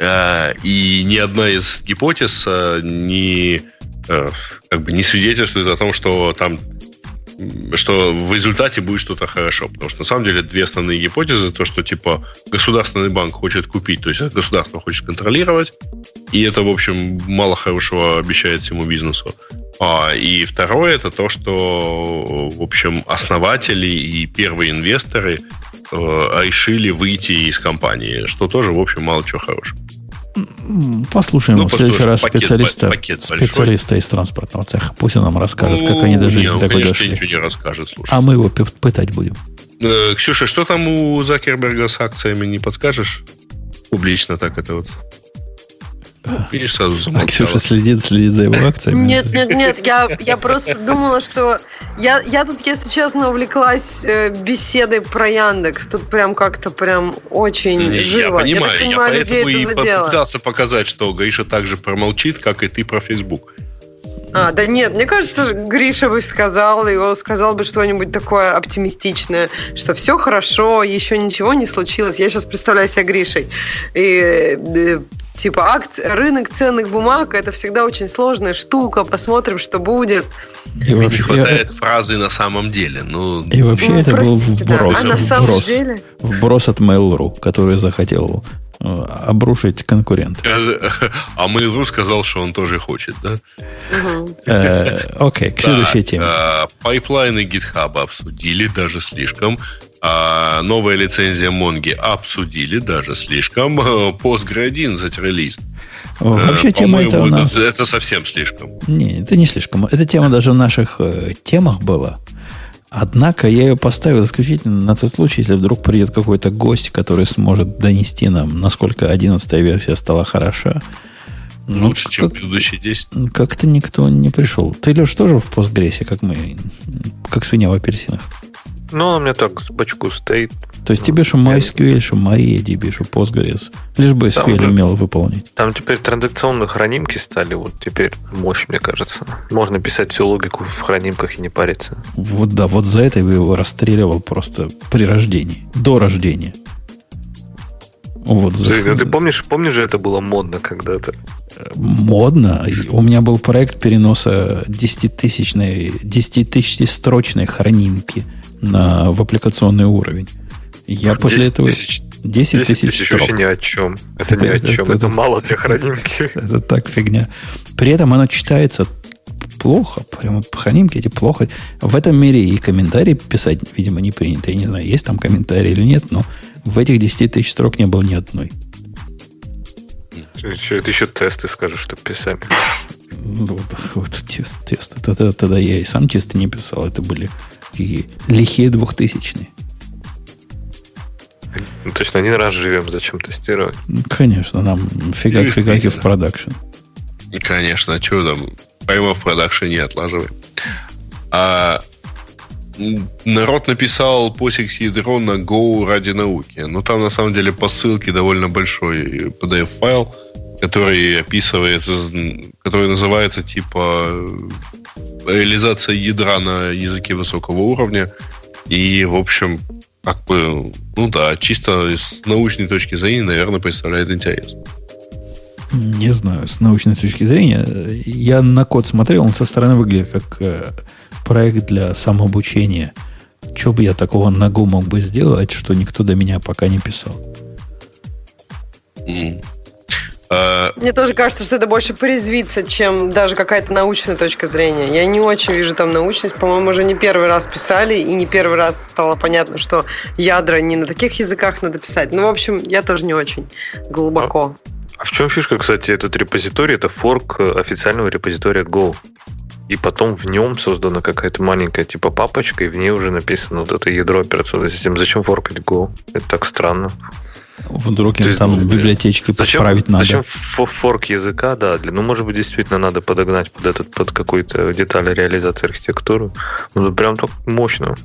А, и ни одна из гипотез не, как бы не свидетельствует о том, что там что в результате будет что-то хорошо. Потому что на самом деле две основные гипотезы. То, что типа государственный банк хочет купить, то есть государство хочет контролировать. И это, в общем, мало хорошего обещает всему бизнесу. А, и второе, это то, что, в общем, основатели и первые инвесторы э, решили выйти из компании, что тоже, в общем, мало чего хорошего.
Послушаем ну, в следующий раз пакет, специалиста, пакет специалиста из транспортного цеха. Пусть он нам расскажет, ну, как они до жизни не, такой конечно,
дошли. ничего не расскажет, слушай.
А мы его пытать будем.
Э, Ксюша, что там у Закерберга с акциями, не подскажешь? Публично так это вот.
Видишь, сразу замолчала. А Ксюша следит, следит за его акциями.
Нет, нет, нет, я, я просто думала, что я, я тут, если честно, увлеклась э, беседой про Яндекс. Тут прям как-то прям очень
не,
живо.
Я понимаю, я, понимаю, я поэтому и попытался показать, что Гриша так же промолчит, как и ты про Facebook.
А, да нет, мне кажется, Гриша бы сказал, и он сказал бы что-нибудь такое оптимистичное, что все хорошо, еще ничего не случилось. Я сейчас представляю себя Гришей. И э, Типа акт, рынок ценных бумаг это всегда очень сложная штука. Посмотрим, что будет.
И вообще, не хватает я... фразы на самом деле. Ну,
и вообще ну, это простите, был вброс, да. а вброс, вброс, деле? вброс от Mail.ru, который захотел э, обрушить конкурент.
А Mail.ru сказал, что он тоже хочет, да?
Э, окей, к следующей теме.
Пайплайны GitHub обсудили даже слишком. А новая лицензия Монги обсудили даже слишком. Postgre11 релиз.
Вообще э, тема это у нас...
Это, это совсем слишком.
Не, это не слишком. Эта тема даже в наших э, темах была. Однако я ее поставил исключительно на тот случай, если вдруг придет какой-то гость, который сможет донести нам, насколько 11 версия стала хороша.
Ну, Лучше, как, чем предыдущие 10.
Как-то никто не пришел. Ты, Леш, тоже в постгрессе, как мы, как свинья в апельсинах?
Ну, он мне так с бочку стоит.
То есть тебе что MySQL, что MariaDB, что Postgres. Лишь бы SQL там, умел выполнить.
Там теперь транзакционные хранимки стали. Вот теперь мощь, мне кажется. Можно писать всю логику в хранимках и не париться.
Вот да, вот за это я его расстреливал просто при рождении. До рождения.
Вот за... Ты, ты помнишь, помнишь же это было модно когда-то?
Модно. У меня был проект переноса 10-тысячной, 10-тысячной хранимки на, в аппликационный уровень. Я после этого...
Тысяч, 10 тысяч, тысяч строк. вообще ни о чем. Это, это ни о чем. Это, это, это мало для хранимки.
Это так фигня. При этом оно читается плохо. Прямо хранимки эти плохо. В этом мире и комментарии писать, видимо, не принято. Я не знаю, есть там комментарии или нет, но в этих 10 тысяч строк не было ни одной.
Ты еще тесты скажешь, что писали.
Вот, вот тест, тест. Тогда, тогда я и сам тесты не писал. Это были такие лихие двухтысячные.
Ну, точно один раз живем, зачем тестировать?
Конечно, нам фигак-фигаки в production.
Конечно, а что там? Прямо в production е отлаживаем. А народ написал посик ядро на Go ради науки. Но там на самом деле по ссылке довольно большой PDF-файл, который описывает, который называется типа реализация ядра на языке высокого уровня. И, в общем, как бы, ну да, чисто с научной точки зрения, наверное, представляет интерес.
Не знаю, с научной точки зрения. Я на код смотрел, он со стороны выглядит как э, проект для самообучения. Что бы я такого ногу мог бы сделать, что никто до меня пока не писал?
Mm. Мне тоже кажется, что это больше порезвиться, чем даже какая-то научная точка зрения. Я не очень вижу там научность. По-моему, уже не первый раз писали, и не первый раз стало понятно, что ядра не на таких языках надо писать. Ну, в общем, я тоже не очень глубоко.
А в чем фишка, кстати, этот репозиторий? Это форк официального репозитория Go. И потом в нем создана какая-то маленькая типа папочка, и в ней уже написано вот это ядро операционной системы. Зачем форкать Go? Это так странно.
Вдруг им там ну, библиотечки зачем, подправить надо.
Зачем форк языка, да, для, ну, может быть, действительно надо подогнать под этот, под какую-то деталь реализации архитектуры. Ну, прям так мощно.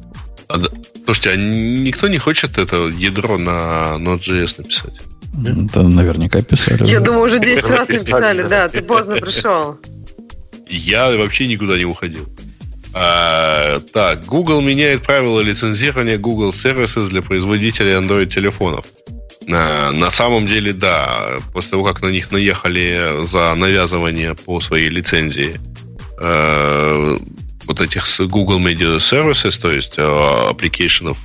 А, да, слушайте, а никто не хочет это ядро на Node.js написать?
Это наверняка писали.
Я думаю, уже 10 раз написали, да, ты поздно пришел.
Я вообще никуда не уходил. А, так, Google меняет правила лицензирования Google Services для производителей Android телефонов. На, на самом деле, да, после того, как на них наехали за навязывание по своей лицензии э, вот этих Google Media Services, то есть э, аппликейшенов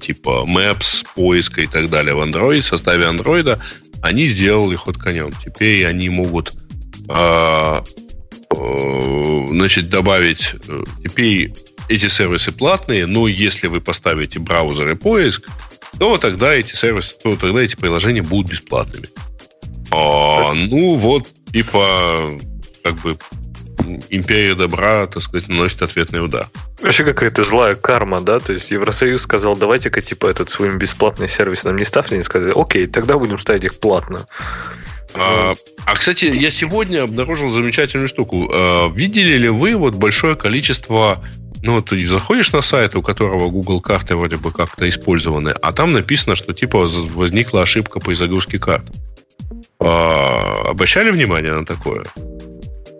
типа Maps, поиска и так далее в Android, в составе Android, они сделали ход конем. Теперь они могут э, э, значит, добавить э, теперь эти сервисы платные, но если вы поставите браузер и поиск, то тогда эти сервисы, то тогда эти приложения будут бесплатными. А, ну, вот, типа, как бы империя добра, так сказать, наносит ответный удар.
Вообще какая-то злая карма, да? То есть Евросоюз сказал, давайте-ка, типа, этот свой бесплатный сервис нам не ставьте. Они сказали, окей, тогда будем ставить их платно.
А, а, кстати, я сегодня обнаружил замечательную штуку. А, видели ли вы вот большое количество ну, ты заходишь на сайт, у которого Google карты вроде бы как-то использованы, а там написано, что типа возникла ошибка при загрузке карт. А, обращали внимание на такое?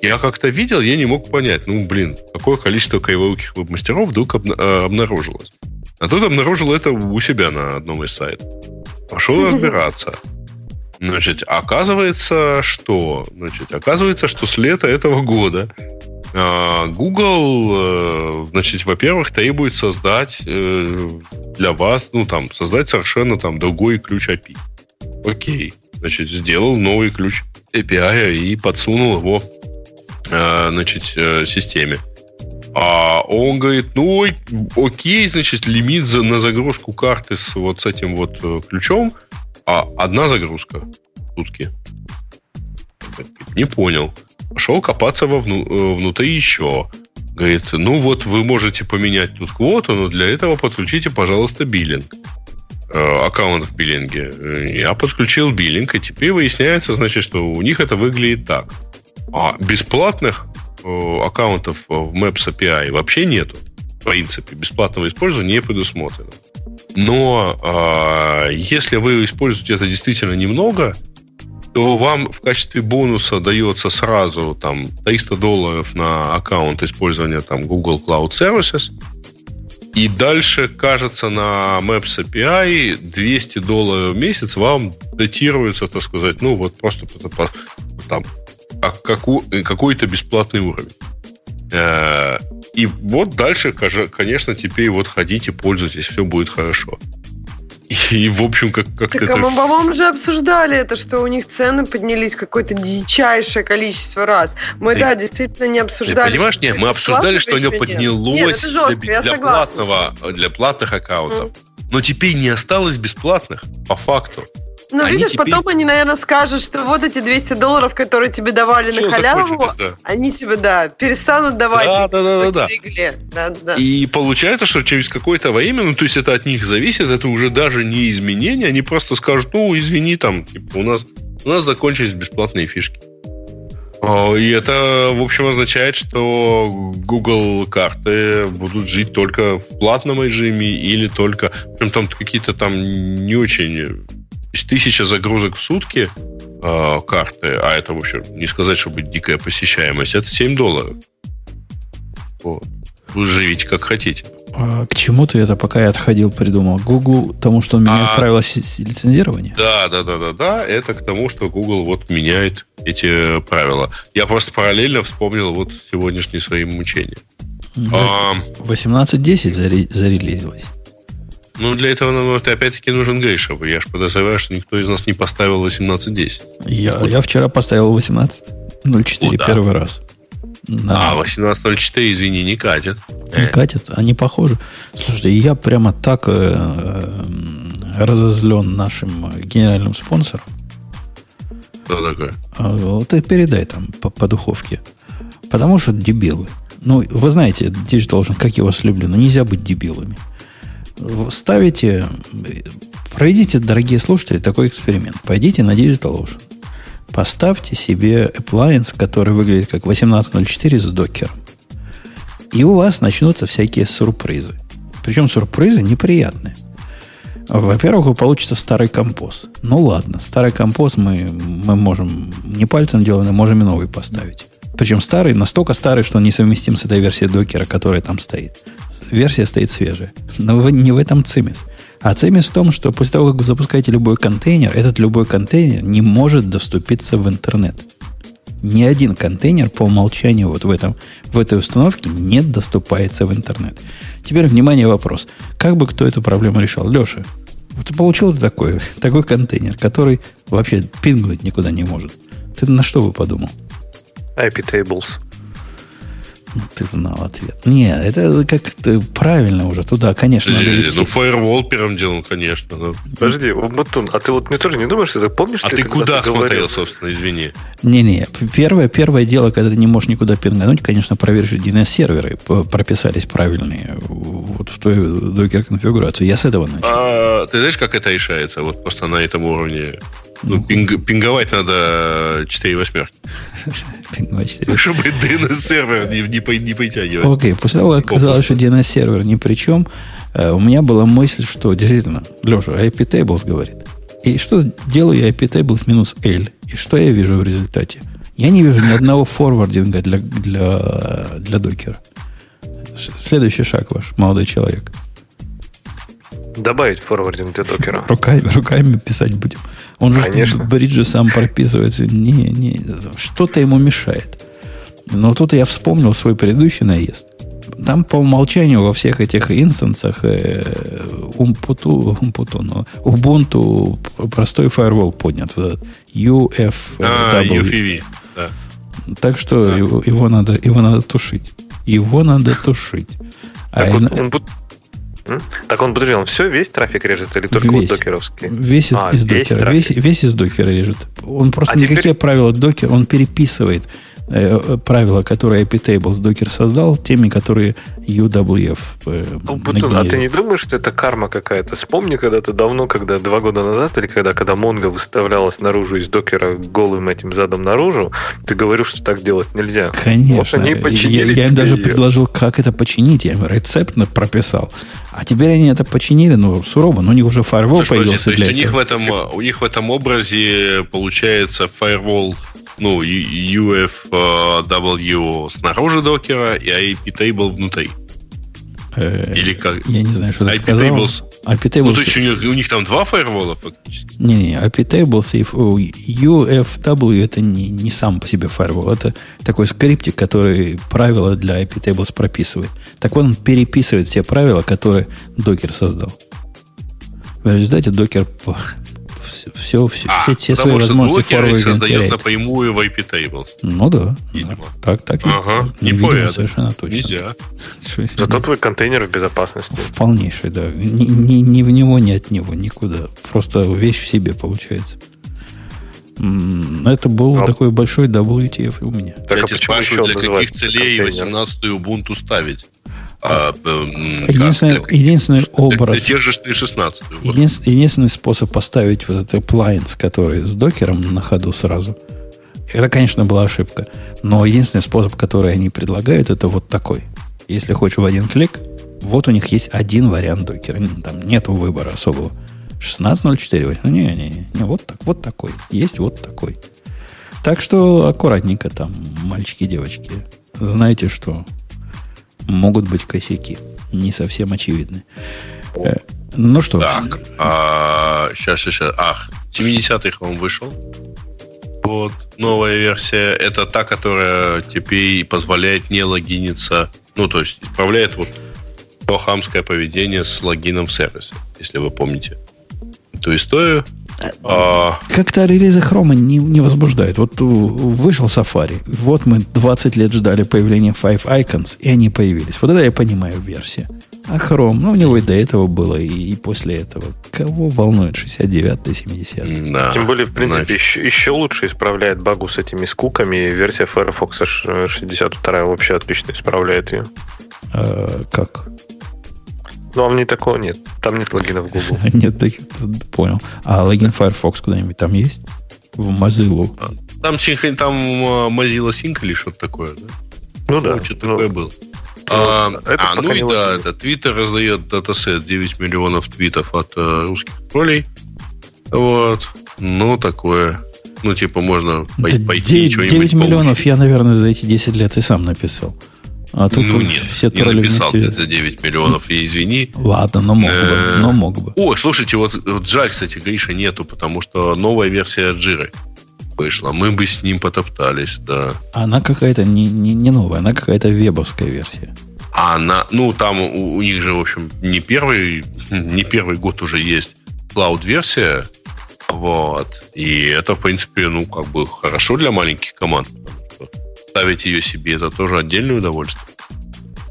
Я как-то видел, я не мог понять, ну, блин, какое количество криворуких веб-мастеров вдруг обна- э, обнаружилось. А тут обнаружил это у себя на одном из сайтов. Пошел разбираться. Значит, оказывается, что? Значит, оказывается, что с лета этого года Google, э, значит, во-первых, требует создать э, для вас, ну, там, создать совершенно там другой ключ API. Окей. Значит, сделал новый ключ API и подсунул его, э, значит, системе. А он говорит, ну, окей, значит, лимит за, на загрузку карты с вот с этим вот ключом, а одна загрузка в сутки. Не понял. Пошел копаться во вну, э, внутри еще. Говорит, ну вот вы можете поменять тут квоту, но для этого подключите, пожалуйста, биллинг. Э, аккаунт в биллинге. Я подключил биллинг, и теперь выясняется, значит, что у них это выглядит так. А бесплатных э, аккаунтов в Maps API вообще нету. В принципе, бесплатного использования не предусмотрено. Но э, если вы используете это действительно немного, то вам в качестве бонуса дается сразу там 300 долларов на аккаунт использования там Google Cloud Services. И дальше, кажется, на Maps API 200 долларов в месяц вам датируется, так сказать, ну вот просто там как, какой-то бесплатный уровень. Э, и вот дальше, конечно, теперь вот ходите, пользуйтесь, все будет хорошо. И, в общем, как, как
так, это... А мы, по-моему, уже обсуждали это, что у них цены поднялись какое-то дичайшее количество раз. Мы, да, действительно не обсуждали.
Ты понимаешь, нет, мы обсуждали, что оно поднялось нет, жестко, для, для, платного, для платных аккаунтов. Mm. Но теперь не осталось бесплатных, по факту.
Ну, они видишь, теперь... потом они, наверное, скажут, что вот эти 200 долларов, которые тебе давали Все, на халяву, да. они тебе, да, перестанут давать. Да,
да, да, да, да. да, И получается, что через какое-то время, ну, то есть это от них зависит, это уже даже не изменение, они просто скажут, ну, извини, там, типа, у нас, у нас закончились бесплатные фишки. И это, в общем, означает, что Google карты будут жить только в платном режиме или только... Причем там какие-то там не очень тысяча загрузок в сутки э, карты, а это вообще не сказать, чтобы дикая посещаемость, это 7 долларов. Вот. Вы живите как хотите.
А к чему ты это, пока я отходил, придумал? Google тому, что он меняет а, правила лицензирования?
Да, да, да, да, да. Это к тому, что Google вот меняет эти правила. Я просто параллельно вспомнил вот сегодняшние свои мучения.
18.10 зарелизилось.
Ну, для этого нам опять-таки нужен Гейшев. Я же подозреваю, что никто из нас не поставил 18.10.
Я, вот. я вчера поставил 18.04 да. первый раз.
На... А, 18.04, извини, не катит.
Не э. катит, они похожи. Слушайте, я прямо так э, э, разозлен нашим генеральным спонсором.
Что такое?
А, вот ты передай там по, по духовке. Потому что дебилы. Ну, вы знаете, Digital Ocean, как я вас люблю, но нельзя быть дебилами ставите, проведите, дорогие слушатели, такой эксперимент. Пойдите на DigitalOcean. Поставьте себе appliance, который выглядит как 1804 с докером. И у вас начнутся всякие сюрпризы. Причем сюрпризы неприятные. Во-первых, вы получится старый композ. Ну ладно, старый композ мы, мы можем не пальцем делаем, а можем и новый поставить. Причем старый, настолько старый, что он несовместим с этой версией докера, которая там стоит версия стоит свежая. Но не в этом цимис. А цимис в том, что после того, как вы запускаете любой контейнер, этот любой контейнер не может доступиться в интернет. Ни один контейнер по умолчанию вот в, этом, в этой установке не доступается в интернет. Теперь, внимание, вопрос. Как бы кто эту проблему решал? Леша, вот ты получил такой, такой контейнер, который вообще пингнуть никуда не может. Ты на что бы подумал?
IP tables.
Ты знал ответ. Не, это как-то правильно уже туда, конечно.
Подожди, ну, фаервол первым делом, конечно. Но...
Подожди, Батун, а ты вот мне тоже не думаешь, ты помнишь?
А ты куда ты смотрел, собственно, извини?
Не-не, первое, первое дело, когда ты не можешь никуда пингануть, конечно, проверь, что DNS-серверы прописались правильные вот в твою докер-конфигурацию. Я с этого начал.
А, ты знаешь, как это решается? Вот просто на этом уровне ну, пинг, пинговать надо 4 восьмерки. Пинговать 4 Чтобы DNS-сервер не, не, не притягивать.
Окей, после того, как оказалось, что DNS-сервер ни при чем, э, у меня была мысль, что действительно, Леша, IP Tables говорит. И что делаю я IP Tables минус L? И что я вижу в результате? Я не вижу ни одного форвардинга для, для, для докера. Следующий шаг ваш, молодой человек.
Добавить форвардинг для докера.
Руками, руками писать будем. Он же Конечно. бриджи сам прописывается. Не, не, что-то ему мешает. Но тут я вспомнил свой предыдущий наезд. Там по умолчанию во всех этих инстансах э, Умпуту, Умпуту, ну, Ubuntu простой фаервол поднят. Вот UFW. А, UFV, да. Так что да. его, его, надо, его надо тушить. Его надо тушить.
Так,
А
вот он, М? Так он, подожди, он все, весь трафик режет или только вот
Весь.
докеровский?
Весь из,
А,
из
весь
докера.
трафик.
Весь, весь из докера лежит. Он просто
А теперь-
никакие правила докера, он переписывает э, правила, которые iptables докер создал, теми, которые UWF э,
Ну, Бутун, а
нагенерил.
ты не думаешь, что это карма какая-то? Вспомни когда-то давно, когда два года назад, или когда, когда Монго выставлялась наружу из докера голым этим задом наружу, ты говорил, что так делать нельзя.
Конечно.
Вот они
я,
починили
я им даже
её.
предложил, как это починить. Я им рецепт прописал. А теперь они это починили, ну, сурово. Но у них уже фаервол появился
то есть
для
у них,
этого.
в этом, у них в этом образе получается firewall, ну, UFW снаружи докера и IP table внутри.
Э,
Или как?
Я не знаю, что ты
IP
сказал.
tables.
IP
Ну,
tables-
то есть у них, у них там два фаервола фактически.
Не-не, IP tables и UFW это не, не сам по себе фаервол. Это такой скриптик, который правила для IP tables прописывает. Так он переписывает все правила, которые докер создал. В результате докер все, все,
А,
все, все свои
потому что
возможности
создает
теряет.
напрямую в IP tables.
Ну да.
Видимо.
да. Так, так. и-
Ага, не
видимо, совершенно точно.
Нельзя.
Зато твой контейнер в безопасности.
В полнейшей, да. Ни, ни, ни в него, ни от него, никуда. Просто вещь в себе получается. Это был
А-
такой большой WTF у меня.
Так, а
Кстати,
почему
спрашивают,
еще
для каких целей
контейнер?
18-ю Ubuntu ставить? А, м,
Единственный,
как? Для-
единственный
для-
образ,
Для тех же, что и 16 вот.
единственный, единственный способ поставить вот этот appliance, который с докером на ходу сразу, это, конечно, была ошибка. Но единственный способ, который они предлагают, это вот такой. Если хочешь в один клик, вот у них есть один вариант докера. Там нету выбора особого. 16.04. Ну, не, не, не, не, вот так, вот такой. Есть вот такой. Так что аккуратненько там, мальчики и девочки. Знаете, что могут быть косяки. Не совсем очевидны. Э, Ну что,
Так, а, сейчас, сейчас. Ах, 70-х он вышел. Вот, новая версия. Это та, которая теперь позволяет не логиниться. Ну, то есть, исправляет вот то хамское поведение с логином в сервисе, если вы помните эту историю. А,
как-то релизы хрома не, не возбуждают. Вот вышел Safari. Вот мы 20 лет ждали появления Five Icons, и они появились. Вот это я понимаю версия. А Chrome, ну, у него и до этого было, и, и после этого. Кого волнует 69 70
да,
Тем более, в принципе,
значит,
еще, еще лучше исправляет багу с этими скуками. Версия Firefox ш- 62 вообще отлично исправляет ее.
А, как?
Ну, а в ней такого нет. Там нет логина в Google.
Нет, тут понял. А логин Firefox куда-нибудь там есть? В Mozilla.
Там, синх- там э, Mozilla Sync или что-то такое, да?
Ну да.
Что-то
Ну,
такое было. А,
это
а, ну и да, это Твиттер раздает датасет 9 миллионов твитов от э, русских троллей. Вот. Ну, такое. Ну, типа, можно
Да
пойти
9,
что-нибудь
9 миллионов
поучить.
я, наверное, за эти 10 лет и сам написал. А тут
Ну, нет,
все
не написал ты за 9 миллионов, и извини.
Ладно, но мог бы.
Э,
Но мог бы.
О, слушайте, вот, вот жаль, кстати, Гриша нету, потому что новая версия Джиры вышла. Мы бы с ним потоптались, да.
Она какая-то не, не, не новая, она какая-то вебовская версия.
А она, ну, там у, у них же, в общем, не первый, не первый год уже есть клауд-версия, вот, и это, в принципе, ну, как бы хорошо для маленьких команд, ставить ее себе это тоже отдельное удовольствие.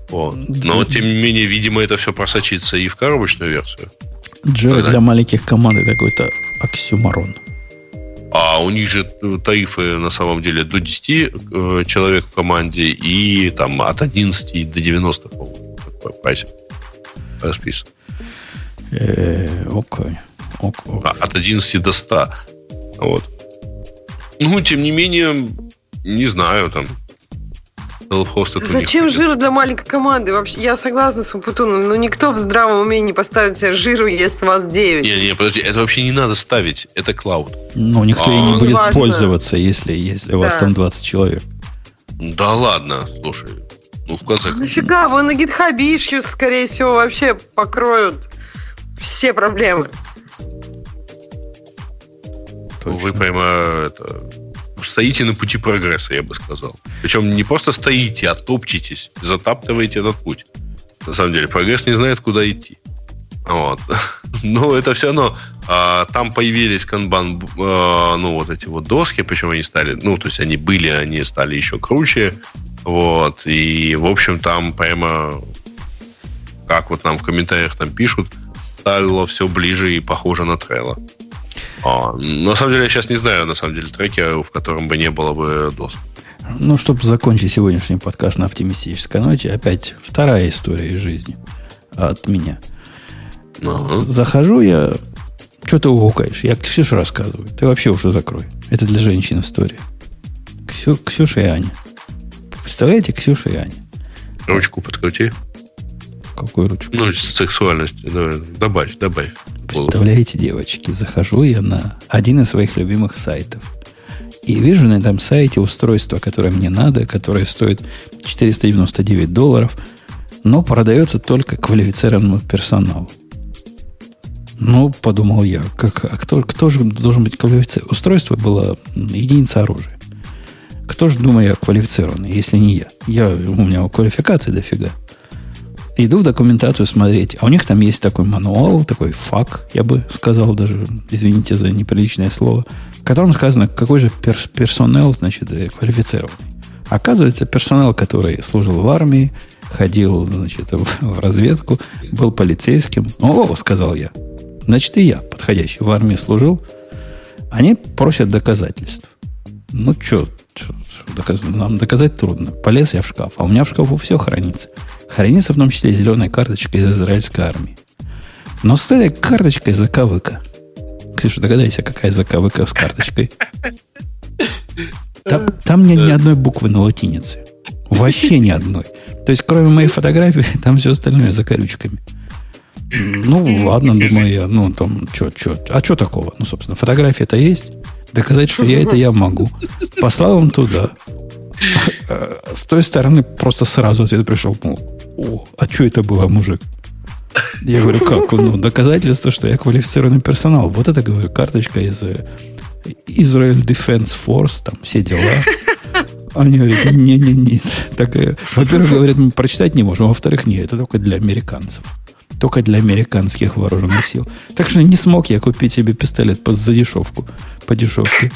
Вот. Но, тем не менее, видимо, это все просочится и в коробочную версию.
Джера
Да.
для маленьких команд это какой-то оксюмарон.
А у них же тарифы на самом деле до 10 э, человек в команде и там от 11 до 90, по-моему, прайсинг расписан.
Э, Окей. Ок, ок.
А, от 11 до 100. Вот. Ну, тем не менее, не знаю, там у
Зачем жир для маленькой команды? Вообще, я согласна с Умпутуном, но никто в здравом уме не поставит себе жиру, если вас 9.
Не, не, подожди, это вообще не надо ставить, это клауд.
Ну, никто и
А,
не будет
неважно.
пользоваться, если, если у вас
Да.
там 20 человек.
Да ладно, слушай, ну в конце концов.
Нафига? Вон на гитхабе issues, скорее всего, вообще покроют все проблемы.
Вы прямо это, стоите на пути прогресса, я бы сказал. Причем не просто стоите, а топчетесь, затаптываете этот путь. На самом деле, прогресс не знает, куда идти. Вот. Но это все равно а, там появились канбан, а, ну, вот эти вот доски, почему они стали, ну, то есть они были, они стали еще круче. Вот. И, в общем, там прямо, как вот нам в комментариях там пишут, стало все ближе и похоже на Трелло. А, на самом деле, я сейчас не знаю, на самом деле, трекера, в котором бы не было бы досок.
Ну, чтобы закончить сегодняшний подкаст на оптимистической ноте, опять вторая история из жизни от меня. Uh-huh. Захожу я... Что ты угукаешь? Я Ксюше рассказываю. Ты вообще уже закрой. Это для женщин история. Ксю, Ксюша и Аня. Представляете, Ксюша и Аня.
Ручку подкрути.
Какую ручку?
Ну, сексуальность. Давай, добавь, добавь.
Представляете, девочки, захожу я на один из своих любимых сайтов. И вижу на этом сайте устройство, которое мне надо, которое стоит 499 долларов, но продается только квалифицированному персоналу. Ну, подумал я, как, а кто, кто же должен быть квалифицирован? Устройство было единица оружия. Кто же, думаю я, квалифицированный, если не я? я у меня квалификации дофига. Иду в документацию смотреть, а у них там есть такой мануал, такой фак, я бы сказал даже, извините за неприличное слово, в котором сказано, какой же пер персонал, значит, э, квалифицированный. Оказывается, персонал, который служил в армии, ходил, значит, в, в разведку, был полицейским. О, сказал я. Значит, и я, подходящий, в армии служил. Они просят доказательств. Ну, что, нам доказать трудно. Полез я в шкаф, а у меня в шкафу все хранится. Хранится в том числе зеленая карточка из израильской армии. Но с этой карточкой заковыка. Ксюша, догадайся, какая заковыка с карточкой. Там, там нет ни одной буквы на латинице. Вообще ни одной. То есть, кроме моей фотографии, там все остальное за корючками. Ну, ладно, думаю я. Ну, там, что, что. А что такого? Ну, собственно, фотография-то есть. Доказать, что я это я могу. Послал им туда. С той стороны просто сразу ответ пришел, мол, о, а что это было, мужик? Я говорю, как? Ну, доказательство, что я квалифицированный персонал. Вот это, говорю, карточка из э, Israel Defense Force, там все дела. Они говорят, не-не-не. Э, во-первых, говорят, мы прочитать не можем, а во-вторых, нет, это только для американцев только для американских вооруженных сил. Так что не смог я купить себе пистолет по задешевку, по дешевке.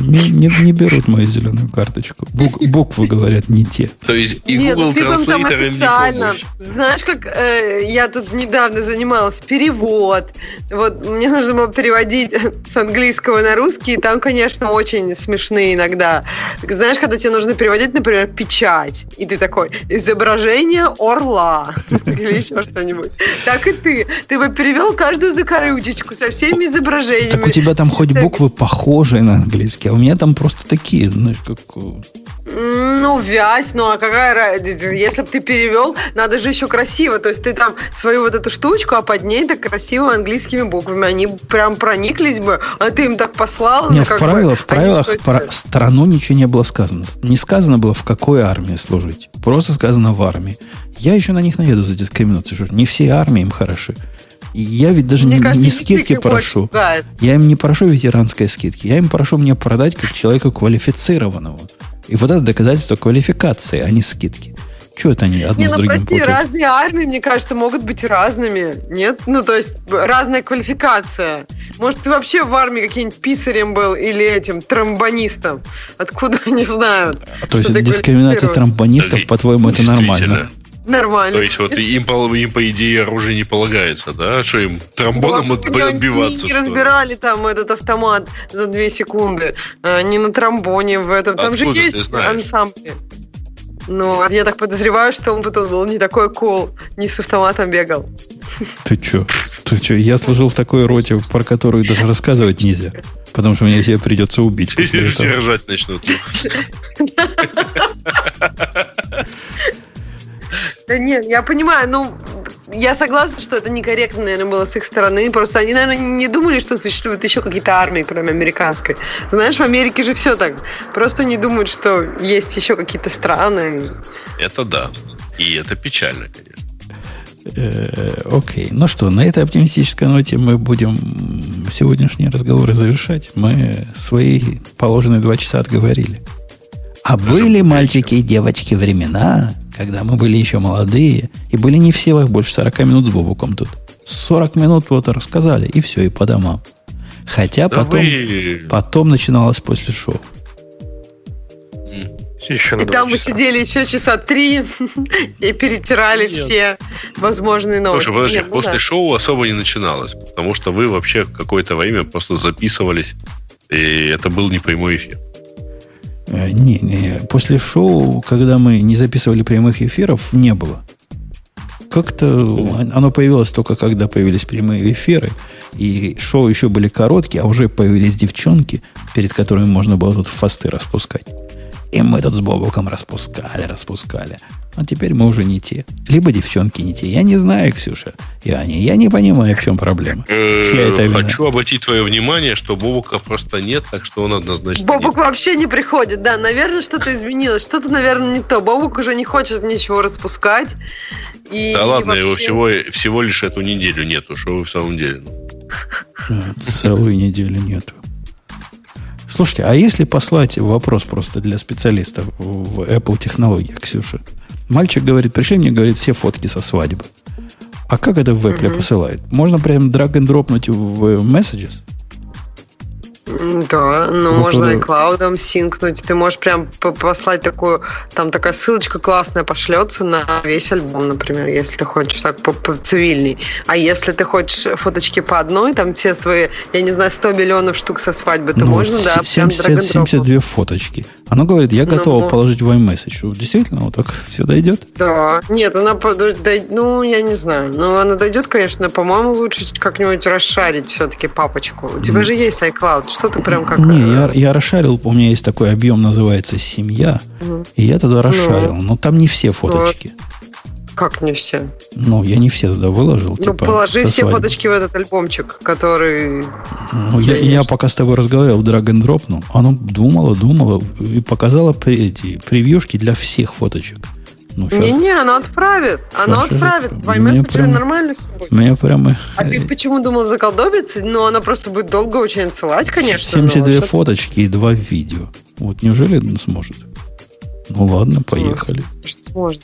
Не, не, не берут мою зеленую карточку. Бук, буквы говорят не те.
То есть и Нет, Google Translator им не
Знаешь, как э, я тут недавно занималась перевод. Вот мне нужно было переводить с английского на русский, и там, конечно, очень смешные иногда. Знаешь, когда тебе нужно переводить, например, печать, и ты такой, изображение орла или еще что-нибудь. Так и ты. Ты бы перевел каждую закорючечку со всеми изображениями.
Так у тебя там хоть буквы похожие на английский английский, а у меня там просто такие, знаешь, как...
Ну, вязь, ну а какая разница? Если бы ты перевел, надо же еще красиво. То есть ты там свою вот эту штучку, а под ней так красиво английскими буквами. Они прям прониклись бы, а ты им так послал.
Нет, ну, в, правилах, в правилах про страну ничего не было сказано. Не сказано было, в какой армии служить. Просто сказано в армии. Я еще на них наеду за дискриминацию, что не все армии им хороши. Я ведь даже мне не, кажется, не скидки прошу. Я им не прошу ветеранской скидки. Я им прошу мне продать как человеку квалифицированного. И вот это доказательство квалификации, а не скидки. Что это они одно не,
с
ну другим
прости, путают? разные армии, мне кажется, могут быть разными. Нет? Ну, то есть, разная квалификация. Может, ты вообще в армии каким-нибудь писарем был или этим тромбонистом? Откуда они знают?
А, то есть, дискриминация тромбонистов, по-твоему, это нормально?
Нормально.
То есть вот им, по, им, по идее, оружие не полагается, да? Что им тромбоном вот, отбиваться?
Не разбирали там этот автомат за две секунды. А, не на тромбоне в этом. Там Откуда же есть ансамбль. Ну, я так подозреваю, что он потом был не такой кул, не с автоматом бегал.
Ты чё? Ты чё? Я служил в такой роте, про которую даже рассказывать нельзя. Потому что мне тебе придется убить.
Все ржать начнут.
Да нет, я понимаю, ну, я согласна, что это некорректно, наверное, было с их стороны. Просто они, наверное, не думали, что существуют еще какие-то армии, кроме американской. Знаешь, в Америке же все так. Просто не думают, что есть еще какие-то страны.
Это да. И это печально, конечно.
Э, окей. Ну что, на этой оптимистической ноте мы будем сегодняшние разговоры завершать. Мы свои положенные два часа отговорили. А были мальчики и девочки времена, когда мы были еще молодые и были не в силах больше 40 минут с Бобуком тут. 40 минут вот рассказали, и все, и по домам. Хотя
Да
потом,
вы-
потом начиналось после шоу.
Еще
И там мы
часа.
сидели еще часа три и перетирали
Нет.
все возможные новости.
Слушай, подожди,
Нет, ну
после
да.
шоу особо не начиналось, потому что вы вообще какое-то время просто записывались, и это был не прямой эфир.
Э, Не, не, после шоу, когда мы не записывали прямых эфиров, не было. Как-то оно появилось только когда появились прямые эфиры, и шоу еще были короткие, а уже появились девчонки, перед которыми можно было тут фасты распускать. И мы тут с Бобуком распускали, распускали. А теперь мы уже не те. Либо девчонки не те. Я не знаю, Ксюша и Аня. Я не понимаю, в чем проблема.
Э? Хочу обратить твое внимание, что Бобука просто нет, так что он однозначно
Бобук вообще не приходит, да, наверное, что-то изменилось, что-то, наверное, не то. Бобук уже не хочет ничего распускать. И.
Да ладно, его
вообще-
всего, всего лишь эту неделю нету, что вы в самом деле.
Целую неделю нету. Слушайте, а если послать вопрос просто для специалистов в Apple технологиях, Ксюша? Мальчик говорит, пришли мне, говорит, все фотки со свадьбы. А как это в Apple посылает? Можно прям драг and дропнуть в Messages?
Да, ну
Вот
можно
это-
и клаудом синкнуть. Ты можешь прям по- послать такую, там такая ссылочка классная пошлется на весь альбом, например, если ты хочешь так по, по цивильней. А если ты хочешь фоточки по одной, там все свои, я не знаю, 100 миллионов штук со свадьбы, то
Ну,
можно, да, прям
70,
drag and drop.
72 фоточки. Оно говорит, я
Ну,
готова
ну.
положить в iMessage. Действительно, вот так все дойдет?
Да, нет, она, ну, я не знаю. Ну, она дойдет, конечно, по-моему, лучше как-нибудь расшарить все-таки папочку. У тебя же есть iCloud, что ты прям как...
Не,
э,
я, я расшарил, у меня есть такой объем, называется «Семья»,
Мгм.
и я тогда расшарил. Но там не все фоточки.
Как не все?
Ну, я не все туда выложил.
Ну,
типа,
положи все
свадьбы.
фоточки в этот альбомчик, который...
Ну, я, я пока с тобой разговаривал, драг and дропнул. Оно думало, думало и показало эти превьюшки для всех фоточек. Ну, сейчас
Не-не, она отправит. Она
Сейчас
отправит. В
мне
iMessage
прям-
нормально все будет.
меня прямо...
А ты почему думал заколдобиться? Ну, она просто будет долго очень отсылать, конечно. но
72
что-то-
фоточки и два видео. Вот неужели он сможет? Ну ладно, поехали.
Может, Сможет.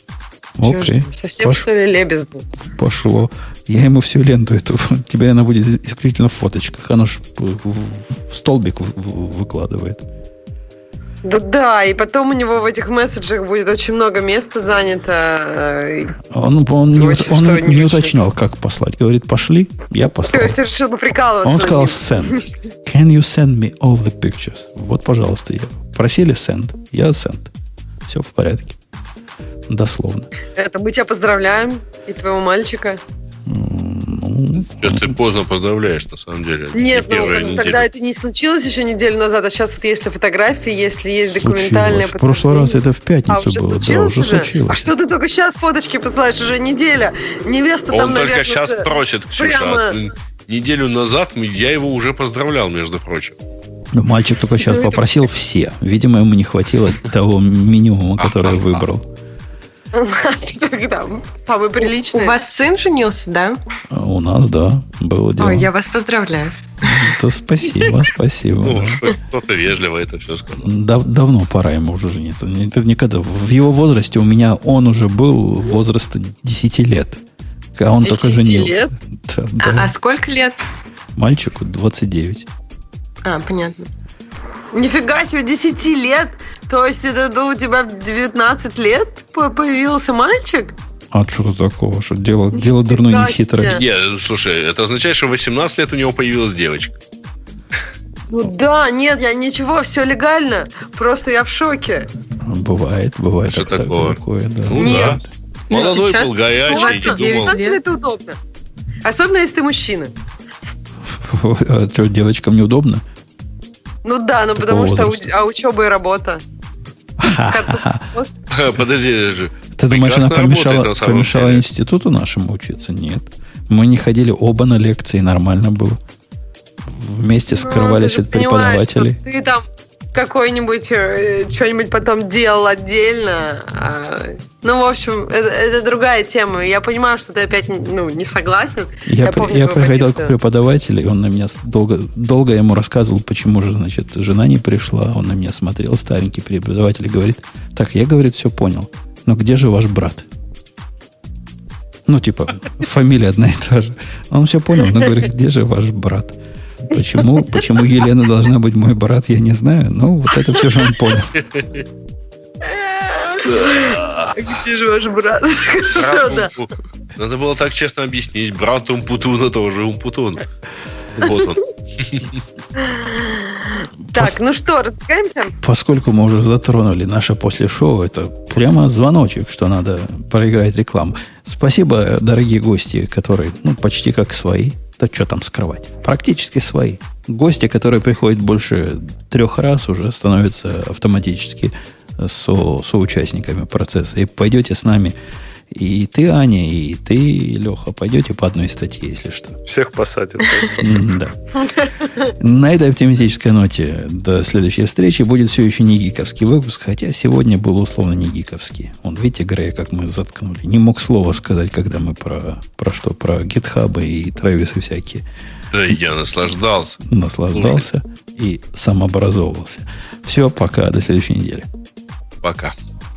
Окей,
Совсем,
Пош-
что ли, лебезный?
пошло. Я ему всю ленту эту. Теперь она будет исключительно в фоточках. Оно ж в, в- столбик выкладывает.
Да, да, и потом у него в этих месседжах будет очень много места занято. э,
Он, он, не,
Очень,
он не
не
уточнял, как послать. Говорит, пошли, я
То
послал.
есть ты решил поприкалываться.
Он сказал send. Can you send me all the pictures? Вот, пожалуйста, я. Просили send. Я send. Все в порядке. Дословно.
Это мы тебя поздравляем, и твоего мальчика.
Сейчас ты поздно поздравляешь, на самом деле.
Нет, ну
неделя.
тогда это не случилось еще неделю назад, а сейчас вот если фотографии, если есть документальные
случилось. В прошлый раз это в
А,
пятницу
уже
было. Да,
случилось
уже
уже?
случилось.
А что ты только сейчас фоточки посылаешь? Уже неделя. Невеста
Он
там,
только
наверное,
сейчас
уже-
просит, Ксюша.
прямо-
а Неделю назад я его уже поздравлял, между прочим.
Ну, Мальчик только сейчас
Ну,
попросил все. Видимо, ему не хватило того минимума, который я
Ага.
выбрал.
Тогда самый
У вас сын женился, да?
А У нас, да, было дело.
Ой, я вас поздравляю.
Да спасибо, спасибо.
Ну, кто-то вежливо это все сказал.
Дав- давно пора ему уже жениться. Это никогда. В его возрасте у меня он уже был возраста 10 лет. А он только
10
женился.
лет?
Да,
А, а сколько лет?
Мальчику 29.
А, понятно.
Нифига себе, 10 лет. То есть это да, у тебя в 19 лет по- появился мальчик?
А что-то такого, что дело, дело дурное не
Нифига
хитрое.
Не, слушай, это означает, что в 18 лет у него появилась девочка.
Ну да, нет, я ничего, все легально. Просто я в шоке.
Бывает, бывает.
Что
так-
такого?
Такое, да.
Ну
Нет.
да. Молодой
сейчас
был горячий, не
29
думал.
19 лет удобно. Особенно, если ты мужчина.
А что, девочкам неудобно?
Ну да, ну
Такого
потому что
возраста.
уч- а учеба и работа. Просто-
Подожди же.
Ты думаешь, она помешала, помешала институту нашему учиться? Нет. Мы не ходили оба на лекции, нормально было. Вместе
Ну,
скрывались от
что
преподавателей.
Ты там какой-нибудь э, что-нибудь потом делал отдельно. а, ну, в общем, это, это другая тема. Я понимаю, что ты опять ну, не согласен.
Я,
я помню
я приходил к преподавателю, и он на меня долго, долго ему рассказывал, почему же, значит, жена не пришла. Он на меня смотрел, старенький преподаватель, и говорит, так, я, говорит, все понял. Но где же ваш брат? Ну, типа, фамилия одна и та же. Он все понял, но говорит, где же ваш брат? Почему, почему Елена должна быть мой брат, я не знаю. Но вот это все же он понял.
Где же ваш брат? Хорошо, да.
Надо было так честно объяснить. Брат Умпутуна тоже Умпутун. Вот он.
Так, ну что, разбегаемся?
Поскольку мы уже затронули наше после шоу, это прямо звоночек, что надо проиграть рекламу. Спасибо, дорогие гости, которые ну, почти как свои. Да что там скрывать? Практически свои. Гости, которые приходят больше трех раз, уже становятся автоматически со, соучастниками процесса. И пойдете с нами и ты, Аня, и ты, Леха, пойдете по одной статье, если что.
Всех посадят.
Да. На этой оптимистической ноте до следующей встречи будет все еще не гиковский выпуск, хотя сегодня был условно не гиковский. Он, видите, Грея, как мы заткнули. Не мог слова сказать, когда мы про, про что? Про гитхабы и трэвисы всякие.
Да я наслаждался.
Наслаждался и самообразовывался. Все, пока, до следующей недели.
Пока.